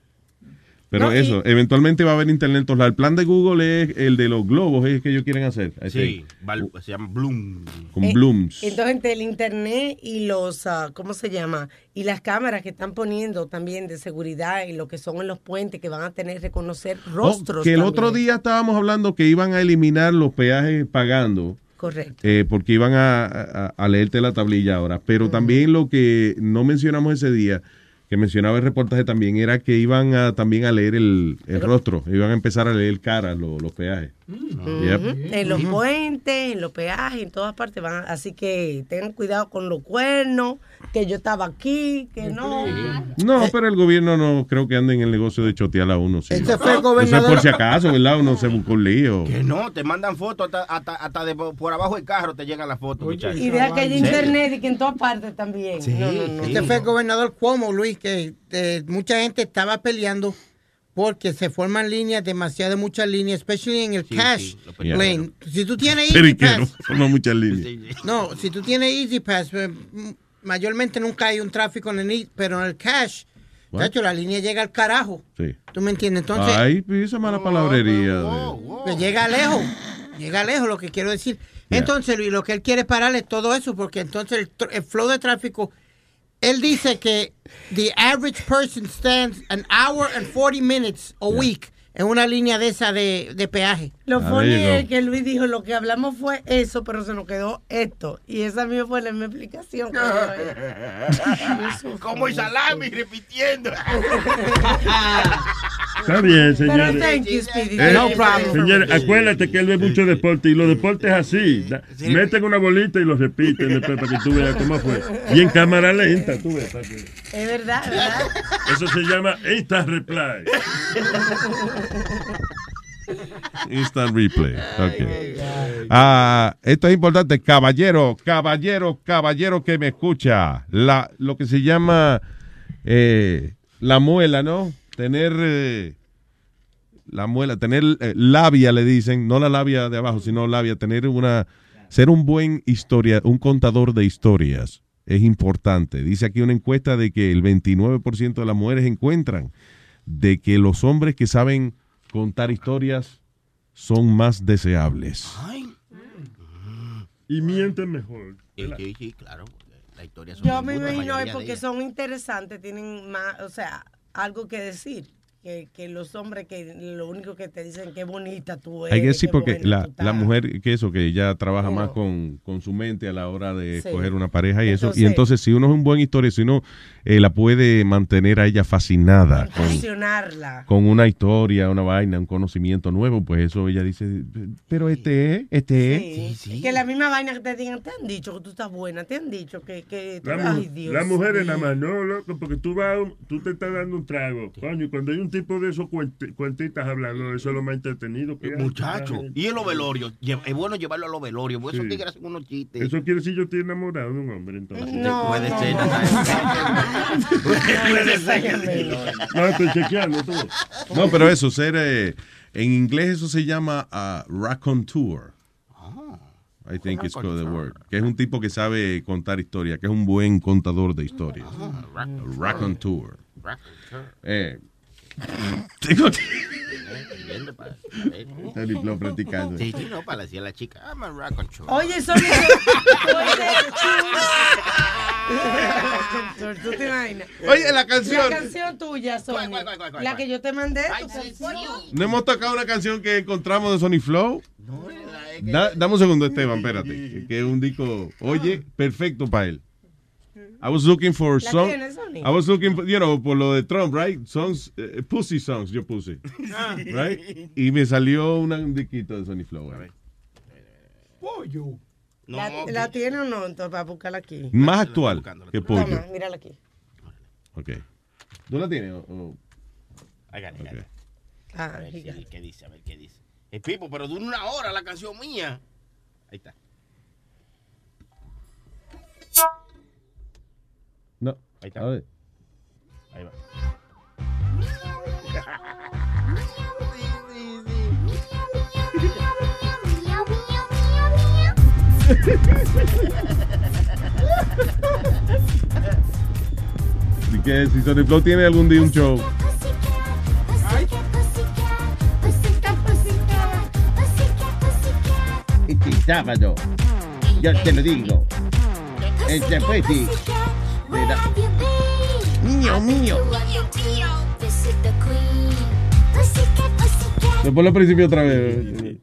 Pero No, y- eso, eventualmente va a haber internet en todos lados. El plan de Google es el de los globos, es el que ellos quieren hacer. Sí. Val- se llama Bloom. Con Eh, blooms. Entonces, entre el internet y los, ah, ¿cómo se llama? Y las cámaras que están poniendo también de seguridad y lo que son en los puentes que van a tener reconocer Oh, rostros. que el también. otro día estábamos hablando que iban a eliminar los peajes pagando. Correcto. eh, porque iban a, a- a leerte la tablilla ahora. Pero también lo que no mencionamos ese día, que mencionaba el reportaje también, era que iban a también a leer el, el rostro, iban a empezar a leer caras los, los peajes. Yep. Ujú. En los puentes, en los peajes, en todas partes van. Así que tengan cuidado con los cuernos, que yo estaba aquí, que no. No, pero el gobierno no creo que ande en el negocio de chotear a uno. Sí. Ese fue el Eso es gobernador- por si acaso, ¿verdad? Uno se buscó un lío. Que no, te mandan fotos hasta, hasta, hasta de por abajo del carro te llegan las fotos, muchachos. Y deja que haya ¿En serio? internet y que en todas partes también. No, no, no. Este fue el gobernador Cuomo, Luis, que eh, mucha gente estaba peleando porque se forman líneas, demasiadas muchas líneas, especially en el Sí, cash sí, lane. Si tú tienes Easy Pass, forma muchas líneas. no, si tú tienes Easy Pass, eh, mayormente nunca hay un tráfico en el pero en el cash, What? tacho, la línea llega al carajo. Sí. ¿Tú me entiendes? Entonces, Ay, esa mala palabrería. de- pues llega lejos, llega lejos lo que quiero decir. Entonces, Luis, lo que él quiere parar es todo eso, porque entonces el, tr- el flow de tráfico, él dice que the average person stands an hour and 40 minutes a week en una línea de esa de, de peaje. Lo funny es que Luis dijo, lo que hablamos fue eso, pero se nos quedó esto. Y esa misma fue la misma explicación. Como el salami repitiendo. Está bien, Pero señores. thank you, Speedy. Eh, No problem. Señores, acuérdate que él ve mucho deporte y los deportes así. Meten una bolita y lo repiten después para que tú veas cómo fue. Y en cámara lenta, tú ves. para que- Es verdad, verdad. Eso se llama Instant Reply. Instant replay. Ok. Ah, esto es importante, caballero, caballero, caballero que me escucha. La, lo que se llama eh, la muela, ¿no? Tener eh, la muela, tener eh, labia, le dicen, no la labia de abajo, sino labia, tener una, ser un buen historia, un contador de historias es importante. Dice aquí una encuesta de que el 29% de las mujeres encuentran de que los hombres que saben contar historias son más deseables. Y mienten mejor. Sí, sí, sí, claro. La historia son Yo me imagino es porque son interesantes, tienen más, o sea, algo que decir. Que, que los hombres que lo único que te dicen qué bonita tú eres. Hay que qué porque la, tú estás". la mujer, que eso, que ella trabaja más con, con su mente a la hora de Sí. escoger una pareja y eso. Y entonces, si uno es un buen historia, si uno eh, la puede mantener a ella fascinada con, con una historia, una vaina, un conocimiento nuevo, pues eso ella dice, pero este es, este es. Que la misma vaina que te digan, te han dicho que tú estás buena, te han dicho que, que tú- La, ay Dios. la mujer es nada mío. más, no, loco, porque tú vas, tú te estás dando un trago. Coño, y cuando hay un tipo de esos cuenti- cuentitas hablando, eso es lo más entretenido que hay. Muchacho, y en los velorios, es bueno llevarlo a los velorios, porque esos Sí. tigres hacen unos chistes. Eso quiere decir yo estoy enamorado de un hombre, entonces. No, Puede no, ser, no. Puede ser. No, estoy chequeando tú. No, pero eso, ser, eh, en inglés eso se llama uh, raconteur. I think it's called the word. Que es un tipo que sabe contar historias, que es un buen contador de historias. raconteur. Eh, tengo que... Viendo para- Está el diploma practicando. Sí, sí, no, para decir a la chica, I'm a rock and roll. Oye, Sony, oye, ¿tú te imaginas? Oye, la canción. La canción tuya, Sony. La que yo te mandé, tu canción. No hemos tocado una canción que encontramos de Sony Flow. Da- dame un segundo, Esteban, espérate. Que es un disco, oye, perfecto para él. I was looking for ¿La songs. tienes, Sony? I was looking for, you know, por lo de Trump, right? Songs, eh, pussy songs, yo puse. Right? Y me salió una- un disquito de Sony Flow. Pollo. ¿La, ¿La tiene o no? Entonces, para buscarla aquí. Más actual que pollo. Toma, mírala aquí. Ok. ¿Tú la tienes? o- o- I got it, I got it. Ah, A ver si- qué dice, a ver qué dice. El Pipo, pero dura una hora la canción mía. Ahí está. No. Ahí está. A ver. Ahí va. Así que si Sony Flow tiene algún día un show. Este sábado, yo te lo digo, este fue sí. De la- Niño mío. Me ponlo al principio otra vez.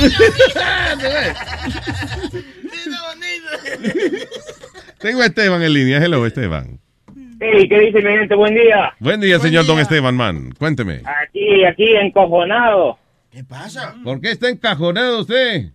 Tengo a Esteban en línea. Hello, Esteban. Sí, ¿qué dice mi gente? Buen día. Buen día, señor Don Esteban, man. Cuénteme. Aquí, aquí, encojonado ¿Qué pasa? ¿Por qué está encajonado usted?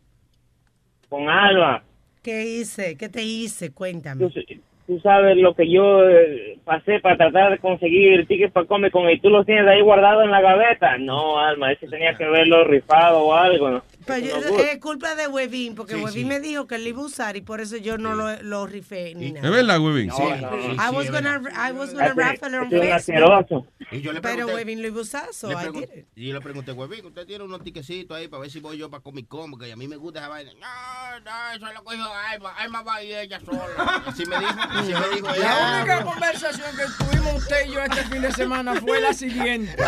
con Alba. ¿Qué hice? ¿Qué te hice? Cuéntame. Tú, tú sabes lo que yo eh, pasé para tratar de conseguir tickets para Comic Con y tú los tienes ahí guardados en la gaveta. No, Alma, ese tenía que verlo rifado o algo. ¿no? Pero yo- es culpa de Webin, porque Sí, Webin sí. me dijo que él iba a usar y por eso yo no lo, lo rifé ni nada. ¿Es verdad, Webin? No, no. I was gonna, I was gonna Ese- raffle on Facebook. Y Pero Webin lo iba a usar, so le I did it. y yo le pregunté, huevín, usted tiene unos tiquecitos ahí para ver si voy yo para Comic Con, porque a mí me gusta esa vaina. No, no, eso es lo que dijo Alma. Alma va a ir ella sola. Así me dijo, así me dijo La ella. única conversación que tuvimos usted y yo este fin de semana fue la siguiente.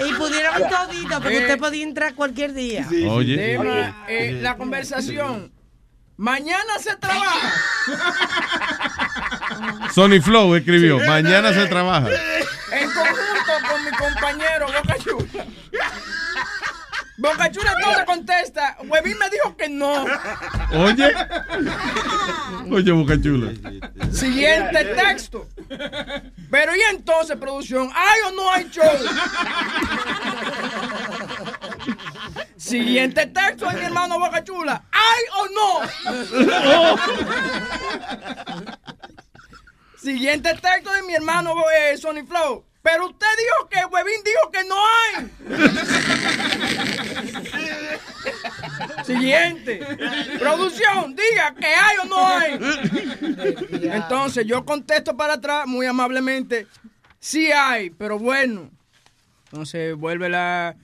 Y pudieron todito, porque Eh, usted podía entrar cualquier día. Oye. Eh, la conversación. Mañana se trabaja. Sony Flow escribió, mañana se trabaja. En conjunto con mi compañero Boca Chula. Boca Chula entonces contesta. Webin me dijo que no. Oye. Oye, Boca Chula. Siguiente texto. Pero y entonces, producción, ¿hay o no hay show? Siguiente texto de mi hermano Boca Chula. ¿Hay o no? Siguiente texto de mi hermano eh, Sony Flow. Pero usted dijo que Webin dijo que no hay. Siguiente. Producción, diga que hay o no hay. Entonces yo contesto para atrás muy amablemente. Sí hay, pero bueno. Entonces vuelve la,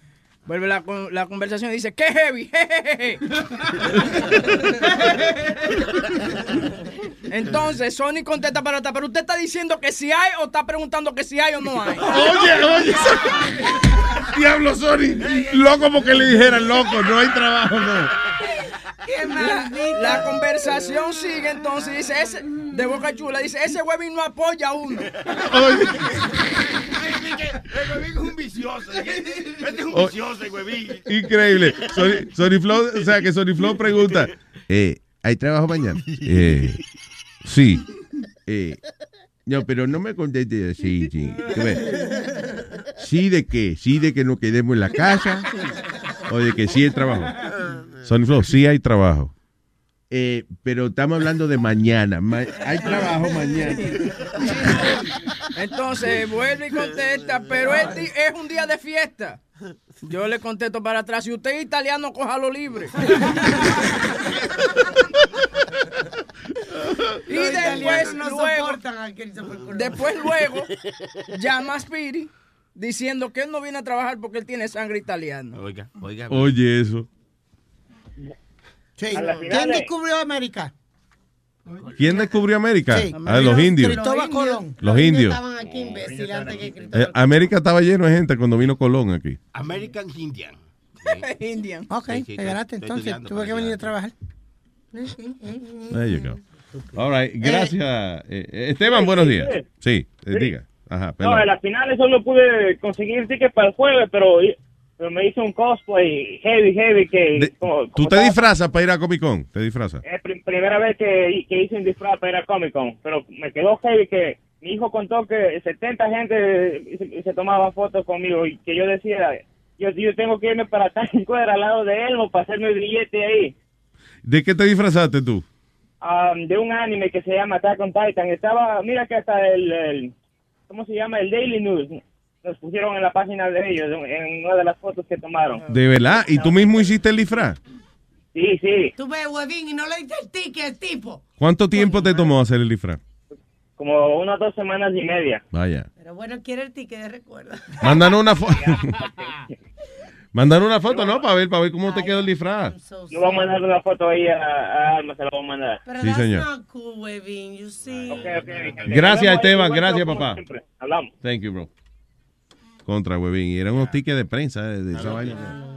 vuelve la, con- la conversación y dice, ¡qué heavy! jejeje". Entonces Sony contesta para atrás, pero usted está diciendo que si hay o está preguntando que si hay o no hay. Oye, oye. Diablo, Sony. Loco porque le dijeran, loco, no hay trabajo, no. La, la conversación sigue entonces dice ese de Boca Chula dice ese Webin no apoya a uno. El huevín es un vicioso. Este es un Oh. vicioso, el huevín. Increíble. Sony, Sony Flow, o sea que Sony Flow pregunta, eh, ¿hay trabajo mañana? Eh, sí. Eh, no, pero no me conteste así, sí. ¿Sí de qué? ¿Sí de que nos quedemos en la casa? ¿O de que sí hay trabajo? Sony Flow, sí hay trabajo. Eh, pero estamos hablando de mañana. Ma- hay trabajo mañana. Entonces vuelve y contesta, pero es, un día de fiesta. Yo le contesto para atrás, si usted es italiano, cójalo libre. y Los después no luego, después luego llama a Spiri diciendo que él no viene a trabajar porque él tiene sangre italiana. Oiga, oiga. Oye, eso. Sí. ¿Quién descubrió América? ¿Quién descubrió América? Sí. Ah, los indios. Cristóbal Colón. Los indios. Estaban aquí imbéciles antes que Cristóbal Eh, América estaba lleno de gente cuando vino Colón aquí. American Indian. Indian. Ok, Sí, sí, te ganaste. Entonces tuve que venir a trabajar. There you go. All right, gracias. Eh, eh, Esteban, buenos días. Sí, eh, diga. Ajá, No, en la final solo pude conseguir tickets para el jueves, pero, pero me hice un cosplay heavy, heavy que... De- como- ¿Tú como te estaba- disfrazas para ir a Comic Con? ¿Te disfrazas? Es pri- primera vez que, que hice un disfraz para ir a Comic Con, pero me quedó heavy que mi hijo contó que 70 gente se, se tomaba fotos conmigo y que yo decía yo, yo tengo que irme para Times Square al lado de Elmo para hacerme el billete ahí. ¿De qué te disfrazaste tú? um, de un anime que se llama Attack on Titan. Estaba, mira que hasta el, el- ¿cómo se llama? El Daily News. Nos pusieron en la página de ellos, en- una de las fotos que tomaron. ¿De verdad? ¿Y tú mismo hiciste el disfraz? Sí, sí. Tú ves, huevín, y no le diste el ticket al tipo. ¿Cuánto tiempo te tomó hacer el disfraz? Como unas dos semanas y media. Vaya. Pero bueno, quiere el ticket de recuerdo. Mándanos una foto. Mándanos una foto, ¿no? Para ver, para ver cómo te quedó el disfraz. Yo voy a mandar una foto ahí a, Alma, se la voy a mandar. Pero Sí, that's señor. not cool, you see. Gracias, Esteban. Gracias, papá. Hablamos. Thank you, bro. Contra, huevín. Y eran unos tickets de prensa eh, de esa vaina.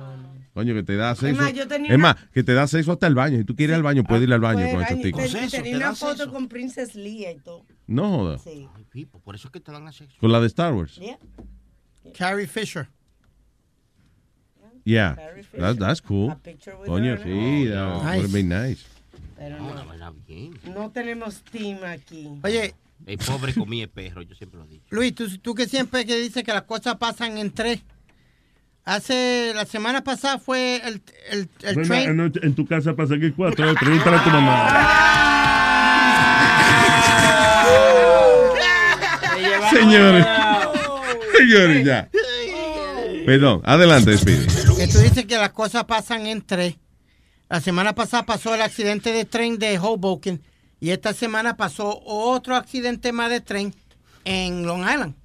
Coño, que te da acceso. más, yo tenía Es una- más, que te da acceso hasta el baño. Si tú quieres ir al baño, puedes ir al baño con esos año- tickets. ten- tenía una foto con Princess Leia y todo. No jodas. Sí. Por eso es que te dan acceso. Con la de Star Wars. Yeah. Carrie Fisher. Yeah. That, that's cool. Coño, sí. That Nice. would be nice. Pero No, no tenemos team aquí. Oye, El pobre comía perro, yo siempre lo digo. Luis, tú, tú que siempre que dices que las cosas pasan en tres. Hace, la semana pasada fue el, el, el Bueno, train. en tu casa pasa que cuatro, pregúntale a tu mamá. Señores. Señores, ya. Perdón, adelante, Speedy. Que tú dices que las cosas pasan en tres. La semana pasada pasó el accidente de tren de Hoboken y esta semana pasó otro accidente más de tren en Long Island.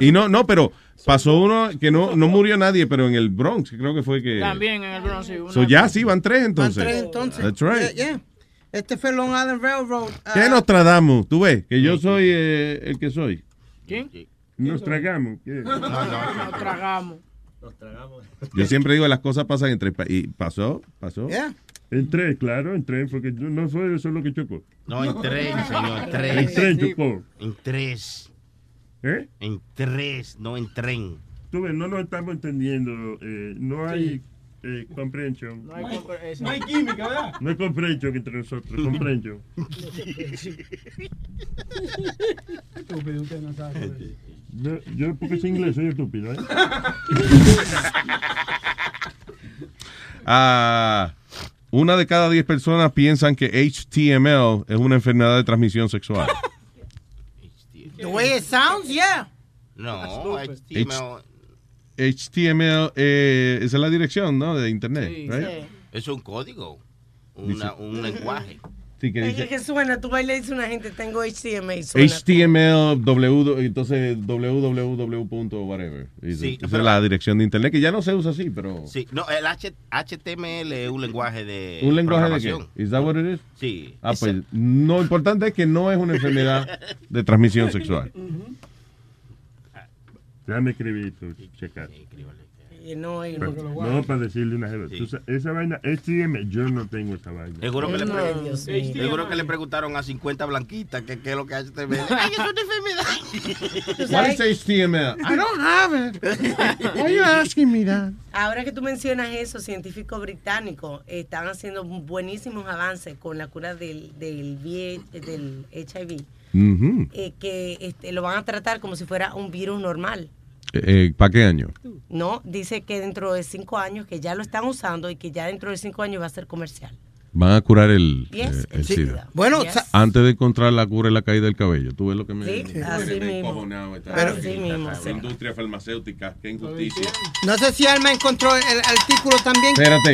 Y no, no, pero pasó uno que no, no murió nadie, pero en el Bronx, creo que fue que. También en el Bronx. sí, So, ya sí, van tres Van entonces. tres entonces. That's right. Yeah, yeah. Este fue Long Island Railroad. ¿Qué ah, nos tratamos? Tú ves que yo soy eh, el que soy. ¿Quién? Nos tragamos. ¿qué? Nos tragamos. Yo siempre digo las cosas pasan entre y pasó, pasó. En tres, claro, en tres, porque no no fue eso lo que chocó. No, en tren, señor, En tres. tren chocó. En tres. ¿Eh? En tres, no en tren. Tú ves, no nos estamos entendiendo. eh, no hay eh. No hay, compre- ese. No hay química, ¿verdad? No hay comprehension entre nosotros. Comprehension. Estúpido, usted no sabe. Yo, yo porque soy inglés, soy estúpido. ¿eh? Ah, una de cada diez personas piensan que HTML es una enfermedad de transmisión sexual. The way it sounds, yeah. No, HTML. HTML, eh, esa es la dirección, ¿no? De internet, Sí, right? sí. Es un código, una- un lenguaje. Sí, que Es dice que suena, tú vas y le dices una gente, tengo HTML. Suena. HTML, w, entonces www. punto whatever. Esa Sí, esa pero- es la dirección de internet, que ya no se usa así, pero... Sí, no, el H- HTML es un lenguaje de ¿Un lenguaje de qué? programación. ¿Is that what it is? Sí. Ah, pues lo importante es que no es una enfermedad de transmisión sexual. Déjame escribir checar. Y no, para decirle una sa- Esa vaina, HTML, yo no tengo esa vaina. Seguro que, le, No, pre- Dios mío. seguro que le preguntaron a 50 blanquitas que qué es lo que es HTML. Ay, es una enfermedad. What is HTML? I don't have it. Why are you asking me that? Ahora que tú mencionas eso, científicos británicos están haciendo buenísimos avances con la cura del, del, del HIV, eh, que este, lo van a tratar como si fuera un virus normal. ¿Para qué año? No, dice que dentro de cinco años que ya lo están usando y que ya dentro de cinco años va a ser comercial. Van a curar el, Yes, eh, el SIDA. Bueno, Yes. Antes de encontrar la cura y la caída del cabello. ¿Tú ves lo que me... Sí, me- así mismo. Pero- Así mismo, La sí. industria farmacéutica, qué injusticia. no sé si Alma encontró el artículo también. Espérate.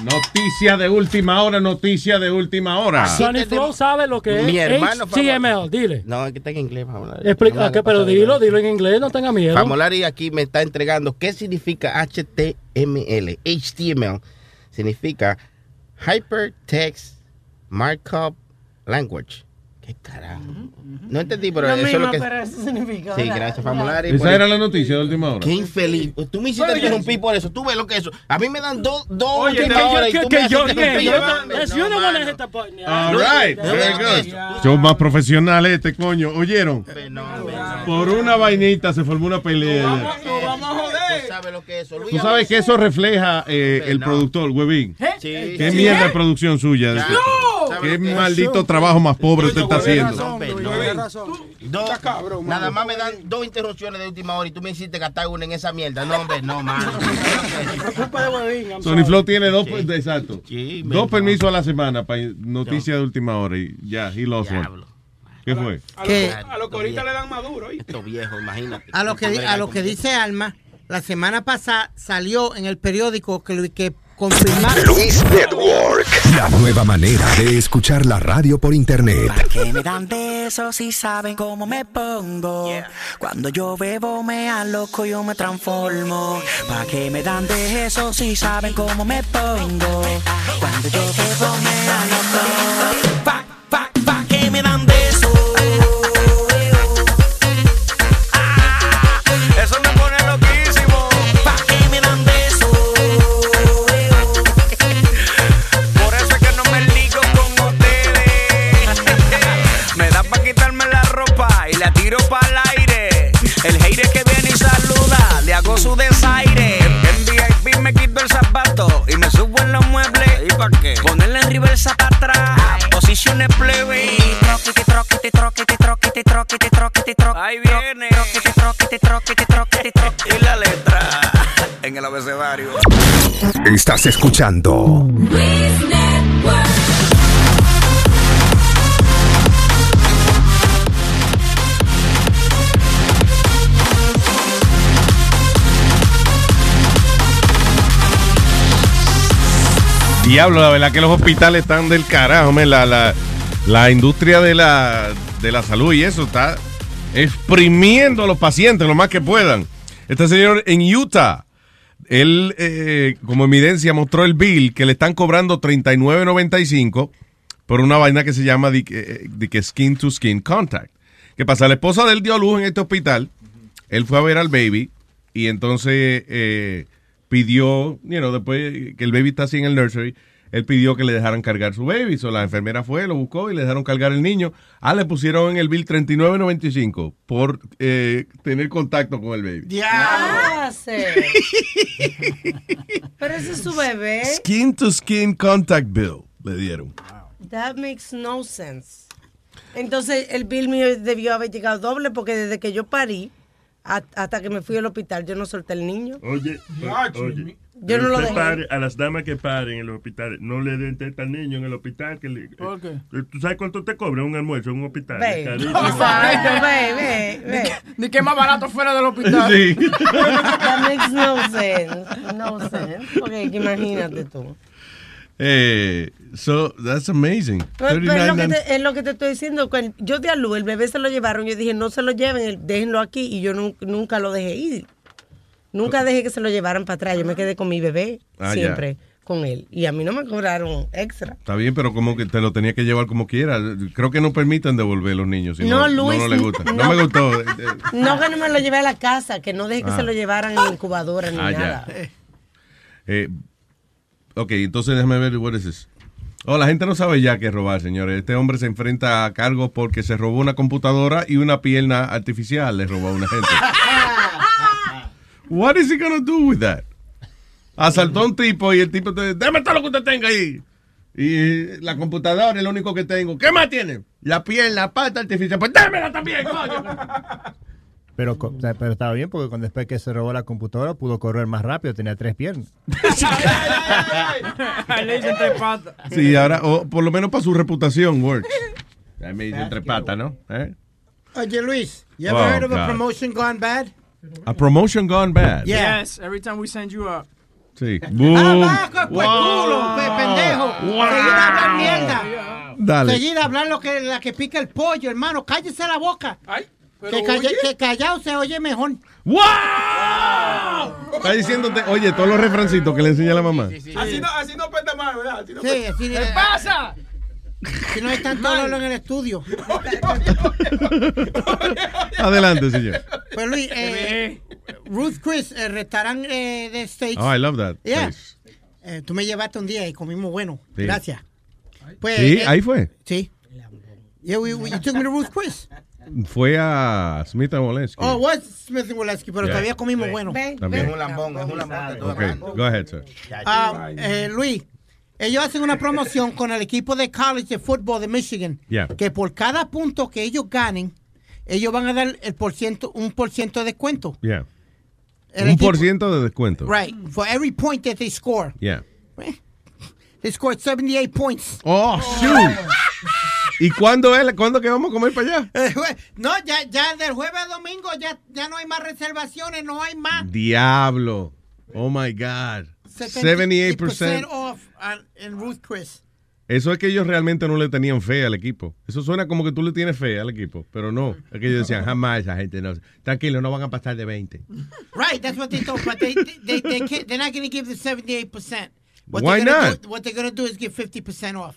Noticia de última hora, noticia de última hora. Sonny Flow sabe lo que Mi es hermano HTML, dile. No, es que está en inglés, vamos a hablar. Explica, pero dilo, dilo en inglés, no tenga miedo. Famolari aquí me está entregando qué significa HTML. HTML significa Hypertext Markup Language. ¿Qué carajo? No entendí, pero eso es lo que... pero eso significa. Sí, gracias, Famolari. Esa era la noticia de última hora. Qué infeliz. Tú me hiciste interrumpir por eso. Tú ves lo que es eso. A mí me dan dos dos Oye, que, últimas horas y tú que, me yo, haces que interrumpir. yo, no, esta All right, very good. Son más profesionales este coño. ¿Oyeron? Por una vainita se formó una pelea. vamos a Tú sabes lo que es eso. Tú sabes que eso refleja eh, el productor, Huevín. Sí. Qué Sí. mierda de producción suya. Ya. Qué ¿Sabe lo que es? maldito trabajo más pobre usted está haciendo. No, razón. Dos, Está cabrón, nada más me dan dos interrupciones de última hora y tú me hiciste gastar una en esa mierda. No, hombre, no, I'm Sony. Flow tiene dos, exacto. Sí, dos me- permisos a la semana para noticias de última hora y ya, lost one. ¿Qué fue? A ¿Qué? Los coritas le dan maduro. Estos viejos, imagínate. A lo que, a lo que dice Alma, la semana pasada salió en el periódico que, lo- que confirmaron. Luis Network. La nueva manera de escuchar la radio por internet. Que me dan besos y saben cómo me pongo. Cuando yo bebo me aloco, yo me transformo. Pa' que me dan besos y saben cómo me pongo. Cuando yo bebo me aloco. Pa' y me subo en los muebles. ¿Y pa' qué? Ponerle en reversa para atrás. Posiciones plebe. Troquete, troquete, troquete, troquete, troquete, troquete, troquete. Ahí viene. Troquete, troquete, troquete, troquete, troquete. Y la letra en el abecedario. Estás escuchando Diablo, la verdad que los hospitales están del carajo, men. La, la, la industria de la, de la salud y eso está exprimiendo a los pacientes lo más que puedan. Este señor en Utah, él eh, como evidencia mostró el bill que le están cobrando 39.95 por una vaina que se llama de, que skin to skin contact. ¿Qué pasa? La esposa de él dio luz en este hospital. Él fue a ver al baby y entonces eh, pidió, you know, después que el baby está así en el nursery, él pidió que le dejaran cargar su baby. So, la enfermera fue, lo buscó y le dejaron cargar el niño. Ah, le pusieron en el bill 39.95 por eh, tener contacto con el baby. ¿Qué hace? Pero ese es su bebé. Skin to skin contact bill le dieron. That makes no sense. Entonces el bill mío debió haber llegado doble porque desde que yo parí hasta que me fui al hospital yo no solté el niño. Oye, oye. Yo no lo dejé. pare- a las damas que paren en los hospitales, no le den teta al niño en el hospital. Que le- ¿Por qué? eh, ¿Tú sabes cuánto te cobra un almuerzo en un hospital? Ve. Exacto, ve, ve, ve. Ni que más barato fuera del hospital. Sí. That makes no sense. No sense. Porque imagínate tú. Eh, so, that's amazing. Pero, pero es, lo que 39.95. te, es lo que te estoy diciendo. cuando yo di a luz, el bebé se lo llevaron. Yo dije, no se lo lleven, déjenlo aquí. Y yo nu- nunca lo dejé ir. Nunca dejé que se lo llevaran para atrás. Yo me quedé con mi bebé Ah, siempre con él. Y a mí no me cobraron extra. Está bien, pero como que te lo tenía que llevar como quiera. Creo que no permiten devolver los niños si no, No, Luis, no, le gusta. No, no. me gustó. Eh, eh, No que no me lo llevé a la casa, que no dejé que Ah. se lo llevaran en incubadora ni Ah, nada. eh, ok, entonces déjame ver, what is this? Oh, la gente no sabe ya qué robar, señores. Este hombre se enfrenta a cargos porque se robó una computadora y una pierna artificial le robó a una gente. What is he gonna do with that? Asaltó a un tipo y el tipo te dame todo lo que usted tenga ahí. Y la computadora es lo único que tengo. ¿Qué más tiene? La pierna, la pata artificial. Pues démela también, coño. Pero, co- o sea, pero estaba bien porque cuando después que se robó la computadora pudo correr más rápido, tenía tres piernas. Le dicen tres patas. Sí, ahora, o por lo menos para su reputación, works. Ya me dice entre patas, ¿no? ¿Eh? Oye, Luis, you Oh, ever heard of a promotion gone bad? A promotion gone bad. Yeah. Yes, every time we send you up. Sí. Ah, Boom. va, pues, pues, culo, pe- pendejo. Seguir a hablar mierda. Dale. Seguir a hablar lo que, la que pica el pollo, hermano. Cállese la boca. pero que, calla- oye. que callado se oye mejor. ¡Wow! Está diciéndote, oye, todos los refrancitos que le enseña la mamá. Así no, así no peta mal, ¿verdad? Así no Sí, peta- así ¿Qué de- pasa? Si no hay tanto olor en el estudio. Adelante, señor. Pues Luis, eh, Ruth Chris, el restaurante eh, de States. Oh, I love that Yeah. place. Eh, tú me llevaste un día y comimos bueno. Sí. Gracias. Pues, Sí, eh, ahí fue. Sí. Yeah, we, we- you took me to Ruth Chris. Fue a Smith Wollensky. Oh, was Smith and Wollensky, pero Yeah. todavía comimos bueno. También. Es un lambón, es un lambón. tú Okay, go ahead, sir. Ah, eh, Luis, ellos hacen una promoción con el equipo de college de fútbol de Michigan. Yeah. Que por cada punto que ellos ganen, ellos van a dar el por ciento, un por ciento de descuento. Yeah. El Un equipo- por ciento de descuento. Right. For every point that they score. Yeah. They scored 78 points. Oh, shoot. ¿Y cuándo es? ¿Cuándo que vamos a comer para allá? Eh, No, ya, ya del jueves a domingo ya, ya no hay más reservaciones, no hay más. Diablo. Oh my God. 78%. off on- en Ruth Chris. Eso es que ellos realmente no le tenían fe al equipo. Eso suena como que tú le tienes fe al equipo, pero no. Es que ellos decían, jamás esa gente no. Tranquilo, no van a pasar de 20. Right, that's what they told, but they they they they're not going to give the 78%. What Why not? Do, what they're going to do is give 50% off.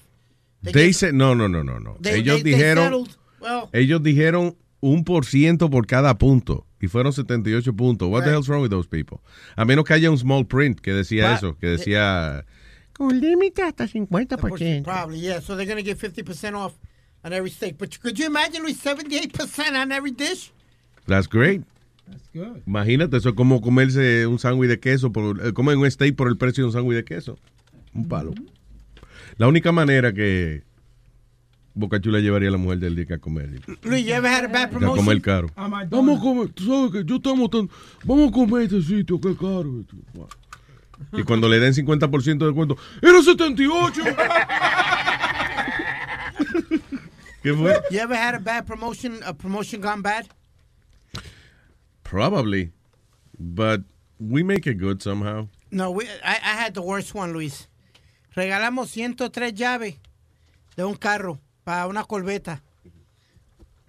They said- no, no, no, no, no. They- ellos they- dijeron, well- ellos dijeron un por ciento por cada punto y fueron 78 puntos. What the Right. hell's wrong with those people? A menos que haya un small print que decía But- eso, que decía con límite hasta 50%. Probably, yeah. So they're going to give 50% off on every steak. But could you imagine Luis 78% on every dish? That's great. good. Imagínate, eso es como comerse un sándwich de queso, por, eh, comer un steak por el precio de un sándwich de queso. Un palo. La única manera que Boca Chula llevaría a la mujer del día que a comer. Luis, had a bad a promotion? comer caro. Vamos a comer, tú sabes que yo estamos tan. Vamos a comer este sitio, qué caro. Y cuando le den 50% de descuento, ¡era 78! ¿Qué fue? You ever had a bad promotion, a promotion gone bad? Probably. But we make it good somehow. No, we, I, I had the worst one, Luis. Regalamos 103 llaves de un carro para una corbeta.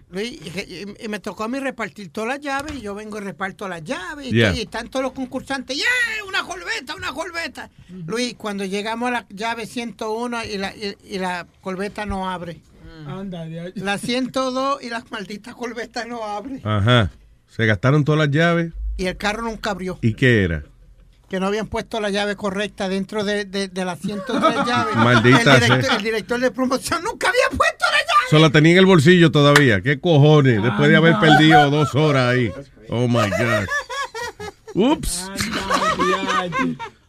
Luis, y, y- y me tocó a mí repartir todas las llaves y yo vengo y reparto las llaves y, Yeah. y están todos los concursantes, ¡yeah! Una corbeta, una corbeta. Luis, cuando llegamos a la llave 101 y la, y, y la corbeta no abre. Anda, de ahí. La 102 y la maldita corbeta no abre. Ajá. Se gastaron todas las llaves. Y el carro nunca abrió. ¿Y qué era? Que no habían puesto la llave correcta dentro de, de, de las 103 llaves. Maldita el, director, sea. el director de promoción nunca había puesto la llave. Solo la tenía en el bolsillo todavía. ¿Qué cojones? Después de haber perdido dos horas ahí. Oh my God. Ups.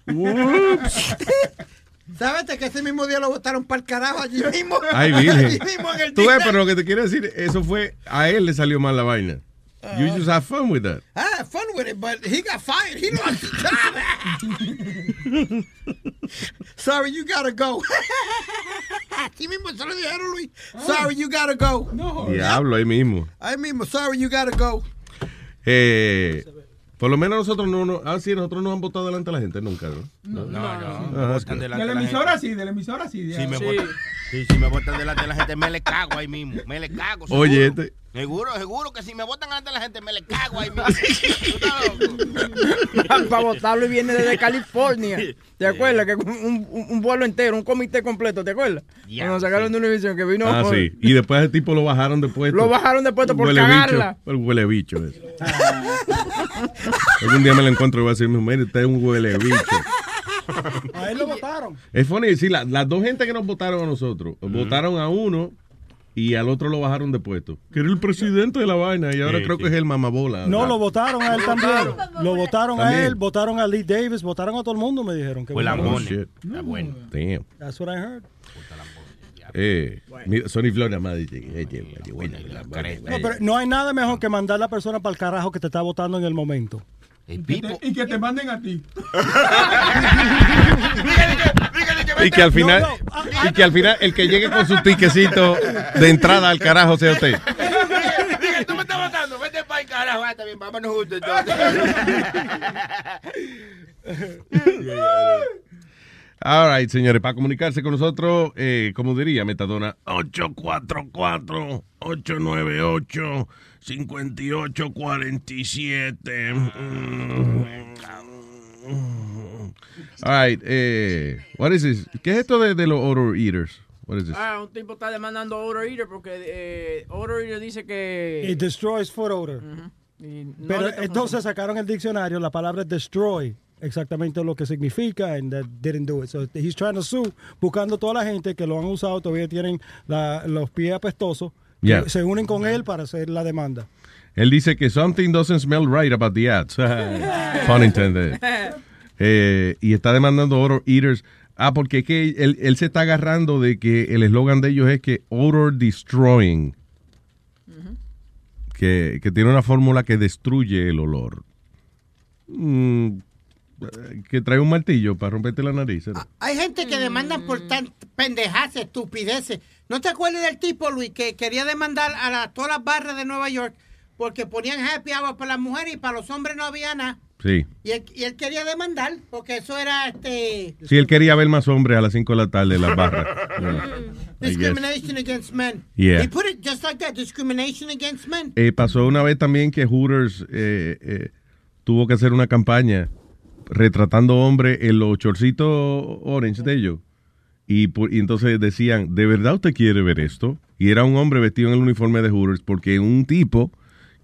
Ups. ¿Sabes que ese mismo día lo botaron para el carajo allí mismo? Ay, Allí mismo en el Tú ves, pero lo que te quiero decir, eso fue, a él le salió mal la vaina. You just have fun with that. I had fun with it, but he got fired. He lost his job. Sorry, you gotta go. Así mismo se lo dijeron, Luis. Sorry, you gotta go. No. Diablo, ahí mismo. Ahí mismo, sorry, you gotta go. Eh, por lo menos nosotros no, no, ah, sí, nosotros no han votado delante de la gente nunca, ¿no? No, no. Ah, votan good. delante De la emisora sí, de la emisora sí. Si me, sí. botan, sí, si me botan delante de la gente, me le cago ahí mismo. Me le cago. Seguro. Oye, este- Seguro, seguro que si me botan delante de la gente, me le cago ahí. Para votarlo y viene desde California. ¿Te acuerdas? Que un, un- un vuelo entero, un comité completo, ¿te acuerdas? Ya, Cuando sacaron de Univision que vino. Ah, sí. Y después ese tipo lo bajaron de puesto. Lo bajaron de puesto por Huele cagarla. bicho. El huele bicho ese. Algún día me lo encuentro y voy a decir, mire, usted es un huele bicho. A él lo votaron. Es funny, sí, la- las dos gente que nos votaron a nosotros, votaron a uno y al otro lo bajaron de puesto. Que era el presidente de la vaina y ahora Sí, creo sí. que es el mamabola. No, ¿verdad? lo votaron a él también. Lo votaron a él, votaron a Lee Davis, votaron a todo el mundo, me dijeron. Que Fue la. Está bueno. Damn. That's what I heard. Eh, mira, Sony Flora más dice, eh, eh, eh, buena, la- No, pero no hay nada mejor que mandar a la persona para el carajo que te está votando en el momento. Y que te- Y que te manden a ti. Y que al final, y que al final el que llegue con su tiquecito de entrada al carajo sea usted. Dije, tú me estás votando, vete para el carajo. Ah, está bien, vámonos juntos entonces. All right, señores, para comunicarse con nosotros, eh, como diría Metadona, 844-898-5847. All right, eh, what is this? ¿Qué es esto de, de los order eaters? What is this? Ah, un tipo está demandando Odor Eater porque eh, Odor Eater dice que. It destroys foot odor. y no Pero entonces sacaron el diccionario la palabra destroy, exactamente lo que significa, and that didn't do it. So he's trying to sue, buscando toda la gente que lo han usado, todavía tienen la- los pies apestosos, que Yeah. se unen con él para hacer la demanda. Él dice que something doesn't smell right about the ads. Pun intended. Eh, y está demandando order eaters Ah, porque es que él, él se está agarrando de que el eslogan de ellos es que odor destroying. que, que tiene una fórmula que destruye el olor. Mm, que trae un martillo para romperte la nariz. ¿eh? Hay gente que demandan por tan pendejas, estupideces. ¿No te acuerdas del tipo, Luis, que quería demandar a la- todas las barras de Nueva York porque ponían happy hour para las mujeres y para los hombres no había nada? Sí. Y él, y él quería demandar porque eso era este Sí, él quería ver más hombres a las 5 de la tarde en las barras. Yeah. Guess. discrimination against men. Yeah. He put it just like that, discrimination against men. Eh, pasó una vez también que Hooters eh, eh, tuvo que hacer una campaña retratando hombres en los chorcitos orange de ellos. Y, por- y entonces decían, ¿de verdad usted quiere ver esto? Y era un hombre vestido en el uniforme de Hooters porque un tipo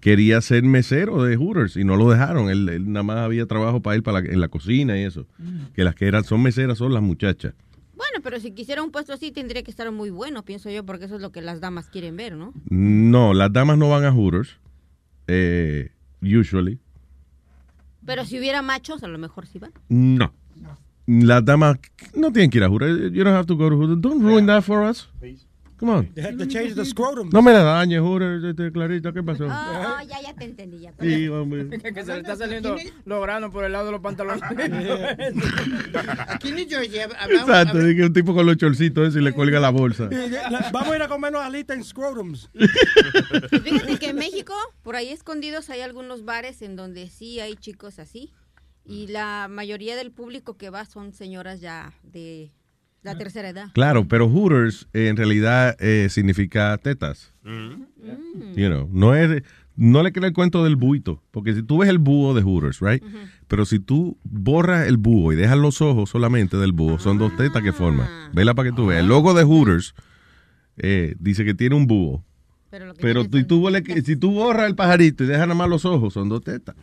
quería ser mesero de Hooters y no lo dejaron. Él, él nada más había trabajo para él para la- en la cocina y eso. Que las que eran, son meseras son las muchachas. Bueno, pero si quisiera un puesto así tendría que estar muy bueno, pienso yo, porque eso es lo que las damas quieren ver, ¿no? No, las damas no van a Hooters. eh, usually. Pero si hubiera machos, a lo mejor sí van. No. Las damas no tienen que ir a Hooters. You don't have to go to Hooters. Don't ruin that for us. Come on. They have to change the scrotum. No me la dañes, Hooters, este, Clarita. ¿Qué pasó? Ah, ya, ya te entendí. Ya. Sí, hombre. que se le está saliendo logrando por el lado de los pantalones. Aquí en New Jersey hablamos, Exacto, de que un tipo con los chorcitos ese y le cuelga la bolsa. Vamos a ir a comernos alitas en scrotums. Fíjate que en México, por ahí escondidos, hay algunos bares en donde sí hay chicos así. Y la mayoría del público que va son señoras ya de la tercera edad. Claro, pero Hooters eh, en realidad eh, significa tetas. You know, no es no le crea el cuento del buito, porque si tú ves el búho de Hooters, right? Pero si tú borras el búho y dejas los ojos solamente del búho, son dos tetas que forman. Vela para que tú veas. El logo de Hooters eh, dice que tiene un búho. Pero, si, tú, le- si tú borras el pajarito y dejas nada más los ojos, son dos tetas.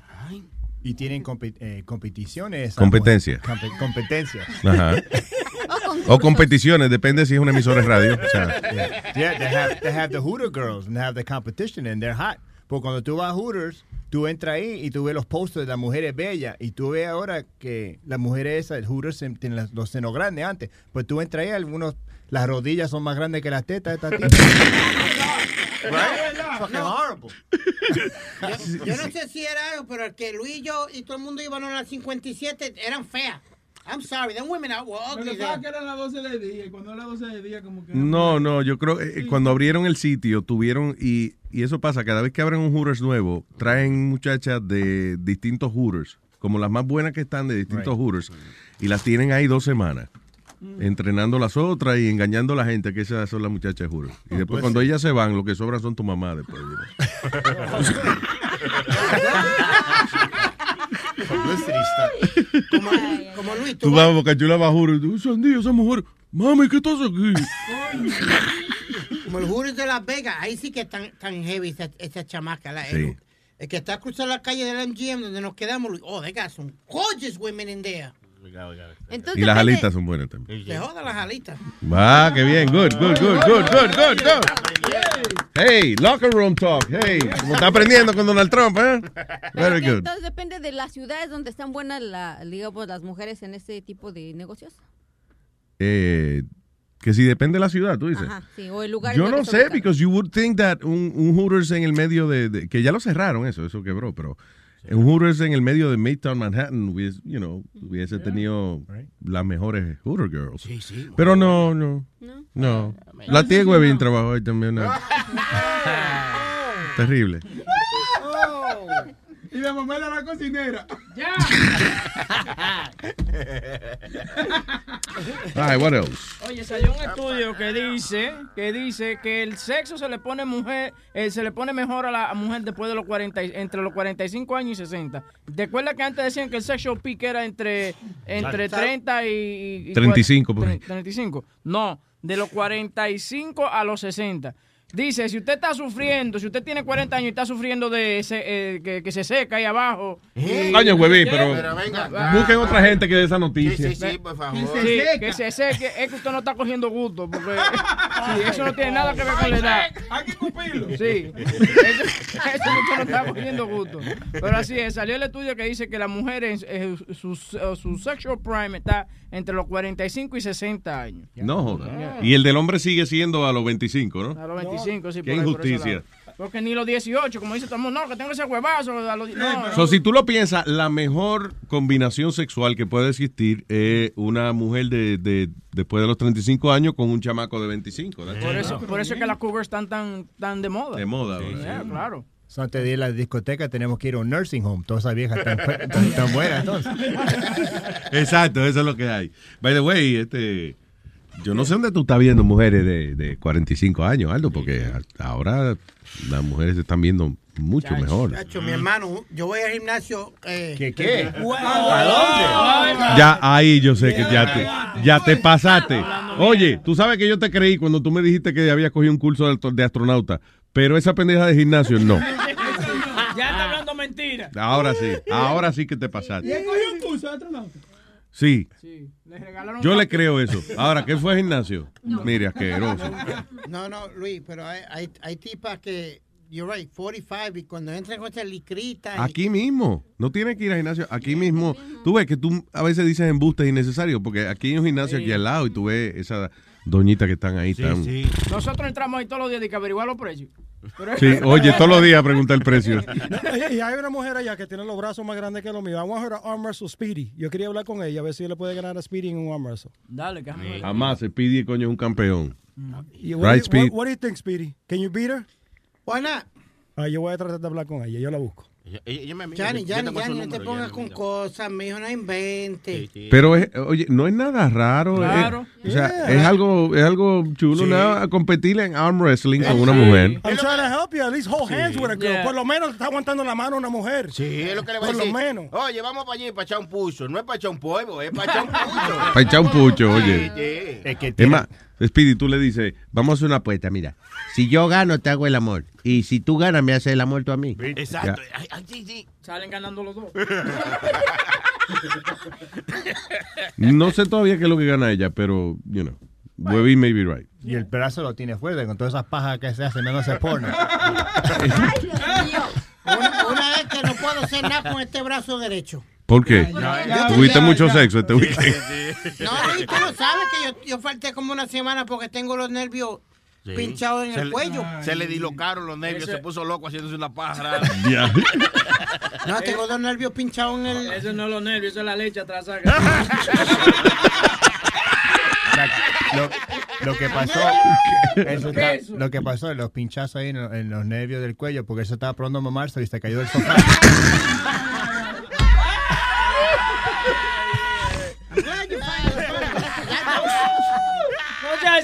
Y tienen compe- eh, competiciones. Competencia. Compe- competencias. Ajá. O competiciones, depende si es una emisora de radio. O sea, Yeah, they have, they have the Hooter girls and they have the competition and they're hot. Porque cuando tú vas a Hooters, tú entras ahí y tú ves los posters de las mujeres bellas y tú ves ahora que las mujeres esas, Hooters em- tienen los senos grandes antes. Pues tú entras ahí, algunos, las rodillas son más grandes que las tetas de esta tía. right? Fucking horrible. Yo, yo no sé si era algo, pero el que Luis y yo y todo el mundo iban a las 57 eran feas. I'm sorry, them women out were ugly que eran las 12 de día y cuando era las 12 de día como que... No, no, yo creo que cuando abrieron el sitio tuvieron, y, y eso pasa, cada vez que abren un Hooters nuevo, traen muchachas de distintos Hooters, como las más buenas que están de distintos Hooters, y las tienen ahí dos semanas, entrenando las otras y engañando a la gente que esas son las muchachas de Hooters. Y después pues cuando ellas se van, lo que sobran son tu mamá después. Publicity stuff. Como, como Luis, tú Tú vas- a Boca Chula, vas a Hooters, tú, Sandía, esa mujer, mami, ¿qué estás aquí? como el Hooters de Las Vegas, ahí sí que están tan heavy esa, esa chamaca. La, Sí. el, el que está cruzando la calle del MGM donde nos quedamos, Luis, oh, they got some gorgeous women in there. Entonces, Y las alitas son buenas también. Se jodan las alitas. Ah, qué bien, good, good, good, good, good, good, good. Hey, locker room talk. Hey, como está aprendiendo con Donald Trump, ¿eh? Very good. Entonces depende de las ciudades donde están buenas la, digamos, las mujeres en ese tipo de negocios. Eh, que si depende de la ciudad, tú dices. Ajá, sí, o el lugar. Yo no sé, because you would think that un, un Hooters en el medio de, de- que ya lo cerraron eso, eso quebró, pero un Hooters en el medio de Midtown Manhattan, hubiese, you know, hubiese tenido las mejores Hooter girls. Pero no, no, no. La tía Webin trabajó ahí también. ¿no? Terrible. Y la mamá era la cocinera. ¡Ya! Ay, what else? Oye, salió un estudio que dice que dice que el sexo se le pone mujer eh, se le pone mejor a la mujer después de los 40 y- entre los 45 años y 60. ¿Te acuerdas que antes decían que el sexual peak era entre entre Claro. 30 y, y 35 por ahí. 35? No, de los 45 a los 60. Dice, si usted está sufriendo, si usted tiene 40 años y está sufriendo de ese, eh, que, que se seca ahí abajo. y- Coño, huevín, pero Pero venga acá. busquen otra gente que dé esa noticia. Sí, sí, sí, por favor. Sí, que se seque. Es que usted no está cogiendo gusto. Porque sí, eso no tiene nada que ver con la edad. Hay que cumplirlo. Sí, eso, eso usted no está cogiendo gusto. Pero así es, salió el estudio que dice que las mujeres, eh, su, su sexual prime está entre los 45 y 60 años. No joda. Y el del hombre sigue siendo a los 25, ¿no? A los 25, sí. Qué por ahí, por ese injusticia. Porque ni los 18, como dice todo el mundo, no, que tengo ese huevazo. A los, no, no. So, si tú lo piensas, la mejor combinación sexual que puede existir es una mujer de, de- después de los 35 años con un chamaco de 25. That's Por eso, por eso es que las cougars están tan, tan de moda. De moda, Yeah, sí. claro. So, antes de ir a la discoteca tenemos que ir a un nursing home. Todas esas viejas tan, tan, tan buenas entonces. Exacto, eso es lo que hay. By the way, este, yo no sé dónde tú estás viendo mujeres de, de 45 años, Aldo, porque a- ahora las mujeres se están viendo mucho mejor. Chacho, mi hermano, yo voy al gimnasio. Eh, ¿Qué qué? ¿A Ya ahí yo sé que ya te, ya te pasaste. Oye, tú sabes que yo te creí cuando tú me dijiste que había cogido un curso de, astronauta, pero esa pendeja de gimnasio no. Ya está hablando mentira. Ahora sí, ahora sí que te pasaste. ¿Y un curso de astronauta? Sí, yo le creo eso. Ahora, ¿qué fue gimnasio? Mire, asqueroso. No, no, Luis, pero hay, hay, hay tipas que, you're right, 45, y cuando entran con esa licrita. y- Aquí mismo. No tienes que ir al gimnasio. Aquí mismo. Tú ves que tú a veces dices embustes innecesarios porque aquí hay un gimnasio aquí al lado y tú ves esas doñitas que están ahí. tan- Sí, Nosotros entramos ahí todos los días de que averiguar los precios. Pero- oye, todos los días pregunta el precio. Y hay una mujer allá que tiene los brazos más grandes que los míos. I want her to arm wrestle Speedy. Yo quería hablar con ella, a ver si le puede ganar a Speedy en un arm wrestle. Dale, que Jamás, Speedy, coño, es un campeón. Y what, Right, do you, what do you think, Speedy? Can you beat her? Why not? Ah, yo voy a tratar de hablar con ella, yo la busco. Johnny, Johnny, Johnny, no te pongas con cosas, mijo, no inventes. Pero, es, oye, no es nada raro. Claro. es- o sea, Yeah. es algo, es algo chulo, Sí. nada, competir en arm wrestling con una mujer. I'm trying to help you. At least hold hands with a girl. Yeah. Por lo menos está aguantando la mano a una mujer. Sí, es lo que le voy a Por decir. lo menos. Oye, vamos para allí para echar un pucho. No es para echar un polvo, es para echar un pucho. Para echar un pucho, oye. Sí. Es más, Speedy, tú le dices, vamos a hacer una apuesta, mira. Si yo gano, te hago el amor. Y si tú ganas, me haces el amor tú a mí. Exacto. Ay, ay, sí, sí. Salen ganando los dos. No sé todavía qué es lo que gana ella, pero, you know, Webby may be right. Y el brazo lo tiene fuerte con todas esas pajas que se hacen menos se porno. Una, una vez que no puedo hacer nada con este brazo derecho. ¿Por qué? Tuviste mucho sexo este weekend. No, y tú lo sabes que yo, yo falté como una semana porque tengo los nervios Sí. pinchados en Se el le- cuello. Se le dislocaron los nervios, Ese- se puso loco haciéndose una pájara. Ya. No, tengo dos nervios pinchados en el. Eso no es los nervios, eso es la leche atrás. Lo, lo que pasó, eso está- Eso. lo que pasó, los pinchazos ahí en, en los nervios del cuello, porque eso estaba probando a mamarse y se cayó del sofá.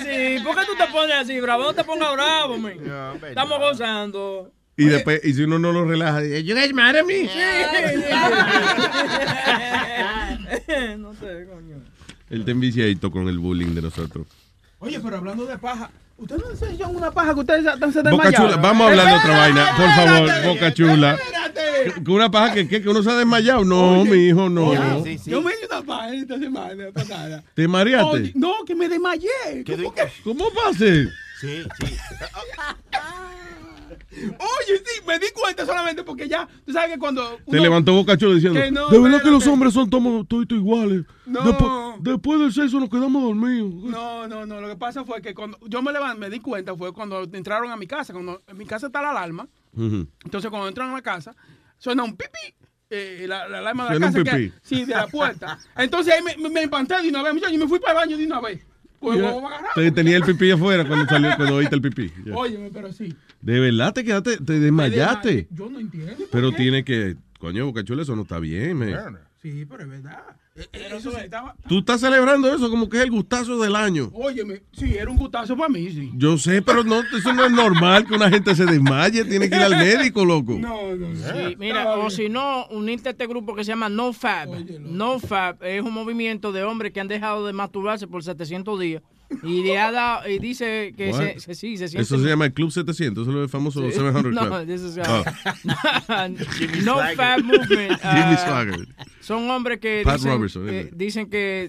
así. ¿Por qué tú te pones así, bravo? No te pongas bravo, man. Estamos gozando. Y después, y si uno no lo relaja, dice, you guys mad at me? no sé, coño. Él te enviciadito con el bullying de nosotros. Oye, pero hablando de paja, ¿ustedes no se echan una paja que ustedes están se Boca desmayaron? chula, vamos a hablar de otra vaina, por favor, Espérate, boca chula. espérate. ¿Que una paja que, que, que uno se ha desmayado? No, mi hijo, no. Yo me di una paja esta semana pasada. ¿Te mareaste? Oye, no, que me desmayé. ¿Cómo, ¿Cómo pase? Sí, sí. Oye, sí, me di cuenta solamente porque ya, tú sabes que cuando... Te levantó boca chula diciendo, Que no, de verdad que los hombres son todos iguales. No. Después, después del sexo nos quedamos dormidos. No, no, no. Lo que pasa fue que cuando yo me levanté, me di cuenta fue cuando entraron a mi casa. Cuando en mi casa está la alarma. Entonces, cuando entran a la casa, suena un pipí. eh, la, la alarma de Suena la un casa. que- pipí. sí, de la puerta. Entonces ahí me, me, me espanté de una vez, muchacho, y me fui para el baño de una vez. Pues, Ya. vamos a agarrar. Te- Tenía el pipí afuera cuando salió, cuando oíste el pipí. Ya. Óyeme, pero sí. De verdad te quedaste, te desmayaste. Yo no entiendo. Pero tiene que, coño, boca chula, eso no está bien, man. Sí, pero es verdad. Eso sí, estaba. Tú estás celebrando eso como que es el gustazo del año. Óyeme, sí, era un gustazo para mí, sí. Yo sé, pero no, eso no es normal que una gente se desmaye. Tiene que ir al médico, loco. No, no, Sí, mira, o si no, unirte a este grupo que se llama NoFab. NoFab es un movimiento de hombres que han dejado de masturbarse por 700 días Y le ha dado, y dice que se, se- sí, se siente. Eso se llama el Club 700, eso es el famoso Sí. 700 No, Club. this is, uh, Oh. no fat movement. Jimmy uh, Swaggart. Son hombres que Pat dicen, Robertson, que dicen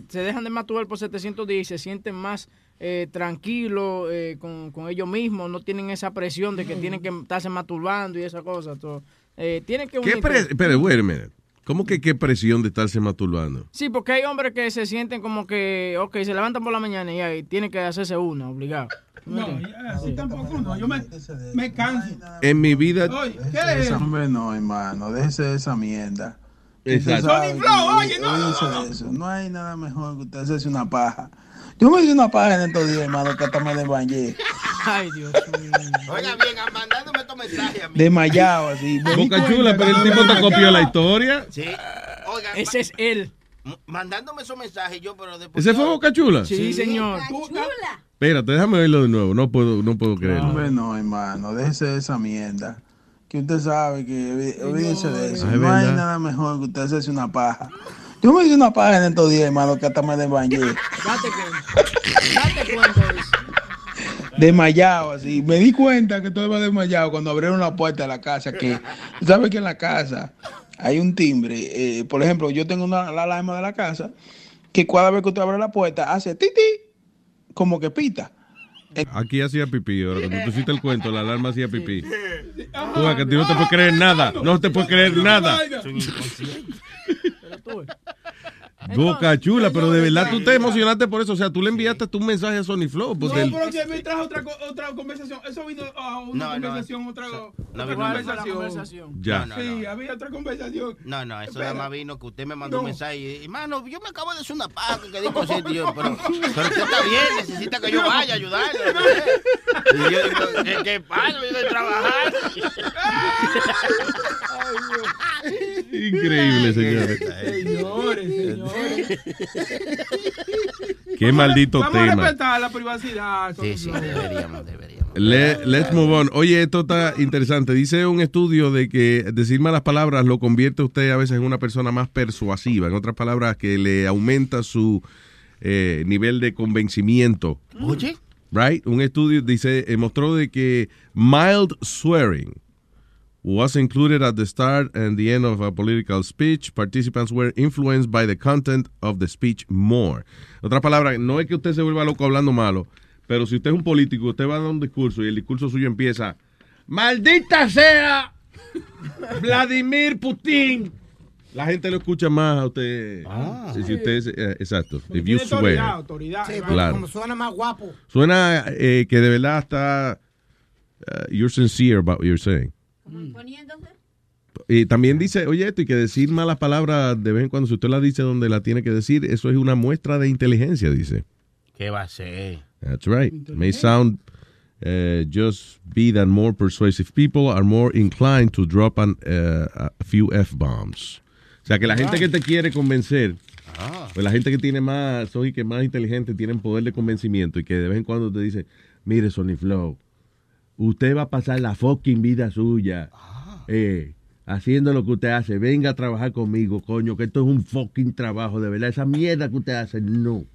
se dejan de masturbar por 710 y se sienten más eh, tranquilos eh, con, con ellos mismos, no tienen esa presión de que tienen que estarse masturbando y esa cosa. todo. Eh, tienen que ¿Qué pre Espera, wait a minute. ¿Cómo que qué presión de estarse masturbando? Sí, porque hay hombres que se sienten como que, ok, se levantan por la mañana y ahí tienen que hacerse una, obligado. No, así tampoco no. Yo me, me canso. En mi vida... Oye, ¿qué es? Hombre, no, hermano, déjese de esa mierda. Exacto. Sabe Flow, oye, no, no, eso. No hay nada mejor que usted hacerse una paja. Yo me hice una paja en estos días, hermano, que hasta me desmayé. Ay, Dios mío. Oiga bien, mandándome estos mensajes a mí. Desmayado así. Boca chula, pero el tipo te copió la historia. Sí. Oiga, Ese es él. mandándome esos mensajes yo, pero después. ¿Ese fue Boca Chula? Sí, señor. Espérate, déjame verlo de nuevo. No puedo, no puedo creerlo. Hombre, no, hermano, déjese de esa mierda. Que usted sabe que olví- olvídese de eso. Es no hay nada mejor que usted hacerse una paja. Yo me hice una paja en estos días, hermano, que hasta me desmayé. Date cuenta. Date cuenta de eso. Desmayado así. Me di cuenta que estaba desmayado cuando abrieron la puerta de la casa. Que, ¿Sabes que en la casa hay un timbre? eh, por ejemplo, yo tengo una, la alarma de la casa que cada vez que usted abre la puerta hace titi, como que pita. Aquí hacía pipí. Ahora, cuando tú hiciste el cuento, la alarma hacía pipí. Tú, a que no te puedes creer nada. No te puedes creer nada. Boca chula, pero de verdad tú te emocionaste por eso. O sea, tú le enviaste tu mensaje a Sony Flow. No, Porque él- pero que me trajo otra, otra conversación. Eso vino a una No, no. conversación, otra, otra no vino conversación. conversación. Ya. No, no, Sí, no. había otra conversación. No, no, eso nada más vino que usted me mandó un No. mensaje y, hermano, yo me acabo de hacer una paja que inconsciente. Y yo, pero, pero usted está bien, necesita que yo vaya a ayudarle. Y yo digo, ¿qué, qué pasa? Yo estoy trabajando. Increíble, señores. Señores, señores. Qué maldito Vamos a tema. respetar la privacidad. Sí, sí, deberíamos, deberíamos. Le- let's move on. Oye, esto está interesante. Dice un estudio de que decir malas palabras lo convierte a usted a veces en una persona más persuasiva. En otras palabras, que le aumenta su eh, nivel de convencimiento. Oye. Right? Un estudio dice, eh, mostró de que mild swearing was included at the start and the end of a political speech. Participants were influenced by the content of the speech more. En otras palabras, no es que usted se vuelva loco hablando malo, pero si usted es un político, usted va a dar un discurso y el discurso suyo empieza, maldita sea Vladimir Putin. La gente lo escucha más a usted. si, si usted es, eh, exacto. If you autoridad. Sí, Claro. como suena más guapo. Suena eh, que de verdad está. uh, you're sincere about what you're saying. Y también dice, oye, esto, y que decir malas palabras de vez en cuando, si usted las dice donde la tiene que decir, eso es una muestra de inteligencia, dice. ¿Qué va a ser? That's right. May sound uh, just be that more persuasive people are more inclined to drop an, uh, a few F-bombs. O sea, que la gente que te quiere convencer, pues la gente que tiene más, son y que más inteligente, tienen poder de convencimiento y que de vez en cuando te dice, mire, Sony Flow, usted va a pasar la fucking vida suya eh, haciendo lo que usted hace. Venga a trabajar conmigo, coño, que esto es un fucking trabajo, de verdad. Esa mierda que usted hace, no.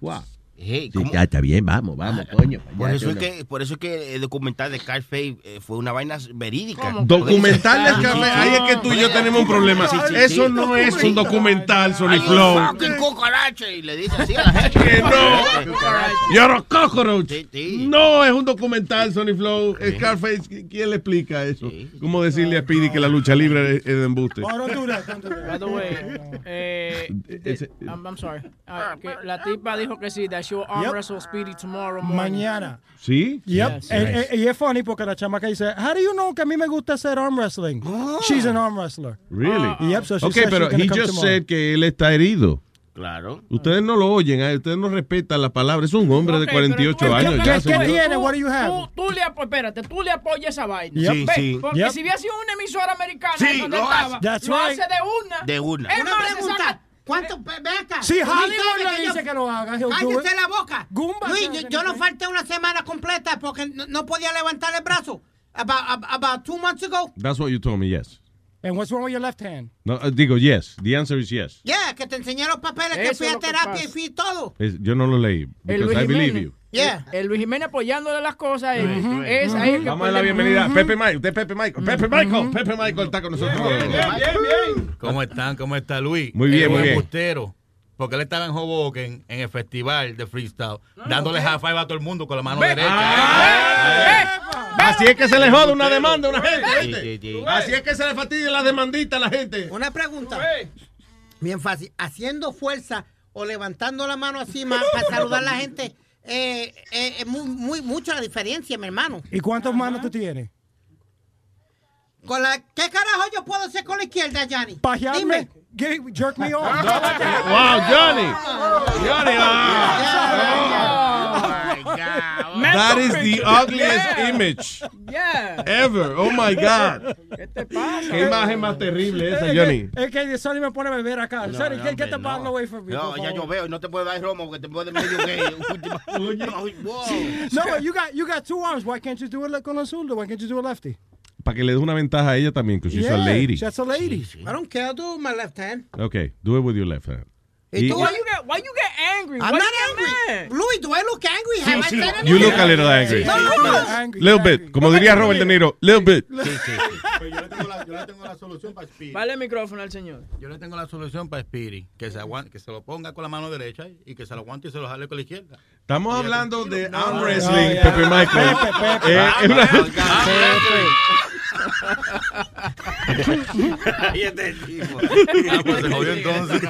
Wow. Hey, Sí, ¿cómo? ya está bien, vamos, vamos, coño. Por eso, es no. que, por eso es que el documental de Carface eh, fue una vaina verídica. Documental de Scarface, ahí es que tú y yo tenemos un problema. Eso no es un documental, Sony Flow. y le dice así a la gente. Que no. You're a cockroach. Sí, sí. No, es un documental, Sony Flow. Scarface, ¿quién le explica eso? ¿Cómo decirle a Speedy que la lucha libre es es de embuste? By the way, eh, Ese- I'm, sorry. Ah, que la tipa dijo que sí, that she will arm Yep. wrestle Speedy tomorrow morning. Mañana. ¿Sí? Yep. Yes. Eh, Nice. eh, y es funny porque la chamaca dice, How do you know que a mí me gusta hacer arm wrestling? She's an arm wrestler. Really? Yep, so she ok, said pero he just tomorrow. said que él está herido. Claro. Ustedes no lo oyen, ¿eh? ustedes no respetan la palabra. Es un hombre de Ok, pero 48 tú- años ¿Qué- ya, qué tiene? What do you have? Tú, tú le espérate, tú le apoyas esa vaina. Yep. Sí, Ve, sí. Porque Yep. si hubiera sido una emisora americana Sí, donde lo estaba, hace. That's lo right. hace de una. De una. Es Una más, se pregunta. ¿Cuánto? Ve acá. Si Hollywood le yo- dice que lo haga, Cállese la boca. Goomba Luis, yo, yo no falté una semana completa porque no, no podía levantar el brazo. About, about, two months ago. That's what you told me, yes. And what's wrong with your left hand? No, eh, digo, yes. The answer is yes. Yeah, que te enseñé los papeles, que Eso fui es a que terapia y fui todo. Es- yo no lo leí. Because I believe you. Yeah. El Luis Jiménez apoyándole las cosas. eh, Es ahí el que Vamos a dar la bienvenida a Ujú. Pepe Michael. Usted es Pepe Michael. Pepe Michael. Pepe Michael está con nosotros. ¿Cómo están? ¿Cómo está Luis? Muy bien, Es muy un bien. embustero. Porque él estaba en Hoboken, en el festival de freestyle, dándole high five a todo el mundo con la mano Ve. derecha. Así es que se le jode una demanda a una gente. Sí, ¿viste? sí, sí. Así es que se le fastidia la demandita a la gente. Una pregunta. Bien fácil. Haciendo fuerza o levantando la mano así más para saludar a la gente, eh, eh, es muy, muy, mucha la diferencia, mi hermano. ¿Y cuántas manos tú tienes? Con la, ¿Qué carajo yo puedo hacer con la izquierda, Johnny? Pajearme. Dime. Get- jerk me off. Wow, Johnny. Johnny. That is the ugliest image Yeah. ever. Oh my God. ¿Qué te pasa? Qué imagen más terrible esa, Es Johnny. que- Es que Sonny me pone a beber acá. No, Sonny, no, get, get the bottle no. away from me. No, ya yo veo, no te puedo dar romo porque te puedo medio gay. No, but you got you got two arms. Why can't you do it like con el zurdo? Why can't you do it lefty? Para que le dé una ventaja a ella también, because she's a Yeah, lady. That's a lady. I don't care. I'll do it with my left hand. Okay, do it with your left hand. ¿Y? Why you get, why you get angry? I'm Why not angry. mad? Louis, do I look angry? Have I said anything? You look a little angry. No, no. Little bit. Como diría Robert De Niro, little bit. Pero yo le tengo la, yo le tengo la solución para Speedy. Vale el micrófono al señor. Yo le tengo la solución para Speedy. Que se, aguante, que se lo ponga con la mano derecha y que se lo aguante y se lo jale con la izquierda. Estamos hablando de arm no, wrestling, no, Pepe. Michael. Ahí está el tipo. Ah, pues se jodió entonces.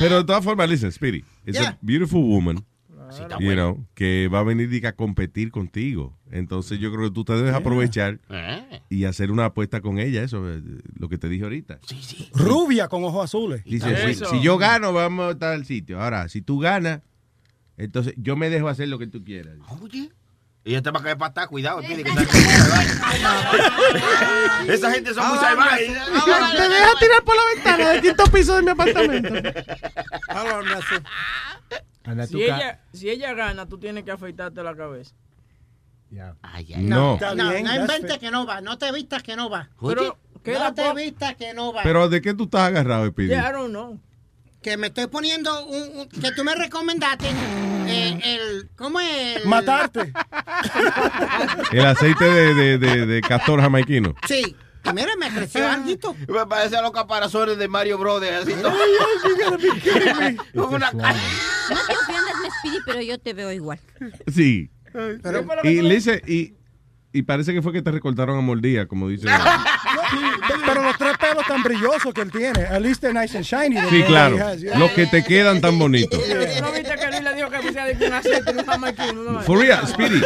Pero de todas formas, listen, Speedy, it's Yeah. a beautiful woman. está You know, que va a venir y que a competir contigo. Entonces yo creo que tú te debes aprovechar y hacer una apuesta con ella, eso es lo que te dije ahorita. Rubia con ojos azules. Dice, si, si yo gano, vamos a estar al sitio. Ahora, si tú ganas, entonces yo me dejo hacer lo que tú quieras. Oye. Y este va a caer patada, cuidado. Speedy, que está- Esa gente son muy salvajes. Te deja tirar por la ventana del quinto piso de mi apartamento. Si ella, si ella gana, tú tienes que afeitarte la cabeza. No. No, no inventes que no va. No te vistas que no va. Pero, no te vistas que no va. Pero ¿de qué tú estás agarrado, Speedy? Yeah, I don't know. Que me estoy poniendo un, un- que tú me recomendaste eh, el ¿cómo es? El- Matarte. El aceite de, de, de, de castor jamaiquino. Sí. Y mira, me creció algo. Me parece a los caparazones de Mario Brothers. Así, ¿no? Con una cara. No te ofendas, Speedy, pero yo te veo igual. Sí. Pero- y le dice, y, y parece que fue que te recortaron a mordida, como dice. Pero los tres pelos tan brillosos que él tiene. At least they're nice and shiny. Sí, claro. has, yeah. Los que te quedan tan bonitos. ¿Tú no viste que Luis le dijo que pusiera de que un aceite en un jamaiquino? No, For real, Speedy.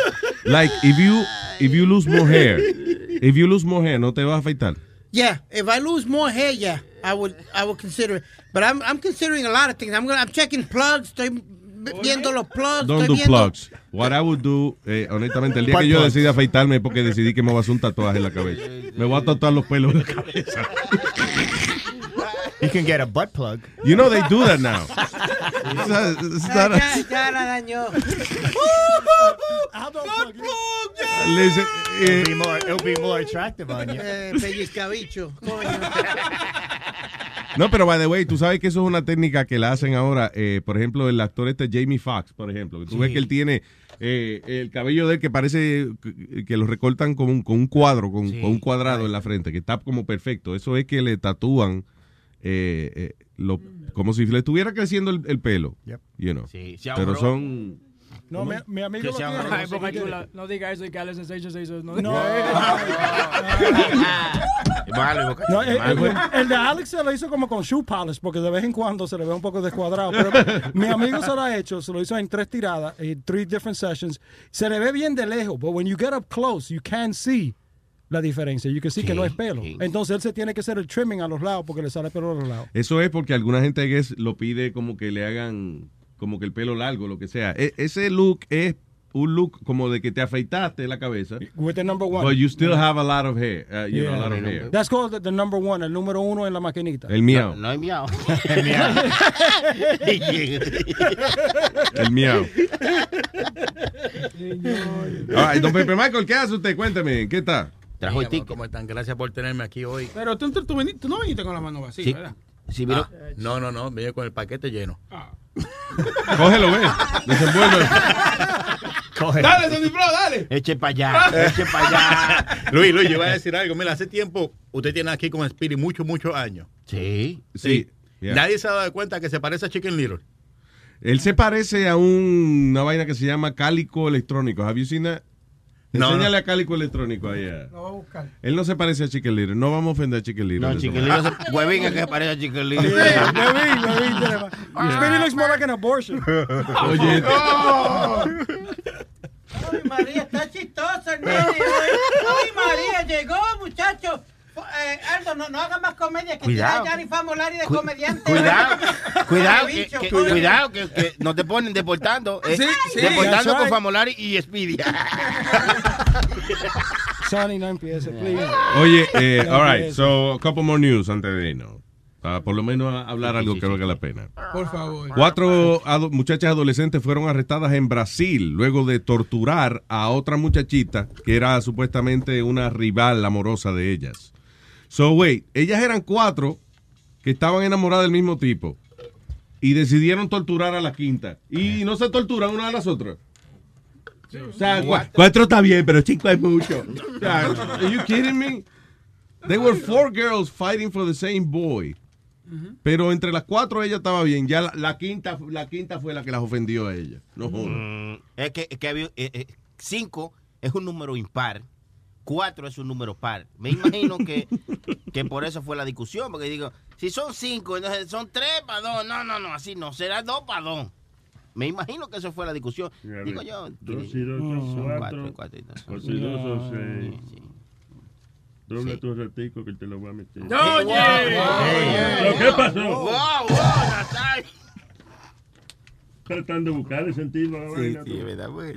Like, if you, if you lose more hair, if you lose more hair, ¿no te vas a afeitar? Yeah, if I lose more hair, yeah, I would I would consider it. But I'm I'm considering a lot of things. I'm gonna I'm checking plugs, estoy viendo los plugs, Don't do viendo plugs. What I would do, eh, honestamente, el día Butt que yo decida afeitarme es porque decidí que me voy a hacer un tatuaje en la cabeza. Me voy a tatuar los pelos en la cabeza. You can get a butt plug. You know they do that now. It's not- it's not a- Ya, ya la dañó. Listen, It'll be more, it'll be more attractive on you. Eh, pellizcabicho, coño. No, pero by the way, tú sabes que eso es una técnica que la hacen ahora. eh, por ejemplo, el actor este Jamie Foxx, por ejemplo. que Tú ves que él tiene eh, el cabello de él que parece que, lo recortan con un, con un cuadro, con, con un cuadrado en la frente, que está como perfecto. Eso es que le tatúan eh, eh, lo- como si le estuviera creciendo el, el pelo. You know. Sí, se pero ahorró. son... No, mi, mi amigo Que lo tiene. Ay, Boca Chula, no diga eso y que Alex Sensation se hizo. No, No. Vale, Boca No, Chula, el, vale. el- el de Alex se lo hizo como con shoe polish, porque de vez en cuando se le ve un poco descuadrado. Pero mi amigo se lo ha hecho, se lo hizo en tres tiradas, en three different sessions. Se le ve bien de lejos, but when you get up close, you can see la diferencia. You can see que no es pelo. Entonces él se tiene que hacer el trimming a los lados porque le sale pelo a los lados. Eso es porque alguna gente I guess, lo pide como que le hagan como que el pelo largo, lo que sea. E- ese look es un look como de que te afeitaste la cabeza. With the number one. But you still have a lot of hair. uh, you know, a lot of hair. That's called the, the number one, el número uno en la maquinita. El miau. No hay miau. El miau. El miau. All right, don Pepe Michael, ¿qué hace usted? Cuénteme, ¿qué está? Trajo el ticket. ¿Cómo están? Gracias por tenerme aquí hoy. Pero tú, tú, tú viniste- tú no viniste con la mano vacía, Sí. ¿verdad? Ah, no, no, no, vine con el paquete lleno. Cógelo, ve. Desenvuelve. Dale, Sony Pro, dale. Eche para allá, eche para allá. Luis, Luis, yo voy a decir algo. Mira, hace tiempo usted tiene aquí con Spirit muchos, muchos años. Sí. Sí. Yeah. Nadie se ha dado cuenta que se parece a Chicken Little. Él se parece a un- una vaina que se llama cálico electrónico. Have you seen that? No, Enséñale a cálico electrónico ahí. a- Lo voy a buscar. Él no se parece a Little. No vamos a ofender a Little. No, se- Huevín es que parece a Little. huevín, huevín, más. Speedy looks more like an abortion. Oye. Ay, María, está chistoso el nene hoy. Ay, María, llegó, muchacho. Eh, Aldo, no, no haga más comedia que Cuidado. tiene a Gianni Famolari de Cu- comediante. Cuidado, cuidado, que, coño. cuidado, que, que no te ponen deportando. eh, Sí, sí. deportando con. Famolari y Speedy. Sonny, no empiece, please. Oye, eh, No all right. So, a couple more news antes de irnos. Ah, por lo menos a- hablar algo que valga la pena. Por favor. Cuatro ado- muchachas adolescentes fueron arrestadas en Brasil luego de torturar a otra muchachita que era supuestamente una rival amorosa de ellas. So, wait, ellas eran cuatro que estaban enamoradas del mismo tipo y decidieron torturar a la quinta. Y no se torturan una a las otras. O sea, cua- cuatro está bien, pero cinco es mucho. O sea, are you kidding me? They were four girls fighting for the same boy. Pero entre las cuatro ella estaba bien. Ya la, la quinta, la quinta fue la que las ofendió a ella. No. Mm, es que, es que había- eh, eh, cinco es un número impar. Cuatro es un número par. Me imagino que, que por eso fue la discusión. Porque digo, si son cinco, entonces son tres para dos. No, no, no, así no. Será dos para dos. Me imagino que eso fue la discusión. Ya Digo yo. Dos y dos son son cuatro. cuatro, y cuatro y dos son y dos son seis. seis. Dobla tu ratico que te lo voy a meter. Oye. ¿Pero qué pasó? Wow, wow, Natal. Tratando de buscar el sentido Sí, sí, verdad, pues.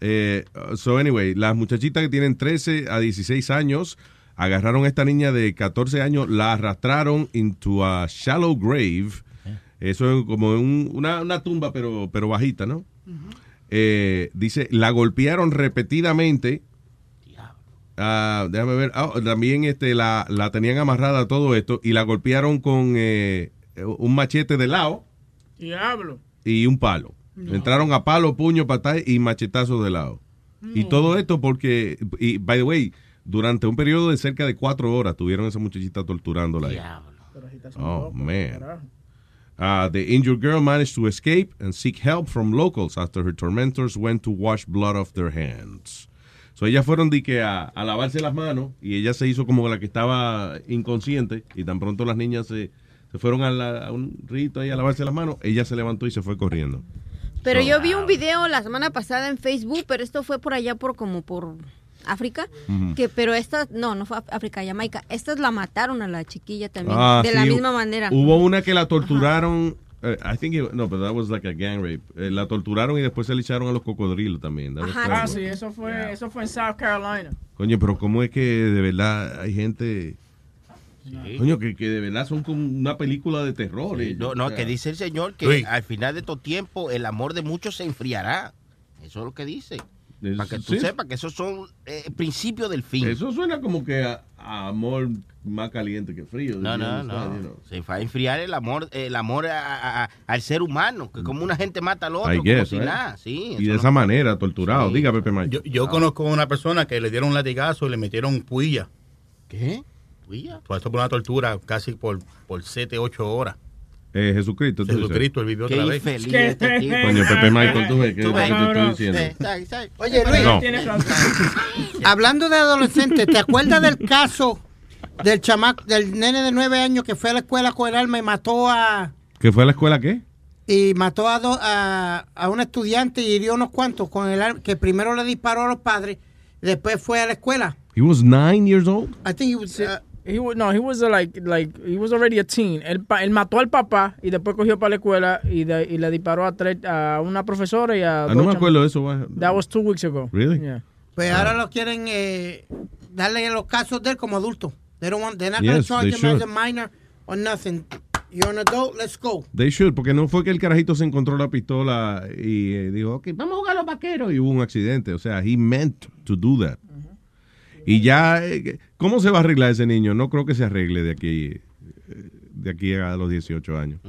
Eh, so anyway, las muchachitas que tienen 13 a 16 años agarraron a esta niña de 14 años, la arrastraron into a shallow grave. Eso es como un- una, una tumba, pero, pero bajita, ¿no? Eh, dice, la golpearon repetidamente. Ah, déjame ver. Ah, también este, la, la tenían amarrada a todo esto y la golpearon con eh, un machete de lado Diablo. y un palo. Entraron a palo, puño, patada y machetazo de lado. Y todo esto porque, y by the way, durante un periodo de cerca de cuatro horas tuvieron a esa muchachita torturándola ahí. Oh, man. Uh, the injured girl managed to escape and seek help from locals after her tormentors went to wash blood off their hands. So ellas fueron de que a, a lavarse las manos y ella se hizo como la que estaba inconsciente y tan pronto las niñas se, se fueron a, la- a un rito ahí a lavarse las manos, ella se levantó y se fue corriendo. Pero yo vi un video la semana pasada en Facebook, pero esto fue por allá por como por África, que pero esta no, no fue África, Jamaica. Estas la mataron a la chiquilla también Ah, de la misma manera. Hubo una que la torturaron. eh, I think it- no, but that was like a gang rape. Eh, la torturaron y después se le echaron a los cocodrilos también. Was Ah, sí, eso fue, eso fue en South Carolina. Coño, pero cómo es que de verdad hay gente, coño, que, que de verdad son como una película de terror. Sí, ellos, no, no, o sea. que dice el Señor que Luis. al final de todo tiempo el amor de muchos se enfriará. Eso es lo que dice. Es- Para que tú sí. sepas que esos son eh, principios del fin. Eso suena como que a, a amor más caliente que frío. No, no, no. you know. Se va a enfriar el amor, el amor a- a- a- al ser humano, que como una gente mata al otro, como si right? nada. Sí, Y de no- esa manera, torturado. Sí. Diga, Pepe Mike. Yo, yo conozco a una persona que le dieron un latigazo y le metieron puya. ¿Qué? Esto por una tortura casi por, por 7, 8 horas. Eh, Jesucristo. Jesucristo, él vivió Qué otra vez. infeliz este tipo. Coño, Pepe Michael, tú ves que Tú es lo que ves, te estoy diciendo. Sí, sí, sí. Oye, Luis, No. hablando de adolescentes, ¿te acuerdas del caso del chamaco, del nene de nueve años que fue a la escuela con el arma y mató a ¿Que fue a la escuela qué? y mató a, do- a, a un estudiante y hirió unos cuantos con el arma que primero le disparó a los padres, después fue a la escuela. He was nine years old. I think he was, uh, He was, no, he was uh, like, like, he was already a teen. Él, él mató al papá y después cogió para la escuela y, de- y le disparó a, tres, a una profesora y a Ah, dos no me acuerdo de eso. That was two weeks ago. Really? Yeah. pues ahora lo quieren eh, darle los casos de él como adulto. They don't want, they're not going Yes, to charge they him as should. a minor or nothing. You're an adult, let's go. They should, porque no fue que el carajito se encontró la pistola y eh, dijo, ok, vamos a jugar a los vaqueros y hubo un accidente. O sea, he meant to do that. Y ya, eh, ¿cómo se va a arreglar ese niño? No creo que se arregle de aquí, eh, de aquí a los 18 años.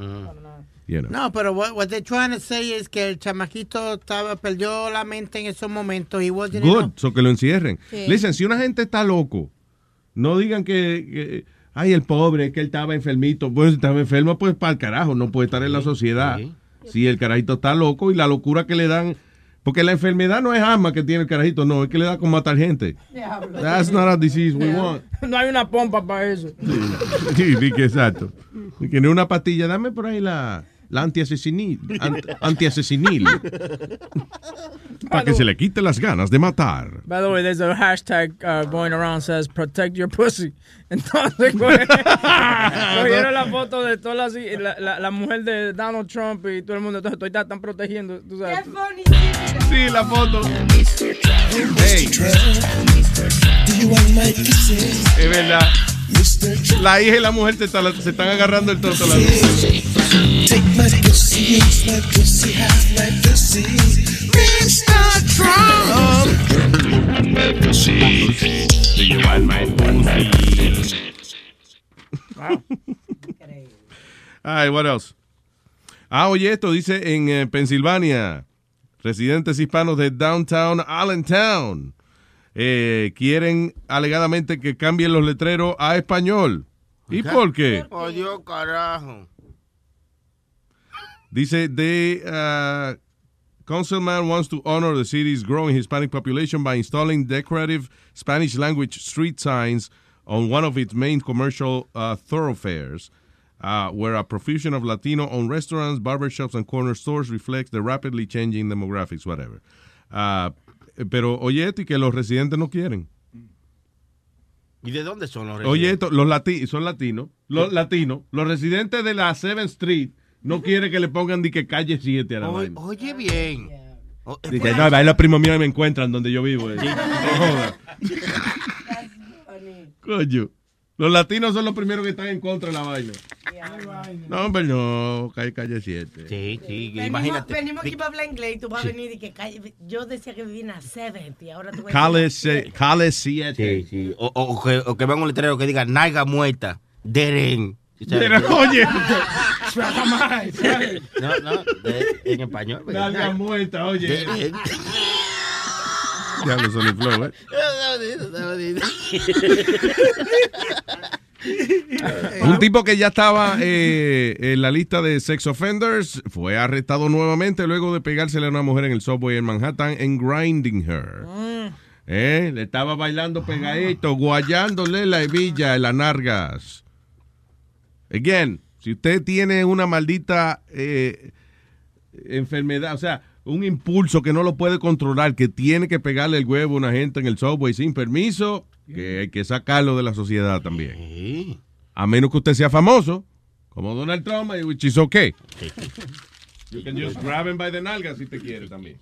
You know. No, pero what, what they're trying to say es que el chamaquito estaba, perdió la mente en esos momentos. He wasn't Good, enough. so que lo encierren. Sí. Listen, si una gente está loco, no digan que, que, ay, el pobre, es que él estaba enfermito. Pues si estaba enfermo, pues para el carajo, no puede estar en la sociedad. Si el carajito está loco y la locura que le dan, porque la enfermedad no es asma que tiene el carajito, no, es que le da con matar gente. That's not a disease we want. No hay una pompa para eso. Sí, sí, que exacto. Que no una pastilla, dame por ahí la, la antiasesinil, ant- antiasesinil. para que se le quite las ganas de matar. By the way, there's a hashtag uh, going around says protect your pussy. Entonces, cogieron la foto de toda la, la, la- mujer de Donald Trump y todo el mundo. Entonces, todavía están protegiendo. Tú sabes. Sí, la foto. Es verdad. La hija y la mujer se, están- se están agarrando el toto. My pussy? Ay, what else? Ah, oye, esto dice en eh, Pensilvania, residentes hispanos de Downtown Allentown eh, quieren alegadamente que cambien los letreros a español. ¿Y por qué? Dios, carajo. Dice, the uh, councilman wants to honor the city's growing Hispanic population by installing decorative Spanish language street signs on one of its main commercial uh, thoroughfares, uh, where a profusion of Latino-owned restaurants, barbershops, and corner stores reflects the rapidly changing demographics, whatever. Uh, pero oye esto y que los residentes no quieren. ¿Y de dónde son los Oye residentes? esto, los lati son latinos, los latinos, los residentes de la 7th Street no quieren que le pongan de que calle 7 a la Oye, oye bien. Oh, eh, Dice, no, ahí los primos míos me encuentran donde yo vivo. eh. No joda. Coño. Los latinos son los primeros que están en contra de la vaina. No, hombre, no, calle, calle 7. Sí, sí, Venimos, venimos aquí para hablar inglés y tú vas a venir y que calle. Yo decía que vivía en la 70 y ahora tú ves- Calle, se- calle 7. Sí, sí. O, o- que, o que vean un letrero que diga naiga muerta, deren. Deren, oye. No, no, de- en español. Nalga muerta, oye. Diablo, Sony Flow, ¿eh? Un tipo que ya estaba eh, en la lista de sex offenders fue arrestado nuevamente luego de pegársele a una mujer en el subway en Manhattan en Grinding Her. Eh, Le estaba bailando pegadito, guayándole la hebilla en las nargas. Again, si usted tiene una maldita eh, enfermedad, o sea, un impulso que no lo puede controlar, que tiene que pegarle el huevo a una gente en el subway sin permiso, que hay que sacarlo de la sociedad también. A menos que usted sea famoso, como Donald Trump, eh, which is okay. You can just grab him by the nalga si te quiere también.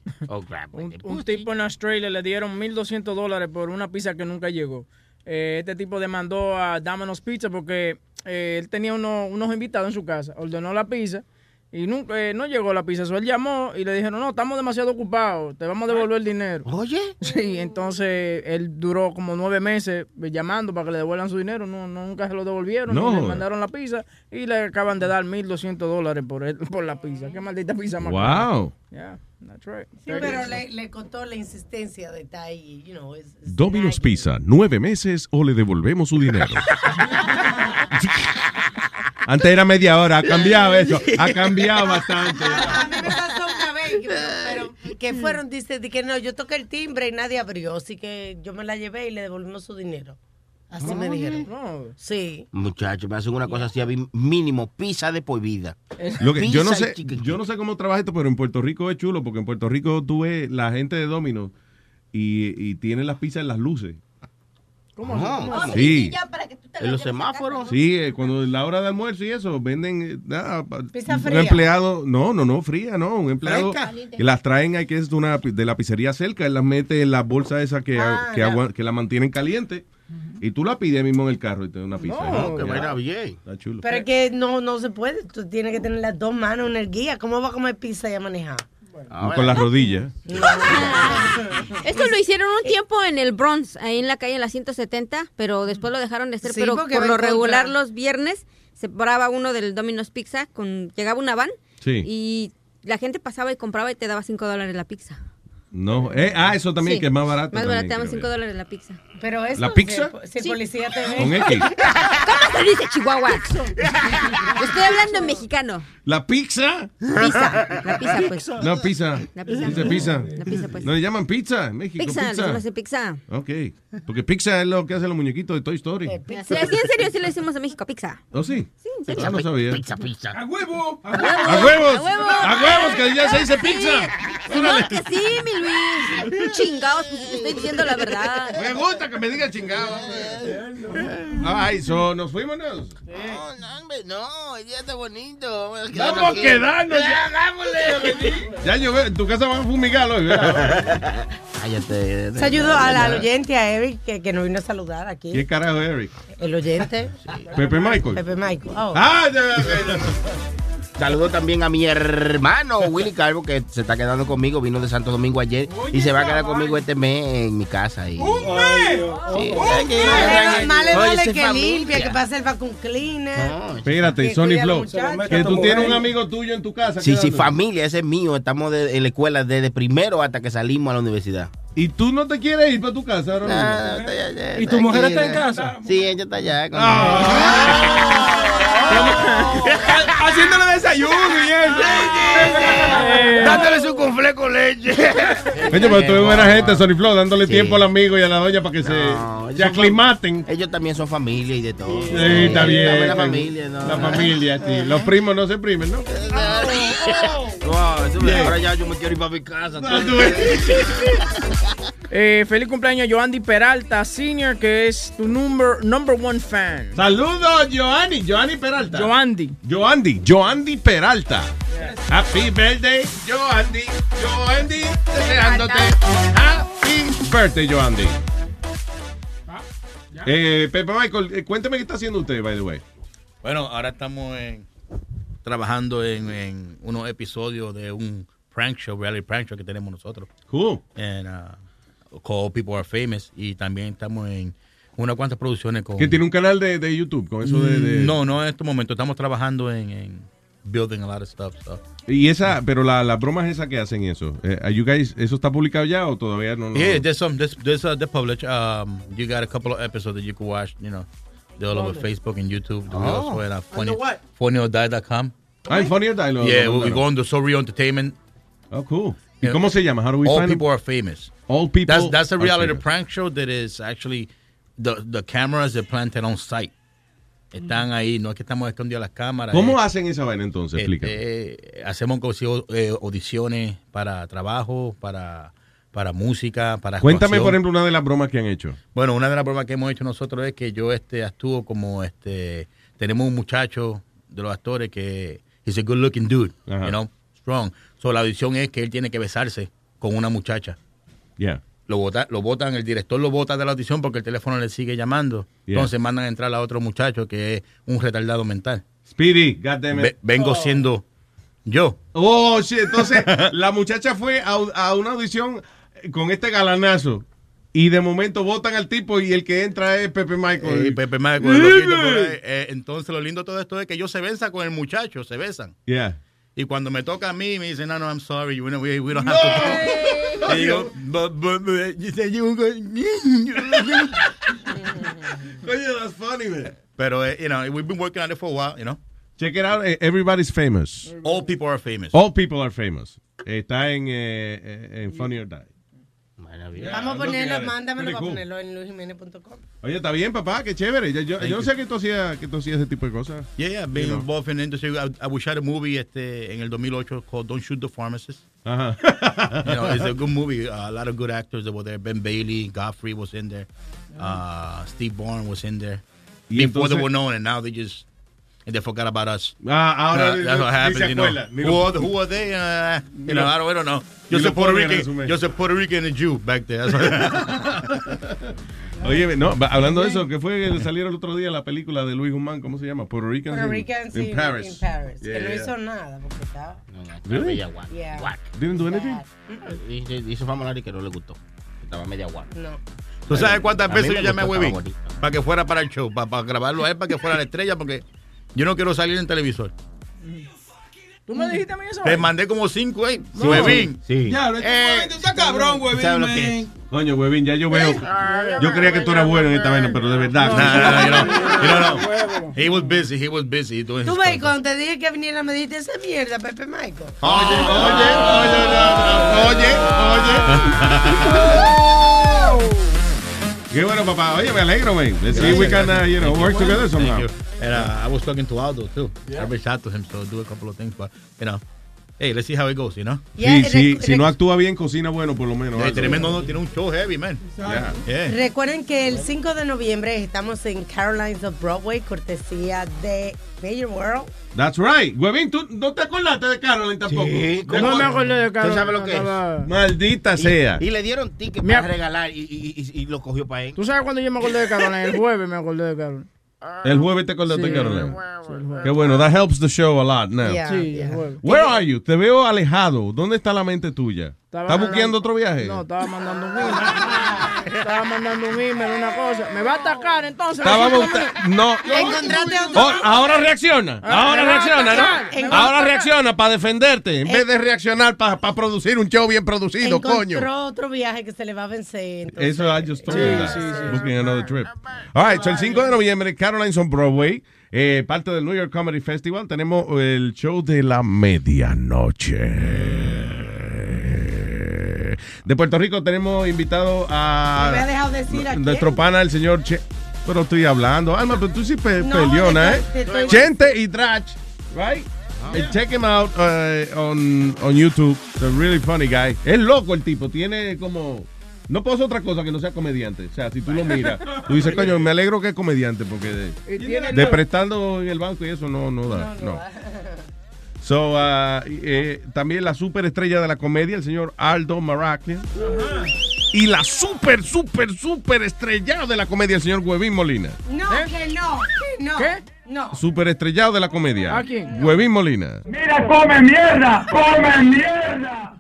Un, un tipo en Australia le dieron 1.200 dólares por una pizza que nunca llegó. Eh, este tipo demandó a Domino's Pizza porque eh, él tenía uno- unos invitados en su casa. Ordenó la pizza y nunca, eh, no llegó la pizza. So, él llamó y le dijeron, no, estamos demasiado ocupados, te vamos a devolver el dinero. Oye. Sí, entonces él duró como nueve meses llamando para que le devuelvan su dinero. No, nunca se lo devolvieron. No. ni le mandaron la pizza y le acaban de dar 1.200 dólares por, él- por la pizza. Qué maldita pizza más. Wow. Yeah, that's right. Sí, pero le, le costó la insistencia de estar ahí, you know. Domino's Pizza, nueve meses o le devolvemos su dinero. Antes era media hora, ha cambiado eso, ha cambiado bastante. A mí me pasó una vez, que- pero que fueron, dice, de que no, yo toqué el timbre y nadie abrió, así que yo me la llevé y le devolvimos su dinero. Así me dijeron. Sí. Muchachos, me hacen una cosa así, mínimo, pizza de por vida. Lo que, yo no sé, yo no sé cómo trabaja esto, pero en Puerto Rico es chulo, porque en Puerto Rico tú ves la gente de Domino's y, y tienen las pizzas en las luces. ¿Cómo? Ah, Sí. En los semáforos. Sí, eh, cuando es la hora de almuerzo y eso, venden eh, nada, Pizza un fría. empleado, no, no, no, fría, no, un empleado que las traen ahí que es de una de la pizzería cerca, él las mete en la bolsa esa que, Ah, que, ya. agua- que la mantienen caliente y tú la pides mismo en el carro y te da una pizza. No, que Ya. vaina bien. Está chulo. Pero es que no, no se puede, tú tienes que tener las dos manos en el guía. ¿Cómo va a comer pizza y a manejar? Con las rodillas. Esto lo hicieron un tiempo en el Bronx, ahí en la calle en la 170, pero después lo dejaron de hacer. Sí, pero por lo regular los viernes se paraba uno del Domino's Pizza, con llegaba una van Sí. y la gente pasaba y compraba y te daba 5 dólares la pizza. No. Eh, ah, eso también, Sí. que es más barato. Más barato, creo 5 dólares la pizza. Pero eso, ¿La pizza? Si, policía te ve. Con X. ¿Cómo se dice Chihuahua? Estoy hablando en mexicano. ¿La pizza? Pizza. La pizza, pues. No, pizza. La pizza. Dice pizza. La pizza, pues. No le llaman pizza en México. Pizza, Pizza. así, pizza. Ok. Porque pizza es lo que hacen los muñequitos de Toy Story. Sí, así en serio sí lo decimos en México, pizza. ¿Oh, sí? Sí, en serio. Eso no sabía. Pizza, pizza. ¡A huevo! ¡A ¡A huevos! ¡A huevos! Que ya se dice Sí. pizza. Que sí, mi Luis. Chingados, pues te estoy diciendo la verdad. Me gusta que me diga chingado. Ay, so, nos fuimos. No, no, hombre, no, el día está bonito. Vamos a quedarnos. Ya, hagámosle. Ya yo veo, en tu casa van a fumigar hoy, ¿verdad? Cállate. Saludo al, al oyente, a Eric, que, que nos vino a saludar aquí. ¿Qué carajo, Eric? El oyente. Pepe Michael. Pepe Michael. Oh. Ah, ya, ya, ya. Saludo también a mi hermano Willy Calvo, que se está quedando conmigo. Vino de Santo Domingo ayer y se va a quedar conmigo este mes en mi casa. Y... Sí, Más que- le- Más le vale que familia. limpia, que pase el vacuum cleaner. Espérate, Que Sony Flow. Que tú tienes un amigo tuyo en tu casa. Sí, sí, familia, ese es mío. Estamos de- en la escuela desde primero hasta que salimos a la universidad. ¿Y tú no te quieres ir para tu casa ahora mismo? Ah, ¿Y tu mujer está en casa? Sí, ella está allá. Haciéndole desayuno y eso. Dándole su confle con leche. Oye, pero tú eres buena gente, Sony Flow, dándole tiempo al amigo y a la doña para que se, se aclimaten. Ellos también son familia y de todo. Sí, está bien. La familia, ¿no? La familia, sí. Los primos no se primen, ¿no? Wow, me- ahora ya yo me quiero ir para mi casa. Eh, feliz cumpleaños a Joandy Peralta Senior, que es tu number, number one fan. Saludos, Joanny. Joanny Peralta. Joandy. Joandy. Joandy Peralta. Happy birthday, Joandy. Joandy, deseándote. Happy birthday, Joandy. Eh, Pepe Michael, eh, cuénteme qué está haciendo usted, by the way. Bueno, ahora estamos en- trabajando en, en unos episodios de un prank show, reality prank show que tenemos nosotros. Cool. En, uh, called People Are Famous. Y también estamos en unas cuantas producciones con... Que tiene un canal de, de YouTube con eso de... de- No, no en este momento. Estamos trabajando en, en building a lot of stuff. so. Y esa, pero la, las bromas esas que hacen eso, eh, are you guys, ¿eso está publicado ya o todavía no? no? Yeah, there's some, there's, there's uh, the publish. Um, you got a couple of episodes that you can watch, you know, they're all over. Facebook and YouTube. Oh. We also at uh, funny, funnyordie.com. Ah, Funny or Die lo- Yeah, lo we, we mandaron. go on the Sorry Entertainment. Oh, cool. ¿Y cómo se llama? How do we All find people it? are famous. All people That's that's a reality prank show that is actually the the cameras are planted on site. Están ahí, no es que estamos escondidos las cámaras. ¿Cómo eh, hacen esa vaina entonces? eh, Explícame. eh, hacemos eh, audiciones para trabajo, para, para música, para Cuéntame, actuación. por ejemplo, una de las bromas que han hecho. Bueno, una de las bromas que hemos hecho nosotros es que yo este actúo como este tenemos un muchacho de los actores que he's a good looking dude, Ajá. you know, strong. So la audición es que él tiene que besarse con una muchacha. Yeah. Lo vota, lo votan, el director lo vota de la audición porque el teléfono le sigue llamando. Yeah. Entonces mandan a entrar a otro muchacho que es un retardado mental. Speedy, goddammit. Ve- vengo siendo yo. Oh, shit. Entonces, la muchacha fue a, a una audición con este galanazo. Y de momento votan al tipo y el que entra es Pepe Michael. Eh, Pepe Michael, el loquito por ahí. Eh, entonces lo lindo de todo esto es que ellos se besan con el muchacho, se besan. Yeah. Y cuando me toca a mí, me dicen, no, no, I'm sorry, we, we, we don't have to. Y digo, but, but, but, you said you were going- Coño, that's funny, man. Pero, eh, you know, we've been working on it for a while, you know. Check it out. eh, Everybody's famous. All people are famous. All people are famous. Está en, eh, eh, en Funny or Die. Vamos a ponerlo, mándamelo para cool. ponerlo en luisjimenez.com. Oye, está bien, papá, qué chévere. Yo, yo, Thank yo no you. sé que tú hacías que tú hacías ese tipo de cosas. Yeah, yeah, been You know. involved in the industry. I, I we shot a movie este, en el 2008 called Don't Shoot the Pharmacist. Ajá. you know, it's a good movie. Uh, a lot of good actors that were there. Ben Bailey, Godfrey was in there. Uh, Steve Byrne was in there. Y Before they were known, and now they just and they forgot about us. Ah, ahora Uh, that's what happened, you know. Who, are, who are they? Uh, you know, I don't, I don't know. lo a Puerto Rican, just a Puerto Rican and a Jew back there. Oye, no, hablando de eso, que fue que salió el otro día la película de Luis Guzmán, ¿cómo se llama? Puerto Rican Puerto in- Rican, sí, in Paris. in Paris. Yeah, que no hizo nada porque estaba. Really? Media guac. Yeah. Guac. Didn't do anything? Dice Famolari que no le gustó. Estaba media guac. No. ¿Tú sabes cuántas veces yo llamé a bonito. Para que fuera para el show, para, grabarlo a él, para que fuera la estrella, porque yo no quiero salir en televisor. ¿Tú me dijiste a mí eso? Te mandé como cinco ahí. No. Webin. Sí. Ya, lo Eh, está cabrón, güey. ¿sabes lo que es? Coño, huevín, ya yo veo. Yo creía que tú eras bueno en esta vaina, pero de verdad. No, no, no, you know, He was busy, he was busy Tú ves, cuando te dije que viniera, me dijiste esa mierda, Pepe Michael. Oye, oye, oye, oye, Qué bueno, papá. Oye, me alegro, man. Let's see if we can, uh, you know, work together somehow. And uh, I was talking to Aldo too. I reached out to him, so do a couple of things, but you know, hey, let's see how it goes, you know. Sí, sí, si no actúa bien, cocina bueno, por lo menos. Eh, algo. tremendo, no, tiene un show heavy, man. Yeah. Yeah. Recuerden que el 5 de noviembre estamos en Carolines of Broadway, cortesía de Major World. That's right. Huevín, ¿tú no te acordaste de Caroline tampoco? Sí, No me acordé de Carlos. ¿Tú sabes lo que es? Maldita Y- sea. Y, le dieron ticket para regalar y, y- y- y lo cogió para él. ¿Tú sabes cuándo yo me acordé de Carolina? El jueves me acordé de Carolina. El jueves te acordaste Sí, jueves. Qué bueno, that helps the show a lot now. Yeah, Sí, el jueves. Where are you? Te veo alejado. ¿Dónde está la mente tuya? ¿Estás buqueando otro viaje? No, estaba mandando un. estaba mandando un email, una cosa. ¿Me va a atacar entonces? Estábamos. ¿Me siento como- No. Encontraste otro. Oh, ahora reacciona. Ah, Ahora reacciona, ¿no? Ahora reacciona para defenderte. En vez de reaccionar para producir un show bien producido, Encontró coño. otro viaje que se le va a vencer. entonces. Eso I just told Sí, you sí, sí. Booking another trip. All right, so el 5 de noviembre, Caroline's on Broadway, eh, parte del New York Comedy Festival. Tenemos el show de la medianoche. De Puerto Rico tenemos invitado a Me había dejado decir a quién. nuestro pana, el señor Che. Pero estoy hablando. Alma, pero tú sí pe No, peleona, ¿eh? estoy- Chente y Drach, right? Eh, Check him out uh, on, on YouTube. It's a really funny guy. Es loco el tipo. Tiene como. No puedo hacer otra cosa que no sea comediante. O sea, si tú lo miras, tú dices, coño, me alegro que es comediante porque de, de prestando en el banco y eso no, no da. No. So, uh, eh, también la superestrella de la comedia, el señor Aldo Maraclia. Y la super, super, super estrellado de la comedia, el señor Huevín Molina. No, que no, que no. ¿Qué? No. Super estrellado de la comedia. ¿A quién? Huevín Molina. Mira, come mierda, come mierda.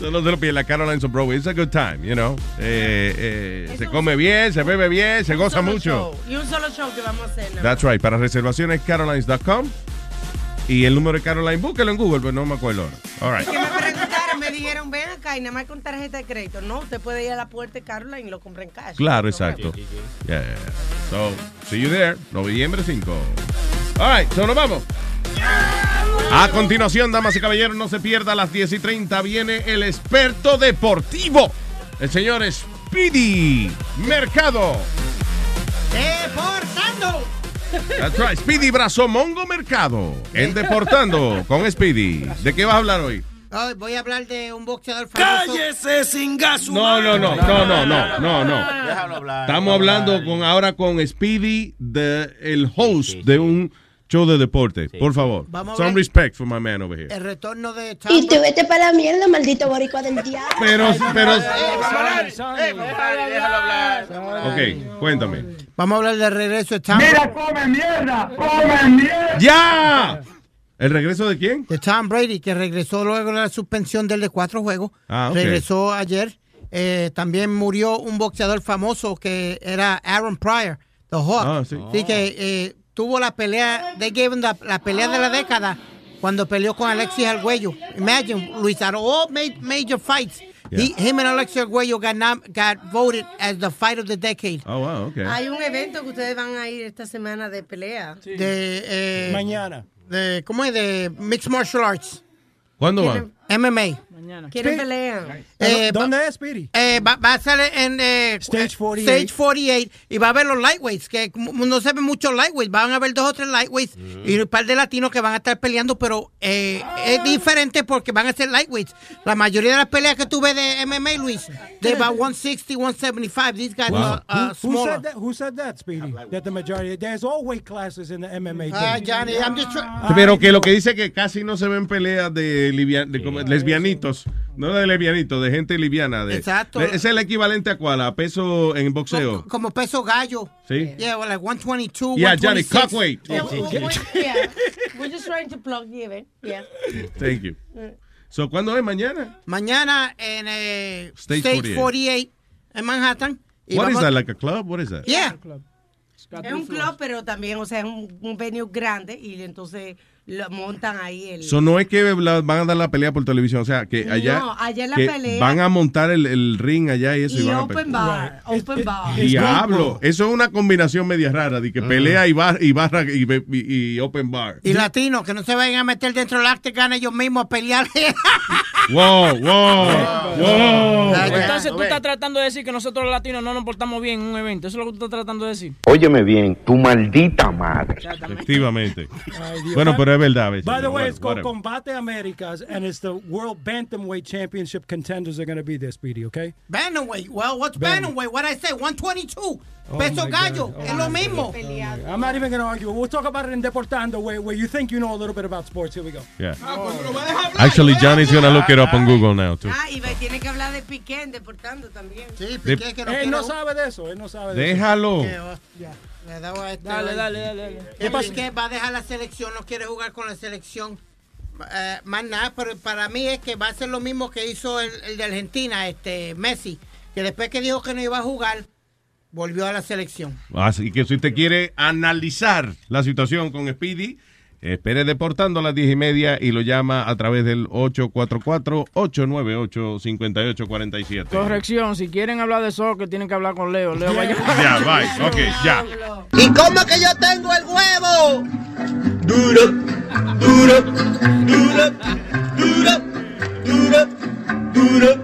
No se lo pierda, Caroline's on Broadway. It's a good time, you know. Eh, eh, se come bien, se bebe bien, se goza Solo mucho. show. Y un solo show que vamos a hacer. ¿no? That's right. Para reservaciones, carolines.com. Y el número de Caroline, búsquelo en Google, pero no me acuerdo ahora. All right. Que me preguntaron, me dijeron, ven acá y nada más con tarjeta de crédito. No, usted puede ir a la puerta de Caroline y lo compra en cash. Claro, exacto. Yeah, yeah, yeah. So, see you there, noviembre 5. All right, so nos vamos. A continuación, damas y caballeros, no se pierda a las 10 y 30. Viene el experto deportivo, el señor Speedy Mercado. ¡Deportando! That's right, Speedy Brazomongo Mercado. En Deportando con Speedy. ¿De qué vas a hablar hoy? Hoy voy a hablar de un boxeador famoso. ¡Cállese sin gas! No, no, no, no, no, no, no, no. Déjalo hablar. Estamos hablando con ahora con Speedy, de, el host de un show de deporte. Por favor. Vamos Some respect for my man over here. El retorno de Tom Y te vete para la mierda, maldito boricua del diablo. Pero, pero, ok, cuéntame. Vamos a hablar del regreso de Tom Mira, come mierda, come mierda. ¡Ya! ¿El regreso de quién? de Tom Brady, que regresó luego de la suspensión del de cuatro juegos. Ah, ok. Regresó ayer. Eh, también murió un boxeador famoso que era Aaron Pryor, The Hawk. Ah, sí. Así que eh, tuvo la pelea, they gave him the- la pelea de la década cuando peleó con Alexis Arguello. Imagine, Luis, all ma- major fights, he- him and Alexis Arguello got, got voted as the fight of the decade. Oh, wow, ok. Hay un evento que ustedes van a ir esta semana de pelea. De, eh, Mañana. de, ¿Cómo es? De Mixed Martial Arts. ¿Cuándo van? MMA. ¿Quieren pelear? Eh, ¿Dónde es, Speedy? Eh, va, va a ser en eh, Stage 48. Stage 48 y va a haber los lightweights, que no se ven muchos lightweights, van a haber dos o tres lightweights y un par de latinos que van a estar peleando, pero eh, es diferente porque van a ser lightweights. La mayoría de las peleas que tú ves de MMA, Luis, de about 160, 175, these guys are uh, who, who said that? Who said that, Speedy? That the majority. There's all weight classes in the MMA. Ah. Johnny, I'm just trying. Ah, Pero que lo que dice que casi no se ven peleas de, de como- no de lesbianitos, de gente liviana. De, Exacto. ¿Es el equivalente a cuál? ¿A peso en boxeo? Como peso gallo. Sí. Yeah, well, like 122, Yeah, Johnny, 126. cockweight. Yeah, we- okay. we- yeah. We're just trying to plug you in. Yeah. Thank you. So, ¿Cuándo es mañana? Mañana en eh, Stage Stage, 48. 48. en Manhattan. Y What is that, like a club? What is that? Yeah. Es un club, pero también, o sea, es un, un venue grande y entonces lo montan ahí el... So, no es que van a dar la pelea por televisión, o sea, que allá, No, allá es la que pelea. van a montar el, el ring allá y eso. y van open pe- bar, open bar. Diablo, eso es una combinación media rara, de que pelea y, bar, y barra y, be- y- y open bar. Y latinos, que no se vayan a meter dentro del octagon ellos mismos a pelear. Wow, wow, wow. Entonces tú estás tratando de decir que nosotros los latinos no nos portamos bien en un evento. Eso es lo que tú estás tratando de decir. Óyeme bien, tu maldita madre. Efectivamente. Dios. Bueno, pero es verdad a veces. By the way, it's called. Combate Americas, and it's the World Bantamweight Championship contenders are going to be there, Speedy, okay? Bantamweight. Well, what's Bantam- bantamweight? What I say? 122. Oh, Peso gallo. Oh, es lo mismo. I'm not even going to argue. We'll talk about it in Deportando, where, where you think you know a little bit about sports. Here we go. Yeah. Actually, Johnny's gonna look it up on Google now, too. Ah, y tiene que hablar de Piqué, deportando también. Sí, Piqué, que no Él no sabe de eso. Él no sabe de Déjalo. eso. Hostia. Le daba a este Dale, dale, dale, dale. ¿Qué pasa? Que va a dejar la selección, no quiere jugar con la selección. Eh, más nada, pero para mí es que va a ser lo mismo que hizo el, el de Argentina, este Messi, que después que dijo que no iba a jugar, volvió a la selección. Así que si usted quiere analizar la situación con Speedy, espere deportando a las diez y media y lo llama a través del 844-898-5847. Corrección, si quieren hablar de soccer, tienen que hablar con Leo. Leo vaya. Ya, bye. Ok, ya. ¿Y cómo que yo tengo el huevo? Duro, duro, duro, duro, duro, duro.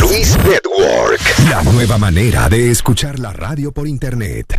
Luis Network. La nueva manera de escuchar la radio por internet.